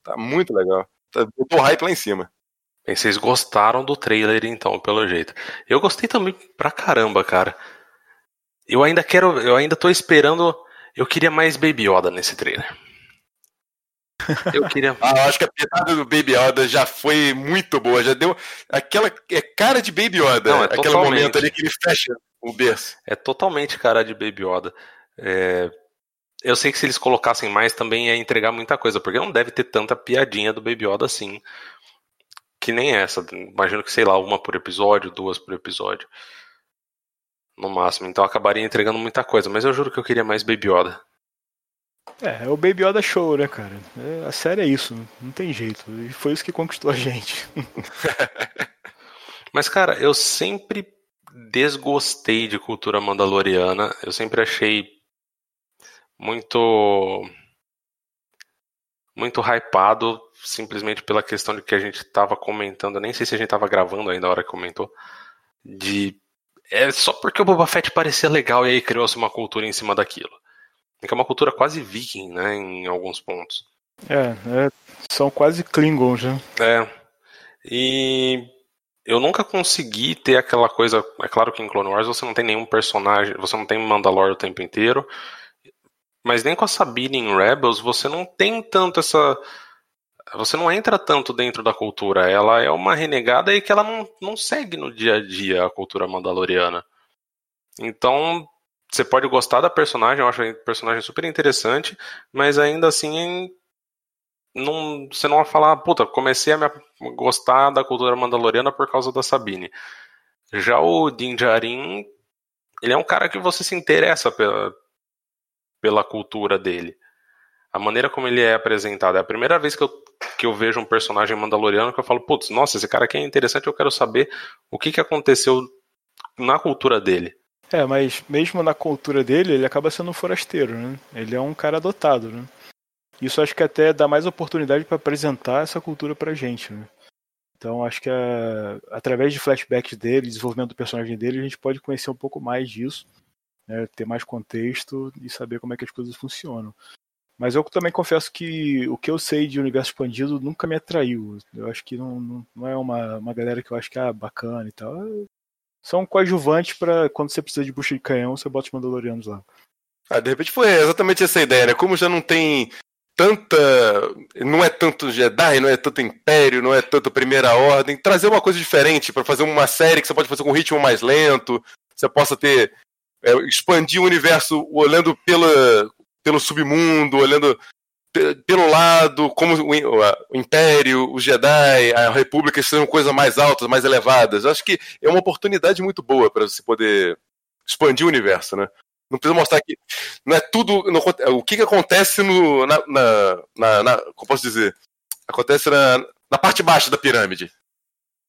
Tá muito legal. Tá, botou hype lá em cima. Bem, vocês gostaram do trailer, então, pelo jeito. Eu gostei também pra caramba, cara. Eu ainda quero. Eu ainda tô esperando. Eu queria mais Baby Yoda nesse trailer. Eu queria. ah, eu acho que a piada do Baby Yoda já foi muito boa. Já deu aquela é cara de Baby Yoda. Não, é aquele momento ali que ele fecha o berço. É totalmente cara de Baby Yoda. É... Eu sei que se eles colocassem mais também ia entregar muita coisa, porque não deve ter tanta piadinha do Baby Yoda assim. Que nem essa. Imagino que, sei lá, uma por episódio, duas por episódio. No máximo. Então acabaria entregando muita coisa. Mas eu juro que eu queria mais Baby Yoda. É, é o Baby Yoda Show, né, cara? É, a série é isso, não tem jeito. E foi isso que conquistou a gente. Mas, cara, eu sempre desgostei de cultura mandaloriana. Eu sempre achei muito. muito hypado, simplesmente pela questão de que a gente estava comentando. Nem sei se a gente estava gravando ainda a hora que comentou. De. É só porque o Boba Fett parecia legal e aí criou-se uma cultura em cima daquilo que é uma cultura quase viking, né, em alguns pontos. É, é são quase Klingons, né? É. E eu nunca consegui ter aquela coisa. É claro que em Clone Wars você não tem nenhum personagem, você não tem Mandalore o tempo inteiro, mas nem com a Sabine em Rebels você não tem tanto essa. Você não entra tanto dentro da cultura. Ela é uma renegada e que ela não, não segue no dia a dia a cultura mandaloriana. Então você pode gostar da personagem, eu acho a personagem super interessante, mas ainda assim não, você não vai falar, puta, comecei a me gostar da cultura mandaloriana por causa da Sabine. Já o Din Djarin, ele é um cara que você se interessa pela, pela cultura dele. A maneira como ele é apresentado. É a primeira vez que eu, que eu vejo um personagem mandaloriano que eu falo, putz, nossa, esse cara aqui é interessante, eu quero saber o que, que aconteceu na cultura dele. É, mas mesmo na cultura dele, ele acaba sendo um forasteiro, né? Ele é um cara adotado, né? Isso acho que até dá mais oportunidade para apresentar essa cultura pra gente, né? Então acho que a, através de flashbacks dele, desenvolvimento do personagem dele, a gente pode conhecer um pouco mais disso, né? ter mais contexto e saber como é que as coisas funcionam. Mas eu também confesso que o que eu sei de universo expandido nunca me atraiu. Eu acho que não, não, não é uma, uma galera que eu acho que é bacana e tal são coadjuvantes para quando você precisa de bucha de canhão, você bota os Mandalorianos lá. Ah, de repente foi exatamente essa ideia, né? Como já não tem tanta. Não é tanto Jedi, não é tanto Império, não é tanto Primeira Ordem. Trazer uma coisa diferente para fazer uma série que você pode fazer com um ritmo mais lento, você possa ter. É, expandir o universo olhando pela, pelo submundo, olhando pelo lado, como o, Império, o Jedi, a República são coisas mais altas, mais elevadas. Acho que é uma oportunidade muito boa para você poder expandir o universo, né? Não precisa mostrar que não é tudo. Não, o que, que acontece no, na, na, na, na, Como posso dizer? Acontece na, na parte baixa da pirâmide.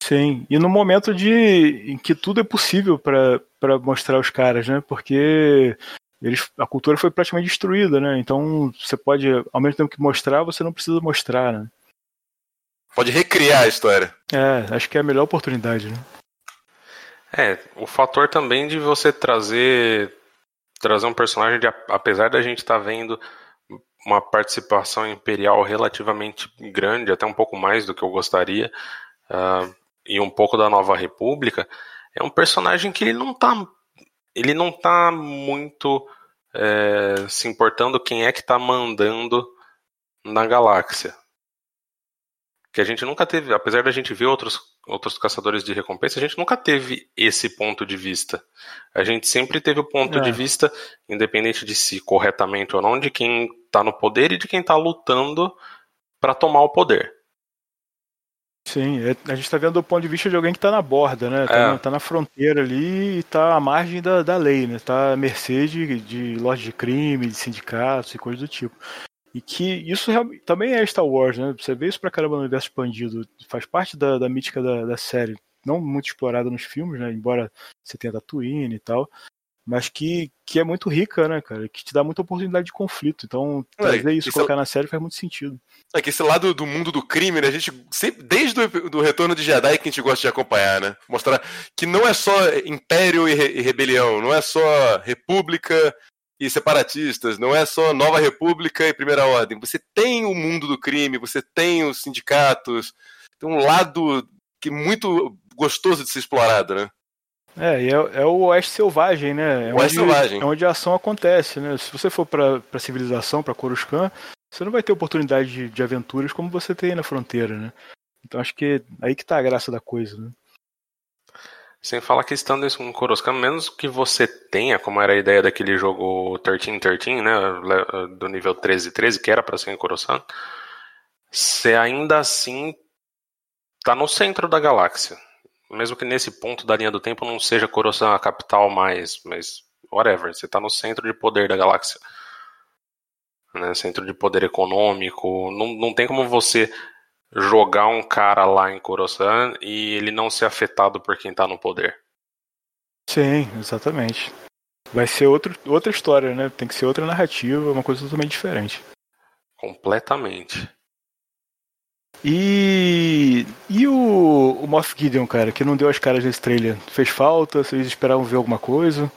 Sim, e no momento de em que tudo é possível para mostrar os caras, né? Porque eles, a cultura foi praticamente destruída, né? Então você pode, ao mesmo tempo que mostrar, você não precisa mostrar, né? Pode recriar a história. É, acho que é a melhor oportunidade, né? É, o fator também de você trazer trazer um personagem de, apesar da gente estar tá vendo uma participação imperial relativamente grande, até um pouco mais do que eu gostaria, uh, e um pouco da Nova República, é um personagem que ele não está ele não tá muito é, se importando quem é que tá mandando na galáxia. Que a gente nunca teve, apesar da gente ver outros, outros caçadores de recompensa, a gente nunca teve esse ponto de vista. A gente sempre teve o ponto é. de vista, independente de se corretamente ou não, de quem tá no poder e de quem tá lutando para tomar o poder. Sim, é, a gente está vendo do ponto de vista de alguém que está na borda, né? Está é. na, tá na, fronteira ali e está à margem da, da lei, né? Está à mercê de, de lojas de crime, de sindicatos e coisas do tipo. E que isso também é Star Wars, né? Você vê isso pra caramba no universo expandido, faz parte da, da mítica da, da série. Não muito explorada nos filmes, né? Embora você tenha Tatooine e tal mas que, que é muito rica, né, cara? Que te dá muita oportunidade de conflito. Então, é, trazer isso, colocar é... na série faz muito sentido. É que esse lado do mundo do crime, né? A gente sempre, desde o do retorno de Jedi que a gente gosta de acompanhar, né? Mostrar que não é só império e, re, e rebelião, não é só república e separatistas, não é só nova república e primeira ordem. Você tem o mundo do crime, você tem os sindicatos, tem um lado que é muito gostoso de ser explorado, né? É, é, é, o Oeste Selvagem, né? É o Oeste onde, Selvagem. É onde a ação acontece, né? Se você for pra, pra civilização, pra Coruscant, você não vai ter oportunidade de, de aventuras como você tem na fronteira, né? Então acho que é aí que tá a graça da coisa, né? Sem falar que estando em Coruscant, menos que você tenha, como era a ideia daquele jogo 13-13, né? Do nível 13-13, que era para ser em Coruscant, você ainda assim tá no centro da galáxia mesmo que nesse ponto da linha do tempo não seja Coruscant a capital mais, mas whatever, você está no centro de poder da galáxia. Né, centro de poder econômico, não, não tem como você jogar um cara lá em Coruscant e ele não ser afetado por quem está no poder. Sim, exatamente. Vai ser outro, outra história, né? Tem que ser outra narrativa, uma coisa totalmente diferente. Completamente. E, e o, o Moff Gideon, cara, que não deu as caras nesse trailer, fez falta? Vocês esperavam ver alguma coisa?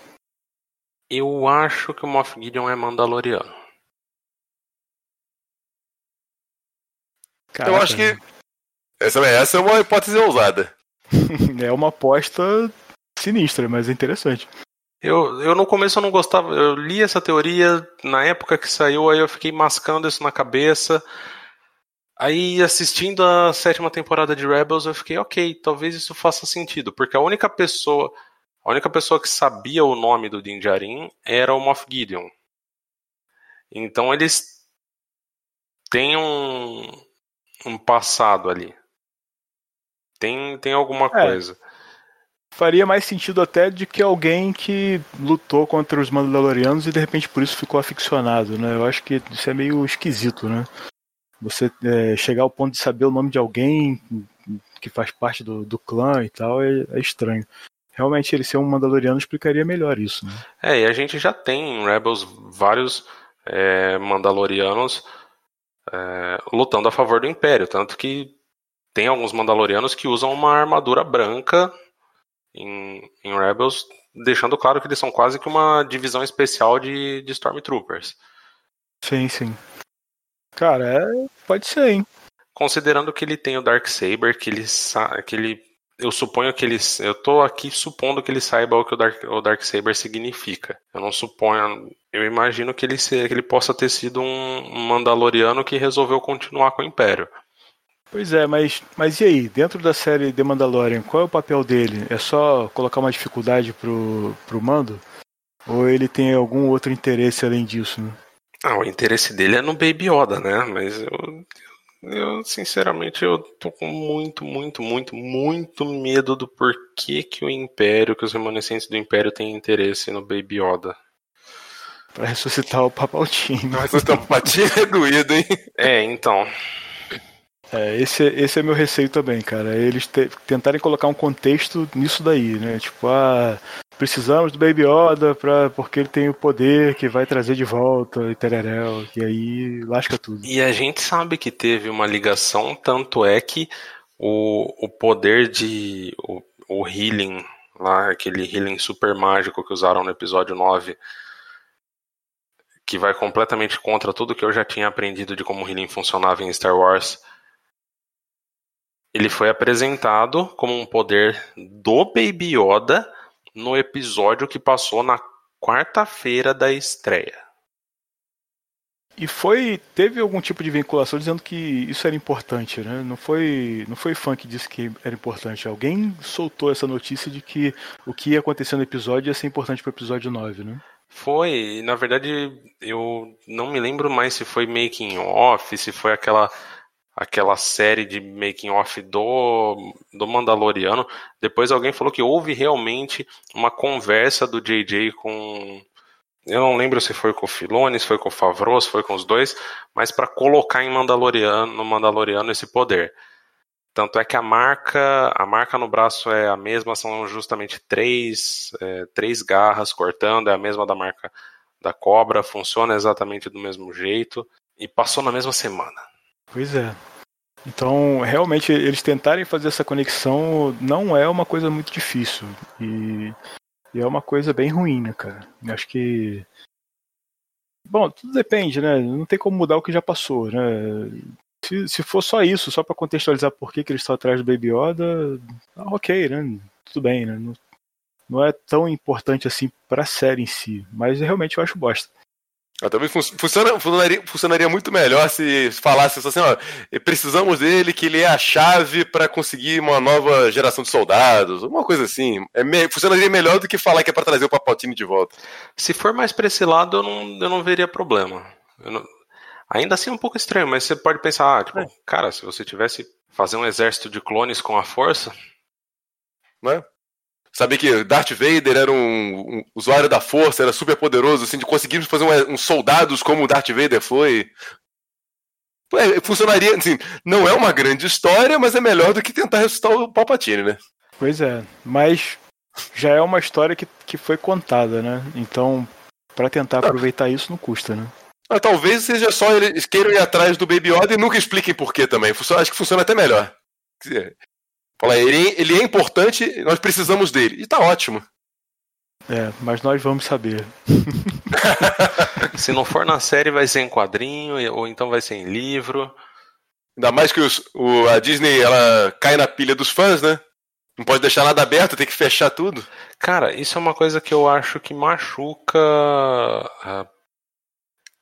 Eu acho que o Moff Gideon é mandaloriano. Caraca. Eu acho que essa, essa é uma hipótese ousada. é uma aposta sinistra, mas é interessante. Eu, eu no começo eu não gostava, eu li essa teoria na época que saiu, aí eu fiquei mascando isso na cabeça. Aí, assistindo a sétima temporada de Rebels, eu fiquei, ok, talvez isso faça sentido, porque a única pessoa, a única pessoa que sabia o nome do Din Djarin era o Moff Gideon. Então eles têm um, um passado ali. Tem, tem alguma é, coisa. Faria mais sentido até de que alguém que lutou contra os Mandalorianos e de repente por isso ficou aficionado, né? Eu acho que isso é meio esquisito, né? você é, chegar ao ponto de saber o nome de alguém que faz parte do, do clã e tal é, é, estranho. Realmente ele ser um Mandaloriano explicaria melhor isso. Né? É, e a gente já tem em Rebels vários é, Mandalorianos é, lutando a favor do Império, tanto que tem alguns Mandalorianos que usam uma armadura branca em, em Rebels, deixando claro que eles são quase que uma divisão especial de, de Stormtroopers. Sim, sim. Cara, é... pode ser, hein? Considerando que ele tem o Dark Saber, que ele, que ele eu suponho que ele. Eu tô aqui supondo que ele saiba o que o Dark, o Dark Saber significa. Eu não suponho. Eu imagino que ele, se, que ele possa ter sido um Mandaloriano que resolveu continuar com o Império. Pois é, mas, mas e aí? Dentro da série The Mandalorian, qual é o papel dele? É só colocar uma dificuldade pro, pro mando? Ou ele tem algum outro interesse além disso, né? Ah, o interesse dele é no Baby Yoda, né? Mas eu, eu, sinceramente, eu tô com muito, muito, muito, muito medo do porquê que o Império, que os remanescentes do Império têm interesse no Baby Yoda. Pra ressuscitar o Papaltinho. Pra ressuscitar o Papatinho é doído, hein? É, então. É, esse, esse é meu receio também, cara. Eles te, tentarem colocar um contexto nisso daí, né? Tipo, ah, precisamos do Baby Yoda pra, porque ele tem o poder que vai trazer de volta e tereréu, e aí lasca tudo. E a gente sabe que teve uma ligação, tanto é que o, o poder de. O, o healing, lá, aquele healing super mágico que usaram no episódio 9, que vai completamente contra tudo que eu já tinha aprendido de como o healing funcionava em Star Wars ele foi apresentado como um poder do Baby Yoda no episódio que passou na quarta-feira da estreia. E foi. Teve algum tipo de vinculação dizendo que isso era importante, né? Não foi, não foi fã que disse que era importante. Alguém soltou essa notícia de que o que ia acontecer no episódio ia ser importante para o episódio 9, né? Foi, na verdade, eu não me lembro mais se foi making off, se foi aquela aquela série de making off do do Mandaloriano. Depois alguém falou que houve realmente uma conversa do JJ com eu não lembro se foi com o Filoni, se foi com o Favreau, se foi com os dois, mas para colocar em Mandaloriano, no Mandaloriano esse poder. Tanto é que a marca, a marca no braço é a mesma, são justamente três, é, três garras cortando, é a mesma da marca da cobra, funciona exatamente do mesmo jeito e passou na mesma semana. Pois é. Então, realmente, eles tentarem fazer essa conexão não é uma coisa muito difícil. E, e é uma coisa bem ruim, né, cara? Eu acho que. Bom, tudo depende, né? Não tem como mudar o que já passou, né? Se, se for só isso, só para contextualizar por que, que eles estão atrás do Baby Yoda, ah, ok, né? Tudo bem, né? Não, não é tão importante assim para a série em si, mas realmente eu acho bosta. Ah, também funciona, funcionaria, funcionaria, muito melhor se falasse assim, ó, precisamos dele, que ele é a chave para conseguir uma nova geração de soldados, uma coisa assim. É me, funcionaria melhor do que falar que é para trazer o Papaltini de volta. Se for mais para esse lado, eu não, eu não veria problema. Não, ainda assim é um pouco estranho, mas você pode pensar, ah, tipo, é. cara, se você tivesse fazer um exército de clones com a força, né? Saber que Darth Vader era um, um, usuário da força, era super poderoso, assim, de conseguirmos fazer uns um, um soldados como o Darth Vader foi. É, funcionaria, assim, não é uma grande história, mas é melhor do que tentar ressuscitar o Palpatine, né? Pois é, mas já é uma história que, que foi contada, né? Então, para tentar ah. aproveitar isso não custa, né? Ah, talvez seja só eles queiram ir atrás do Baby Yoda e nunca expliquem por quê também. Acho que funciona até melhor. Fala, ele, ele é importante, nós precisamos dele. E tá ótimo. É, mas nós vamos saber. Se não for na série, vai ser em quadrinho, ou então vai ser em livro. Ainda mais que os, o, a Disney ela cai na pilha dos fãs, né? Não pode deixar nada aberto, tem que fechar tudo. Cara, isso é uma coisa que eu acho que machuca.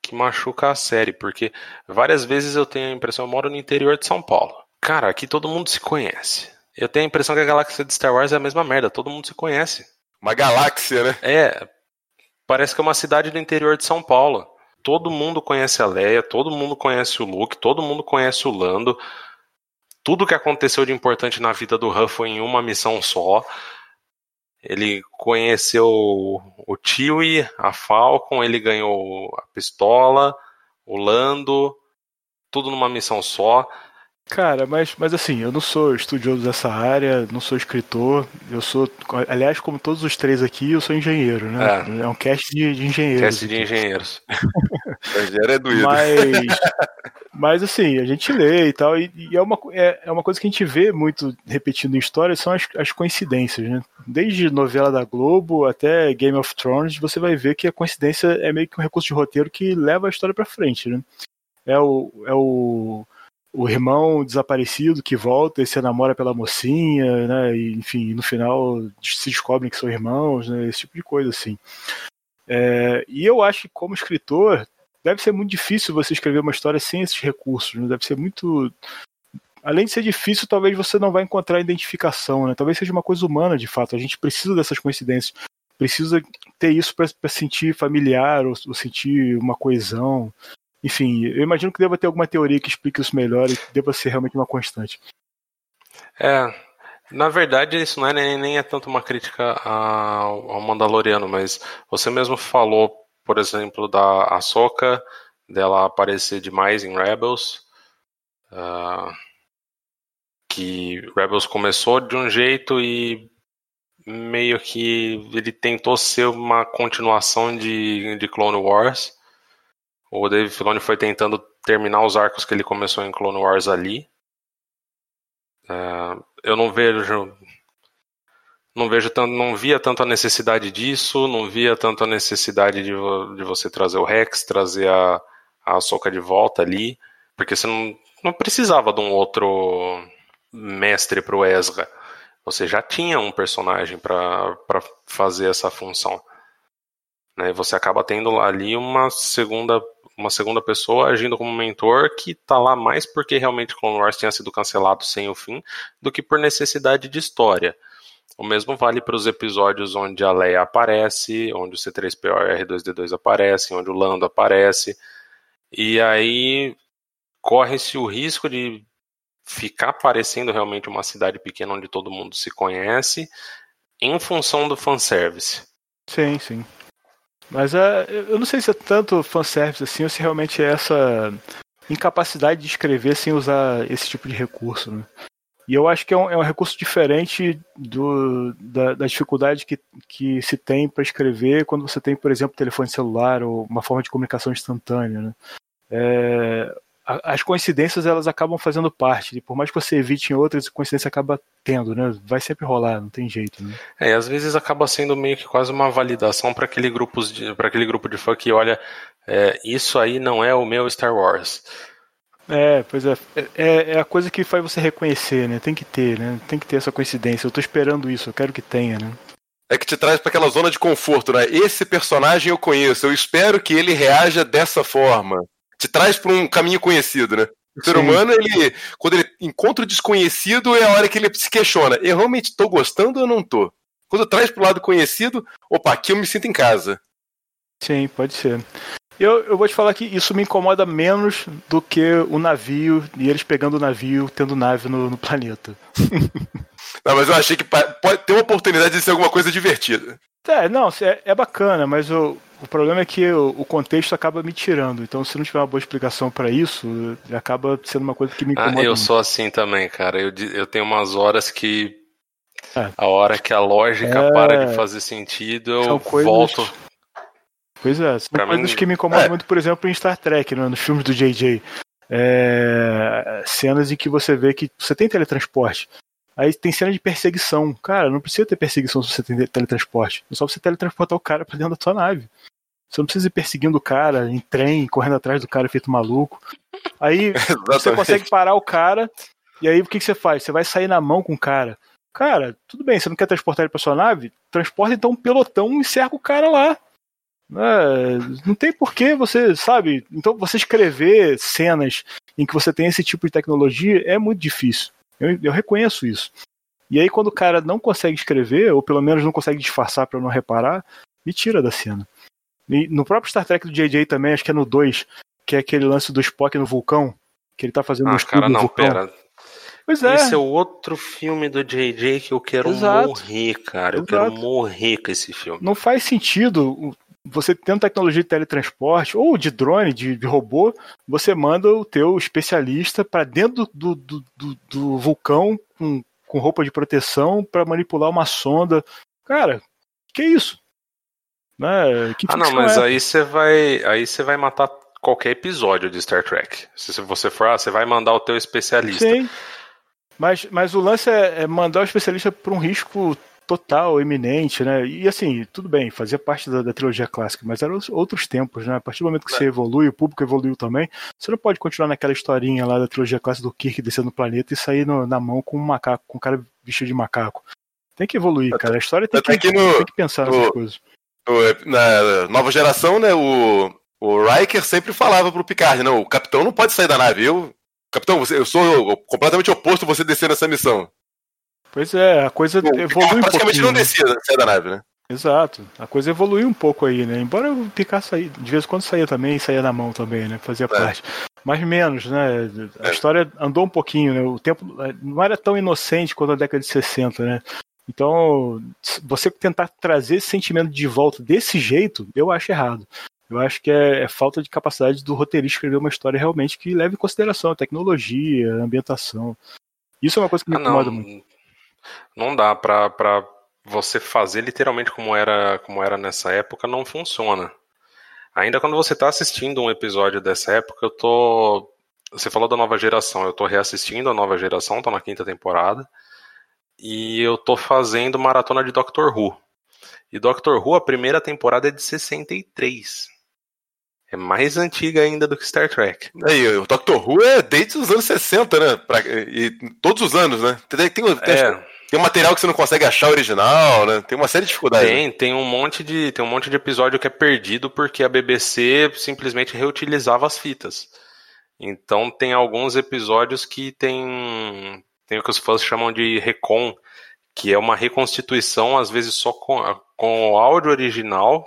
que machuca a série, porque várias vezes eu tenho a impressão, eu moro no interior de São Paulo. Cara, aqui todo mundo se conhece. Eu tenho a impressão que a galáxia de Star Wars é a mesma merda, todo mundo se conhece. Uma galáxia, né? É. Parece que é uma cidade do interior de São Paulo. Todo mundo conhece a Leia, todo mundo conhece o Luke, todo mundo conhece o Lando. Tudo que aconteceu de importante na vida do Han foi em uma missão só. Ele conheceu o Chewie, a Falcon, ele ganhou a pistola, o Lando, tudo numa missão só. Cara, mas, mas assim, eu não sou estudioso dessa área, não sou escritor, eu sou, aliás, como todos os três aqui, eu sou engenheiro, né? É, é um cast de, de engenheiros. Cast de engenheiros. engenheiro é doído. Mas, mas assim, a gente lê e tal, e, e, é, uma, é, é uma coisa que a gente vê muito repetindo em histórias, são as, as coincidências, né? Desde novela da Globo até Game of Thrones, você vai ver que a coincidência é meio que um recurso de roteiro que leva a história para frente, né? É o, é o o irmão desaparecido que volta e se namora pela mocinha, né? E, enfim, no final se descobrem que são irmãos, né? Esse tipo de coisa, assim. É, e eu acho que, como escritor, deve ser muito difícil você escrever uma história sem esses recursos, né? Deve ser muito. Além de ser difícil, talvez você não vai encontrar identificação, né? Talvez seja uma coisa humana, de fato. A gente precisa dessas coincidências. Precisa ter isso para sentir familiar ou, ou sentir uma coesão. Enfim, eu imagino que deva ter alguma teoria que explique isso melhor e que deva ser realmente uma constante. É, na verdade, isso não é nem, nem é tanto uma crítica ao, ao Mandaloriano, mas você mesmo falou, por exemplo, da Ahsoka, dela aparecer demais em Rebels. Uh, que Rebels começou de um jeito e meio que ele tentou ser uma continuação de, de Clone Wars. O Dave Filoni foi tentando terminar os arcos que ele começou em Clone Wars ali. Uh, eu não vejo não vejo tanto, não via tanto a necessidade disso, não via tanto a necessidade de, de você trazer o Rex, trazer a, a Soca de volta ali, porque você não, não precisava de um outro mestre para o Ezra. Você já tinha um personagem para fazer essa função. Né? Você acaba tendo ali uma segunda uma segunda pessoa agindo como mentor que tá lá mais porque realmente Clone Wars tinha sido cancelado sem o fim do que por necessidade de história. O mesmo vale para os episódios onde a Leia aparece, onde o C3PO e R2D2 aparecem, onde o Lando aparece. E aí corre-se o risco de ficar parecendo realmente uma cidade pequena onde todo mundo se conhece em função do fanservice. Sim, sim. Mas uh, eu não sei se é tanto fanservice assim ou se realmente é essa incapacidade de escrever sem usar esse tipo de recurso. Né? E eu acho que é um, é um recurso diferente do, da, da, dificuldade que, que se tem para escrever quando você tem, por exemplo, telefone celular ou uma forma de comunicação instantânea. Né? É, as coincidências elas acabam fazendo parte. E por mais que você evite em outras, a coincidência acaba tendo, né? Vai sempre rolar, não tem jeito. Né? É, e às vezes acaba sendo meio que quase uma validação para aquele grupo para aquele grupo de fã que olha, é, isso aí não é o meu Star Wars. É, pois é, é, é a coisa que faz você reconhecer, né? Tem que ter, né? Tem que ter essa coincidência. Eu tô esperando isso, eu quero que tenha, né? É que te traz para aquela zona de conforto, né? Esse personagem eu conheço, eu espero que ele reaja dessa forma te traz para um caminho conhecido, né? O ser Sim. humano, ele, quando ele encontra o desconhecido, é a hora que ele se questiona: eu realmente estou gostando ou não tô? Quando traz para o lado conhecido, opa, aqui eu me sinto em casa. Sim, pode ser. Eu, eu vou te falar que isso me incomoda menos do que o navio e eles pegando o navio, tendo nave no, no planeta. não, mas eu achei que pode ter uma oportunidade de ser alguma coisa divertida. É, não, é, é bacana, mas o, o problema é que o, o, contexto acaba me tirando. Então, se não tiver uma boa explicação para isso, acaba sendo uma coisa que me incomoda. Ah, eu muito. sou assim também, cara. Eu, eu tenho umas horas que. É. A hora que a lógica é... para de fazer sentido, eu coisas... volto. Pois é, são pra coisas mim... que me incomodam é. muito, por exemplo, em Star Trek, né, nos filmes do JJ. É... cenas em que você vê que você tem teletransporte. Aí tem cena de perseguição. Cara, não precisa ter perseguição se você tem teletransporte. É só você teletransportar o cara pra dentro da sua nave. Você não precisa ir perseguindo o cara em trem, correndo atrás do cara feito maluco. Aí você consegue parar o cara, e aí o que, que você faz? Você vai sair na mão com o cara. Cara, tudo bem, você não quer transportar ele pra sua nave? Transporta então um pelotão e cerca o cara lá. É, não tem porquê você, sabe? Então você escrever cenas em que você tem esse tipo de tecnologia é muito difícil. Eu, eu reconheço isso. E aí, quando o cara não consegue escrever, ou pelo menos não consegue disfarçar para não reparar, me tira da cena. E no próprio Star Trek do JJ também, acho que é no 2, que é aquele lance do Spock no vulcão, que ele tá fazendo ah, um cara, não, no vulcão. Pera. Pois é. Esse é o outro filme do JJ que eu quero Exato. morrer, cara. Eu Exato. quero morrer com esse filme. Não faz sentido você tendo tecnologia de teletransporte ou de drone, de, de robô, você manda o teu especialista para dentro do, do, do, do, vulcão com, com roupa de proteção para manipular uma sonda. Cara, que isso? Né? Que ah, não, mas é? aí você vai, aí você vai matar qualquer episódio de Star Trek. Se você for, ah, você vai mandar o teu especialista. Sim. Mas, mas o lance é, é mandar o especialista para um risco total, eminente, né? E assim, tudo bem, fazia parte da, da, trilogia clássica, mas eram outros tempos, né? A partir do momento que é. você evolui, o público evoluiu também, você não pode continuar naquela historinha lá da trilogia clássica do Kirk descendo no planeta e sair no, na mão com um macaco, com um cara vestido de macaco. Tem que evoluir, cara. A história tem, que, no, tem que pensar no, nessas coisas. No, na nova geração, né? O, o Riker sempre falava pro Picard, não, o capitão não pode sair da nave. Eu, capitão, você, eu sou completamente oposto a você descer nessa missão. Pois é, a coisa Bom, evolui um praticamente não descia né, da nave, né? Exato. A coisa evoluiu um pouco aí, né? Embora o Picard saía, de vez em quando saía também, saía na mão também, né? Fazia é. parte. Mas menos, né? A é. história andou um pouquinho, né? O tempo é, não era tão inocente quanto a década de 60, né? Então, você tentar trazer esse sentimento de volta desse jeito, eu acho errado. Eu acho que é, é falta de capacidade do roteirista escrever uma história realmente que leve em consideração a tecnologia, a ambientação. Isso é uma coisa que me ah, incomoda muito. Não dá pra, pra você fazer literalmente como era, como era nessa época, não funciona. Ainda quando você está assistindo um episódio dessa época, eu tô. Você falou da nova geração, eu tô reassistindo a nova geração, tô na quinta temporada. E eu tô fazendo maratona de Doctor Who. E Doctor Who, a primeira temporada é de 63. É mais antiga ainda do que Star Trek. Aí, o Doctor Who é desde os anos 60, né? Pra, e todos os anos, né? Tem, tem, tem, é. Tem um material que você não consegue achar original, né? Tem uma série de dificuldades. Tem, né? tem um monte de tem um monte de episódio que é perdido porque a BBC simplesmente reutilizava as fitas. Então tem alguns episódios que tem tem o que os fãs chamam de recon, que é uma reconstituição às vezes só com, com o áudio original,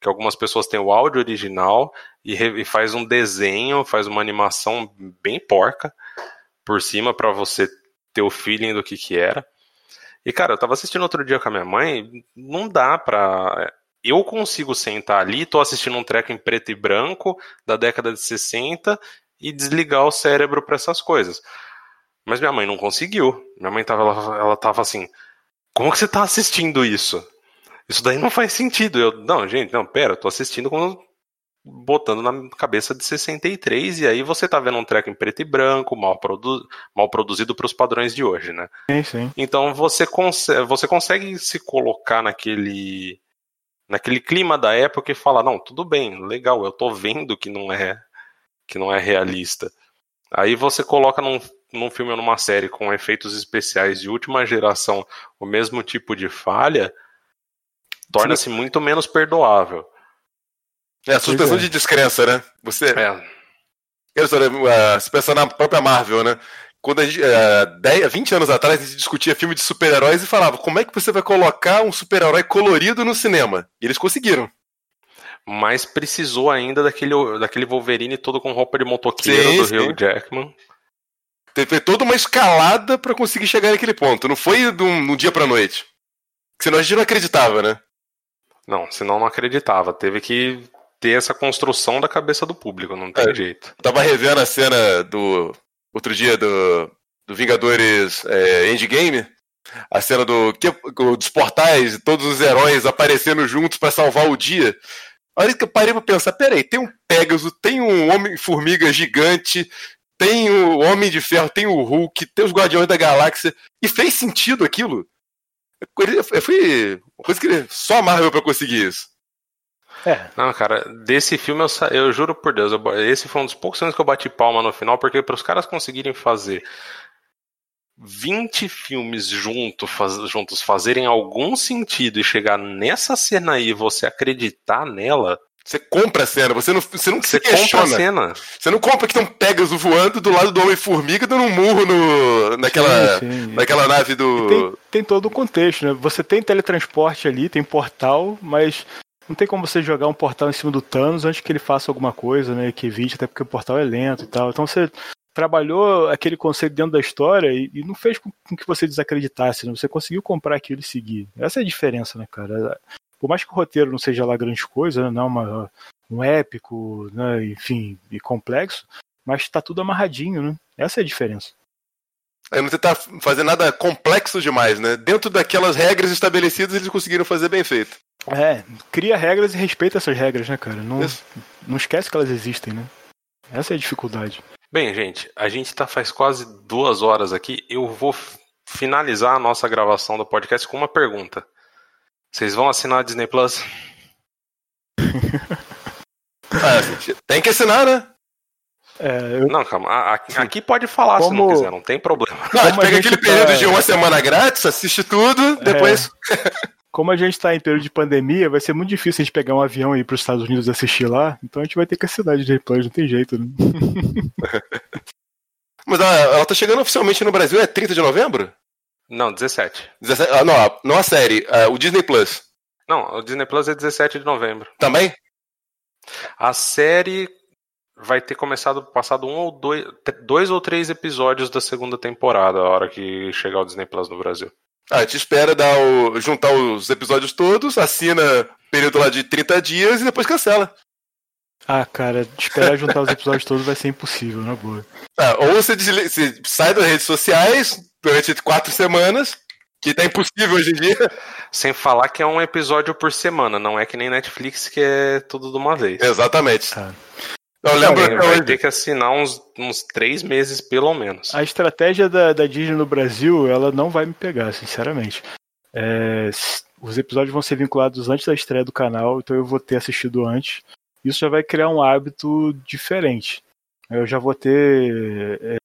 que algumas pessoas têm o áudio original e, re, e faz um desenho, faz uma animação bem porca por cima para você ter o feeling do que que era. E cara, eu tava assistindo outro dia com a minha mãe, não dá pra eu consigo sentar ali, tô assistindo um treco em preto e branco da década de 60 e desligar o cérebro para essas coisas. Mas minha mãe não conseguiu. Minha mãe tava, ela, ela tava assim: Como que você tá assistindo isso? Isso daí não faz sentido. Eu, não, gente, não, pera, eu tô assistindo botando na cabeça de 63 e aí você tá vendo um treco em preto e branco, mal, produ mal produzido para os padrões de hoje, né? Sim, sim. Então você, consegue, você consegue se colocar naquele naquele clima da época e falar, não, tudo bem, legal, eu tô vendo que não é que não é realista. Aí você coloca num, num filme ou numa série com efeitos especiais de última geração o mesmo tipo de falha, torna-se muito menos perdoável. É, a suspensão é. de descrença, né? Você. É. Se pensar na própria Marvel, né? Quando a gente, é, 10, 20 anos atrás a gente discutia filme de super-heróis e falava como é que você vai colocar um super-herói colorido no cinema? E eles conseguiram. Mas precisou ainda daquele, daquele Wolverine todo com roupa de motoqueiro sim, do. Hugh Jackman. Teve toda uma escalada para conseguir chegar naquele ponto. Não foi de um, de um dia pra noite. Senão a gente não acreditava, né? Não, senão não acreditava. Teve que ter essa construção da cabeça do público, não tem é, jeito. Eu tava revendo a cena do outro dia do, do Vingadores é, Endgame, a cena do que, dos portais, todos os heróis aparecendo juntos para salvar o dia. A hora que eu parei pra pensar, peraí, tem um Pégaso, tem um Homem-Formiga gigante, tem o Homem de Ferro, tem o Hulk, tem os Guardiões da Galáxia, e fez sentido aquilo. Foi uma coisa que só a Marvel pra conseguir isso. É. Não, cara, desse filme eu, eu juro por Deus, eu, esse foi um dos poucos filmes que eu bati palma no final, porque para os caras conseguirem fazer 20 filmes junto, faz, juntos fazerem algum sentido e chegar nessa cena aí e você acreditar nela. Você compra a cena, você não, você não você compra a cena. Você não compra que tem um Pegasus voando do lado do Homem-Formiga dando um murro no, naquela, sim, sim. naquela nave do. Tem, tem, todo o contexto, né? Você tem teletransporte ali, tem portal, mas não tem como você jogar um portal em cima do Thanos antes que ele faça alguma coisa, né? Que evite, até porque o portal é lento e tal. Então você trabalhou aquele conceito dentro da história e, e não fez com, com, que você desacreditasse, né? Você conseguiu comprar aquilo e seguir. Essa é a diferença, né, cara? Por mais que o roteiro não seja lá grande coisa, né? não uma, um épico, né? enfim, e complexo, mas está tudo amarradinho, né? Essa é a diferença. É não tentar fazer nada complexo demais, né? Dentro daquelas regras estabelecidas, eles conseguiram fazer bem feito. É, cria regras e respeita essas regras, né, cara? Não, não esquece que elas existem, né? Essa é a dificuldade. Bem, gente, a gente tá faz quase duas horas aqui. Eu vou finalizar a nossa gravação do podcast com uma pergunta. Vocês vão assinar a Disney Plus? ah, tem que assinar, né? É, eu... Não, calma. Aqui pode falar Como... se não quiser, não tem problema. Não, a gente pega aquele tá... período de uma semana grátis, assiste tudo, depois. É... Como a gente está em período de pandemia, vai ser muito difícil a gente pegar um avião e ir para os Estados Unidos assistir lá. Então a gente vai ter que assinar de Disney Plus, não tem jeito, né? Mas ela, ela tá chegando oficialmente no Brasil, é 30 de novembro? Não, 17. 17 ah, não, não a série, uh, o Disney Plus. Não, o Disney Plus é 17 de novembro. Também? A série vai ter começado passado um ou dois, dois ou três episódios da segunda temporada, a hora que chegar o Disney Plus no Brasil. Ah, te espera dar o, juntar os episódios todos, assina período lá de 30 dias e depois cancela. Ah, cara, esperar juntar os episódios todos vai ser impossível, na boa. Ah, ou você, você, sai das redes sociais durante quatro semanas, que tá impossível hoje em dia. Sem falar que é um episódio por semana, não é que nem Netflix que é tudo de uma vez. Exatamente. Tá. Eu lembro que vai ter que assinar uns, uns três meses, pelo menos. A estratégia da, da Disney no Brasil, ela não vai me pegar, sinceramente. É, os episódios vão ser vinculados antes da estreia do canal, então eu vou ter assistido antes. Isso já vai criar um hábito diferente. Eu já vou ter.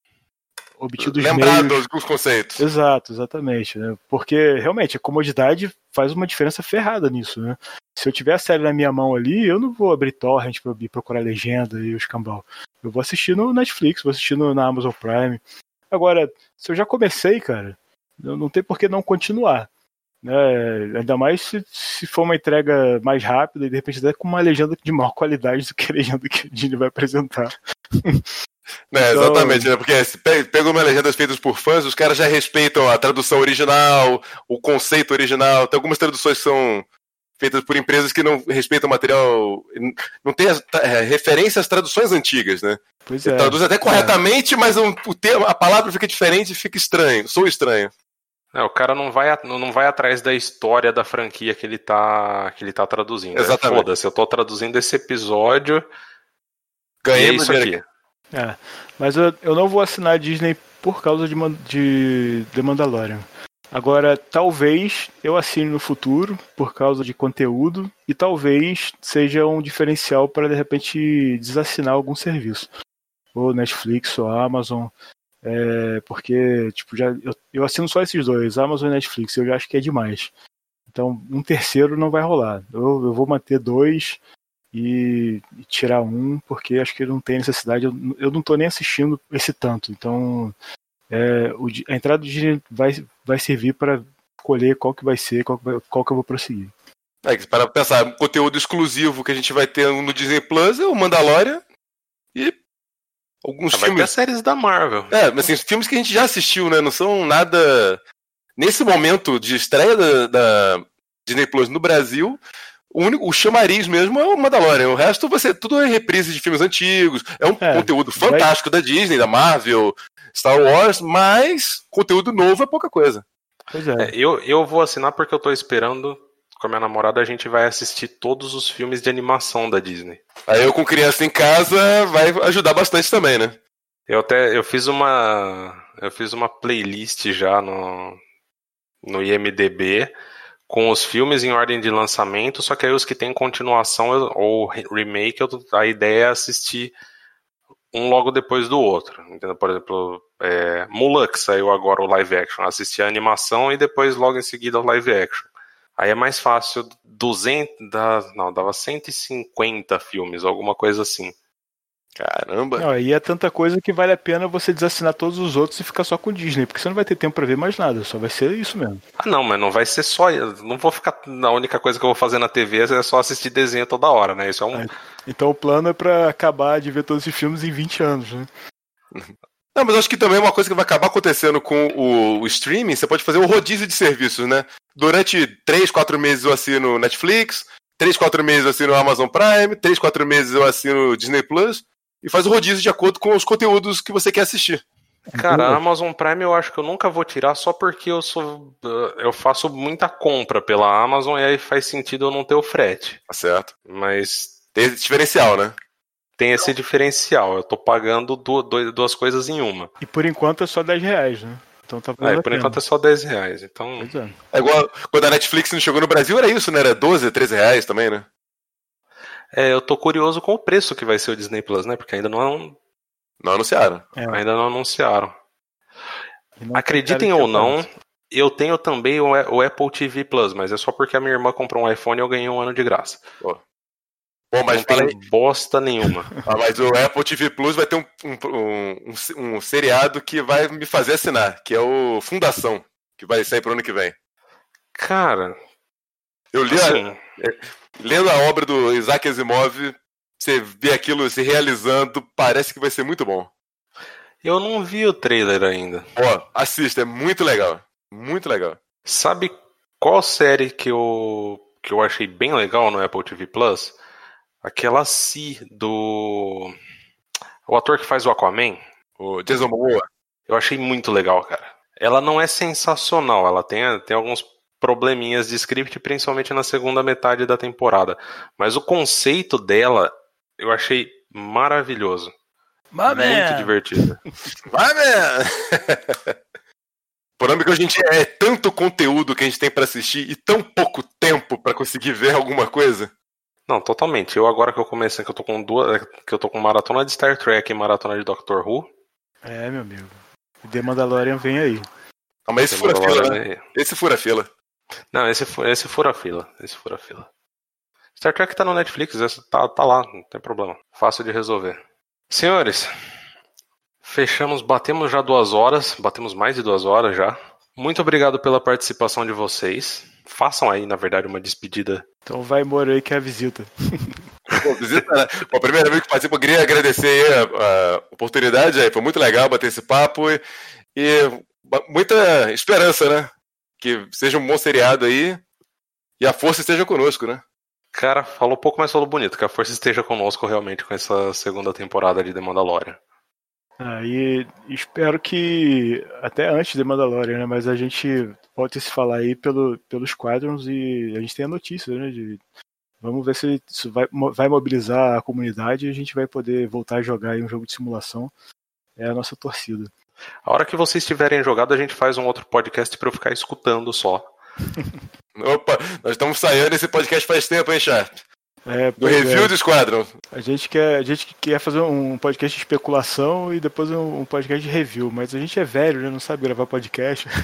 É, obtidos Lembrado meios... os conceitos. Exato, exatamente. Né? Porque realmente a comodidade faz uma diferença ferrada nisso, né? Se eu tiver a série na minha mão ali, eu não vou abrir torrent para procurar legenda e os cambal. Eu vou assistir no Netflix, vou assistir no, na Amazon Prime. Agora, se eu já comecei, cara, não tem por que não continuar. Né? Ainda mais se, se for uma entrega mais rápida e de repente até com uma legenda de maior qualidade do que a legenda que o Disney vai apresentar. É, então... exatamente, né? Porque se pega uma legendas feitas por fãs, os caras já respeitam a tradução original, o conceito original. Tem algumas traduções que são feitas por empresas que não respeitam o material. Não tem as, é, referência às traduções antigas, né? Pois é. Traduz até corretamente, é. mas o, o termo, a palavra fica diferente e fica estranho. Sou estranho. É, o cara não vai, não vai atrás da história da franquia que ele tá, que ele tá traduzindo. É Exatamente. É, Foda-se, eu tô traduzindo esse episódio. Ganhei é isso aqui. É, mas eu, eu não vou assinar a Disney por causa de, de The Mandalorian. Agora, talvez eu assine no futuro por causa de conteúdo e talvez seja um diferencial para de repente desassinar algum serviço. Ou Netflix ou Amazon. É, porque, tipo, já, eu, eu, assino só esses dois, Amazon e Netflix, eu já acho que é demais. Então, um terceiro não vai rolar. Eu, eu vou manter dois e, e, tirar um, porque acho que não tem necessidade. Eu, eu não estou nem assistindo esse tanto. Então, é, o, a entrada do vai, vai servir para escolher qual que vai ser, qual que, vai, qual que eu vou prosseguir. É, para pensar, conteúdo exclusivo que a gente vai ter no Disney Plus é o Mandalorian e alguns ah, vai filmes. Ter séries da Marvel. É, mas assim, filmes que a gente já assistiu, né? Não são nada. Nesse momento de estreia da, da Disney Plus no Brasil, o, único, o chamariz mesmo é o Mandalorian. O resto você tudo é reprise de filmes antigos. É um é, conteúdo fantástico vai... da Disney, da Marvel, Star Wars, mas conteúdo novo é pouca coisa. Pois é. é eu, eu vou assinar porque eu tô esperando com a minha namorada, a gente vai assistir todos os filmes de animação da Disney. Aí eu com criança em casa vai ajudar bastante também, né? Eu até eu fiz uma eu fiz uma playlist já no no IMDb com os filmes em ordem de lançamento, só que aí os que tem continuação ou remake, eu, a ideia é assistir um logo depois do outro. Entendeu? Por exemplo, é, Mulan, que saiu agora o live action, assistir a animação e depois logo em seguida o live action. Aí é mais fácil, 200, não, dava 150 filmes, alguma coisa assim. Caramba! Não, aí é tanta coisa que vale a pena você desassinar todos os outros e ficar só com Disney, porque você não vai ter tempo para ver mais nada, só vai ser isso mesmo. Ah, não, mas não vai ser só. Não vou ficar. A única coisa que eu vou fazer na TV é só assistir desenho toda hora, né? Isso é um. É, então o plano é para acabar de ver todos esses filmes em 20 anos, né? Não, mas acho que também é uma coisa que vai acabar acontecendo com o, o streaming, você pode fazer um rodízio de serviços, né? Durante 3, 4 meses eu assino Netflix, 3, 4 meses eu assino Amazon Prime, 3, 4 meses eu assino Disney Plus, e faz o rodízio de acordo com os conteúdos que você quer assistir. Cara, a Amazon Prime eu acho que eu nunca vou tirar só porque eu sou. Eu faço muita compra pela Amazon e aí faz sentido eu não ter o frete. Tá certo. Mas. Tem esse diferencial, né? Tem esse diferencial. Eu tô pagando duas coisas em uma. E por enquanto é só 10 reais, né? Então tá é, por enquanto é só 10 reais. Então... É. é. igual quando a Netflix não chegou no Brasil, era isso, né? Era 12, 13 reais também, né? É, eu tô curioso com o preço que vai ser o Disney Plus, né? Porque ainda não. Não anunciaram. É. Ainda não anunciaram. Não Acreditem ou não, eu tenho também o Apple TV Plus, mas é só porque a minha irmã comprou um iPhone e eu ganhei um ano de graça. Pô. Mas não tem aí... bosta nenhuma. Ah, mas o Apple TV Plus vai ter um, um, um, um, seriado que vai me fazer assinar, que é o Fundação, que vai sair pro ano que vem. Cara. Eu li assim... a, lendo a obra do Isaac Asimov, você vê aquilo se realizando, parece que vai ser muito bom. Eu não vi o trailer ainda. Ó, assista, é muito legal. Muito legal. Sabe qual série que eu, que eu achei bem legal no Apple TV Plus? Aquela Si do. O ator que faz o Aquaman. O Jason Momoa. Eu achei muito legal, cara. Ela não é sensacional, ela tem, tem alguns probleminhas de script, principalmente na segunda metade da temporada. Mas o conceito dela eu achei maravilhoso. My Muito man. divertido. My man. O problema é que a gente é tanto conteúdo que a gente tem para assistir e tão pouco tempo para conseguir ver alguma coisa. Não, totalmente. Eu agora que eu comecei, que eu tô com duas, que eu tô com maratona de Star Trek e maratona de Doctor Who. É, meu amigo. The Mandalorian vem aí. Ah, mas esse The fura fila, né? Esse fura fila. Não, esse, esse fura fila. Esse fura fila. Star Trek tá no Netflix, esse tá, tá lá, não tem problema. Fácil de resolver. Senhores, fechamos, batemos já duas horas, batemos mais de duas horas já. Muito obrigado pela participação de vocês. Façam aí, na verdade, uma despedida. Então vai Moro aí que é a visita. Pô, visita, né? Bom, primeira vez que participo, eu queria agradecer aí a, a oportunidade, aí, foi muito legal bater esse papo e, e muita esperança, né? Que seja um bom seriado aí e a força esteja conosco, né? Cara, falou pouco, mas falou bonito. Que a força esteja conosco realmente com essa segunda temporada de The Mandalorian. Aí espero que até antes de Mandalorian, né? Mas a gente volte a se falar aí pelo, pelos Squadrons e a gente tem a notícia, né? De, vamos ver se isso vai, vai mobilizar a comunidade e a gente vai poder voltar a jogar aí um jogo de simulação. É a nossa torcida. A hora que vocês tiverem jogado, a gente faz um outro podcast pra eu ficar escutando só. Opa, nós estamos saindo desse podcast faz tempo, hein, Sharp? É, Do pois é. review do Squadron. A gente quer, a gente quer fazer um podcast de especulação e depois um, um podcast de review, mas a gente é velho, né? Não sabe gravar podcast.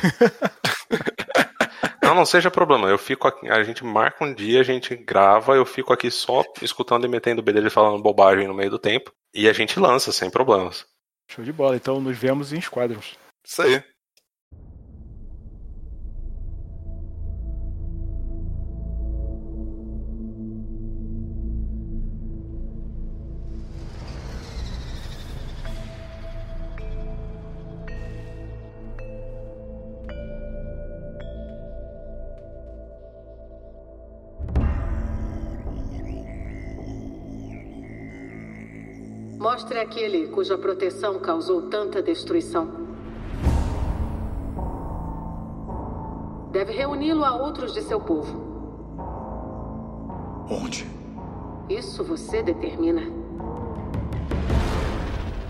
Não, não seja problema. Eu fico aqui, a gente marca um dia, a gente grava, eu fico aqui só escutando e metendo o bedelho e falando bobagem no meio do tempo. E a gente lança, sem problemas. Show de bola. Então nos vemos em Squadrons. Isso aí. Mostre aquele cuja proteção causou tanta destruição. Deve reuni-lo a outros de seu povo. Onde? Isso você determina.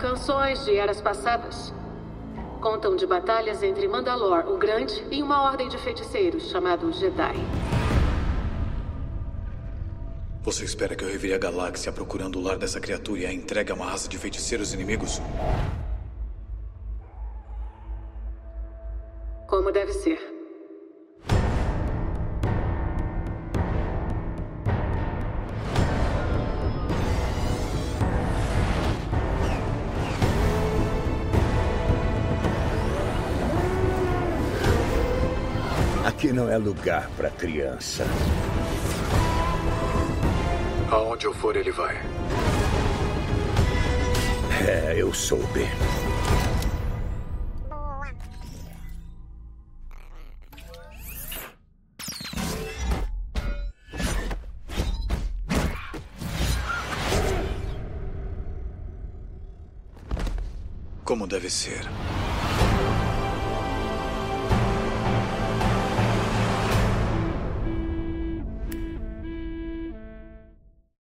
Canções de eras passadas contam de batalhas entre Mandalor, o Grande, e uma ordem de feiticeiros chamados Jedi. Você espera que eu revire a galáxia procurando o lar dessa criatura e a entregue a uma raça de feiticeiros inimigos? Como deve ser. Aqui não é lugar para criança. Aonde eu for, ele vai. É, eu soube. Como deve ser.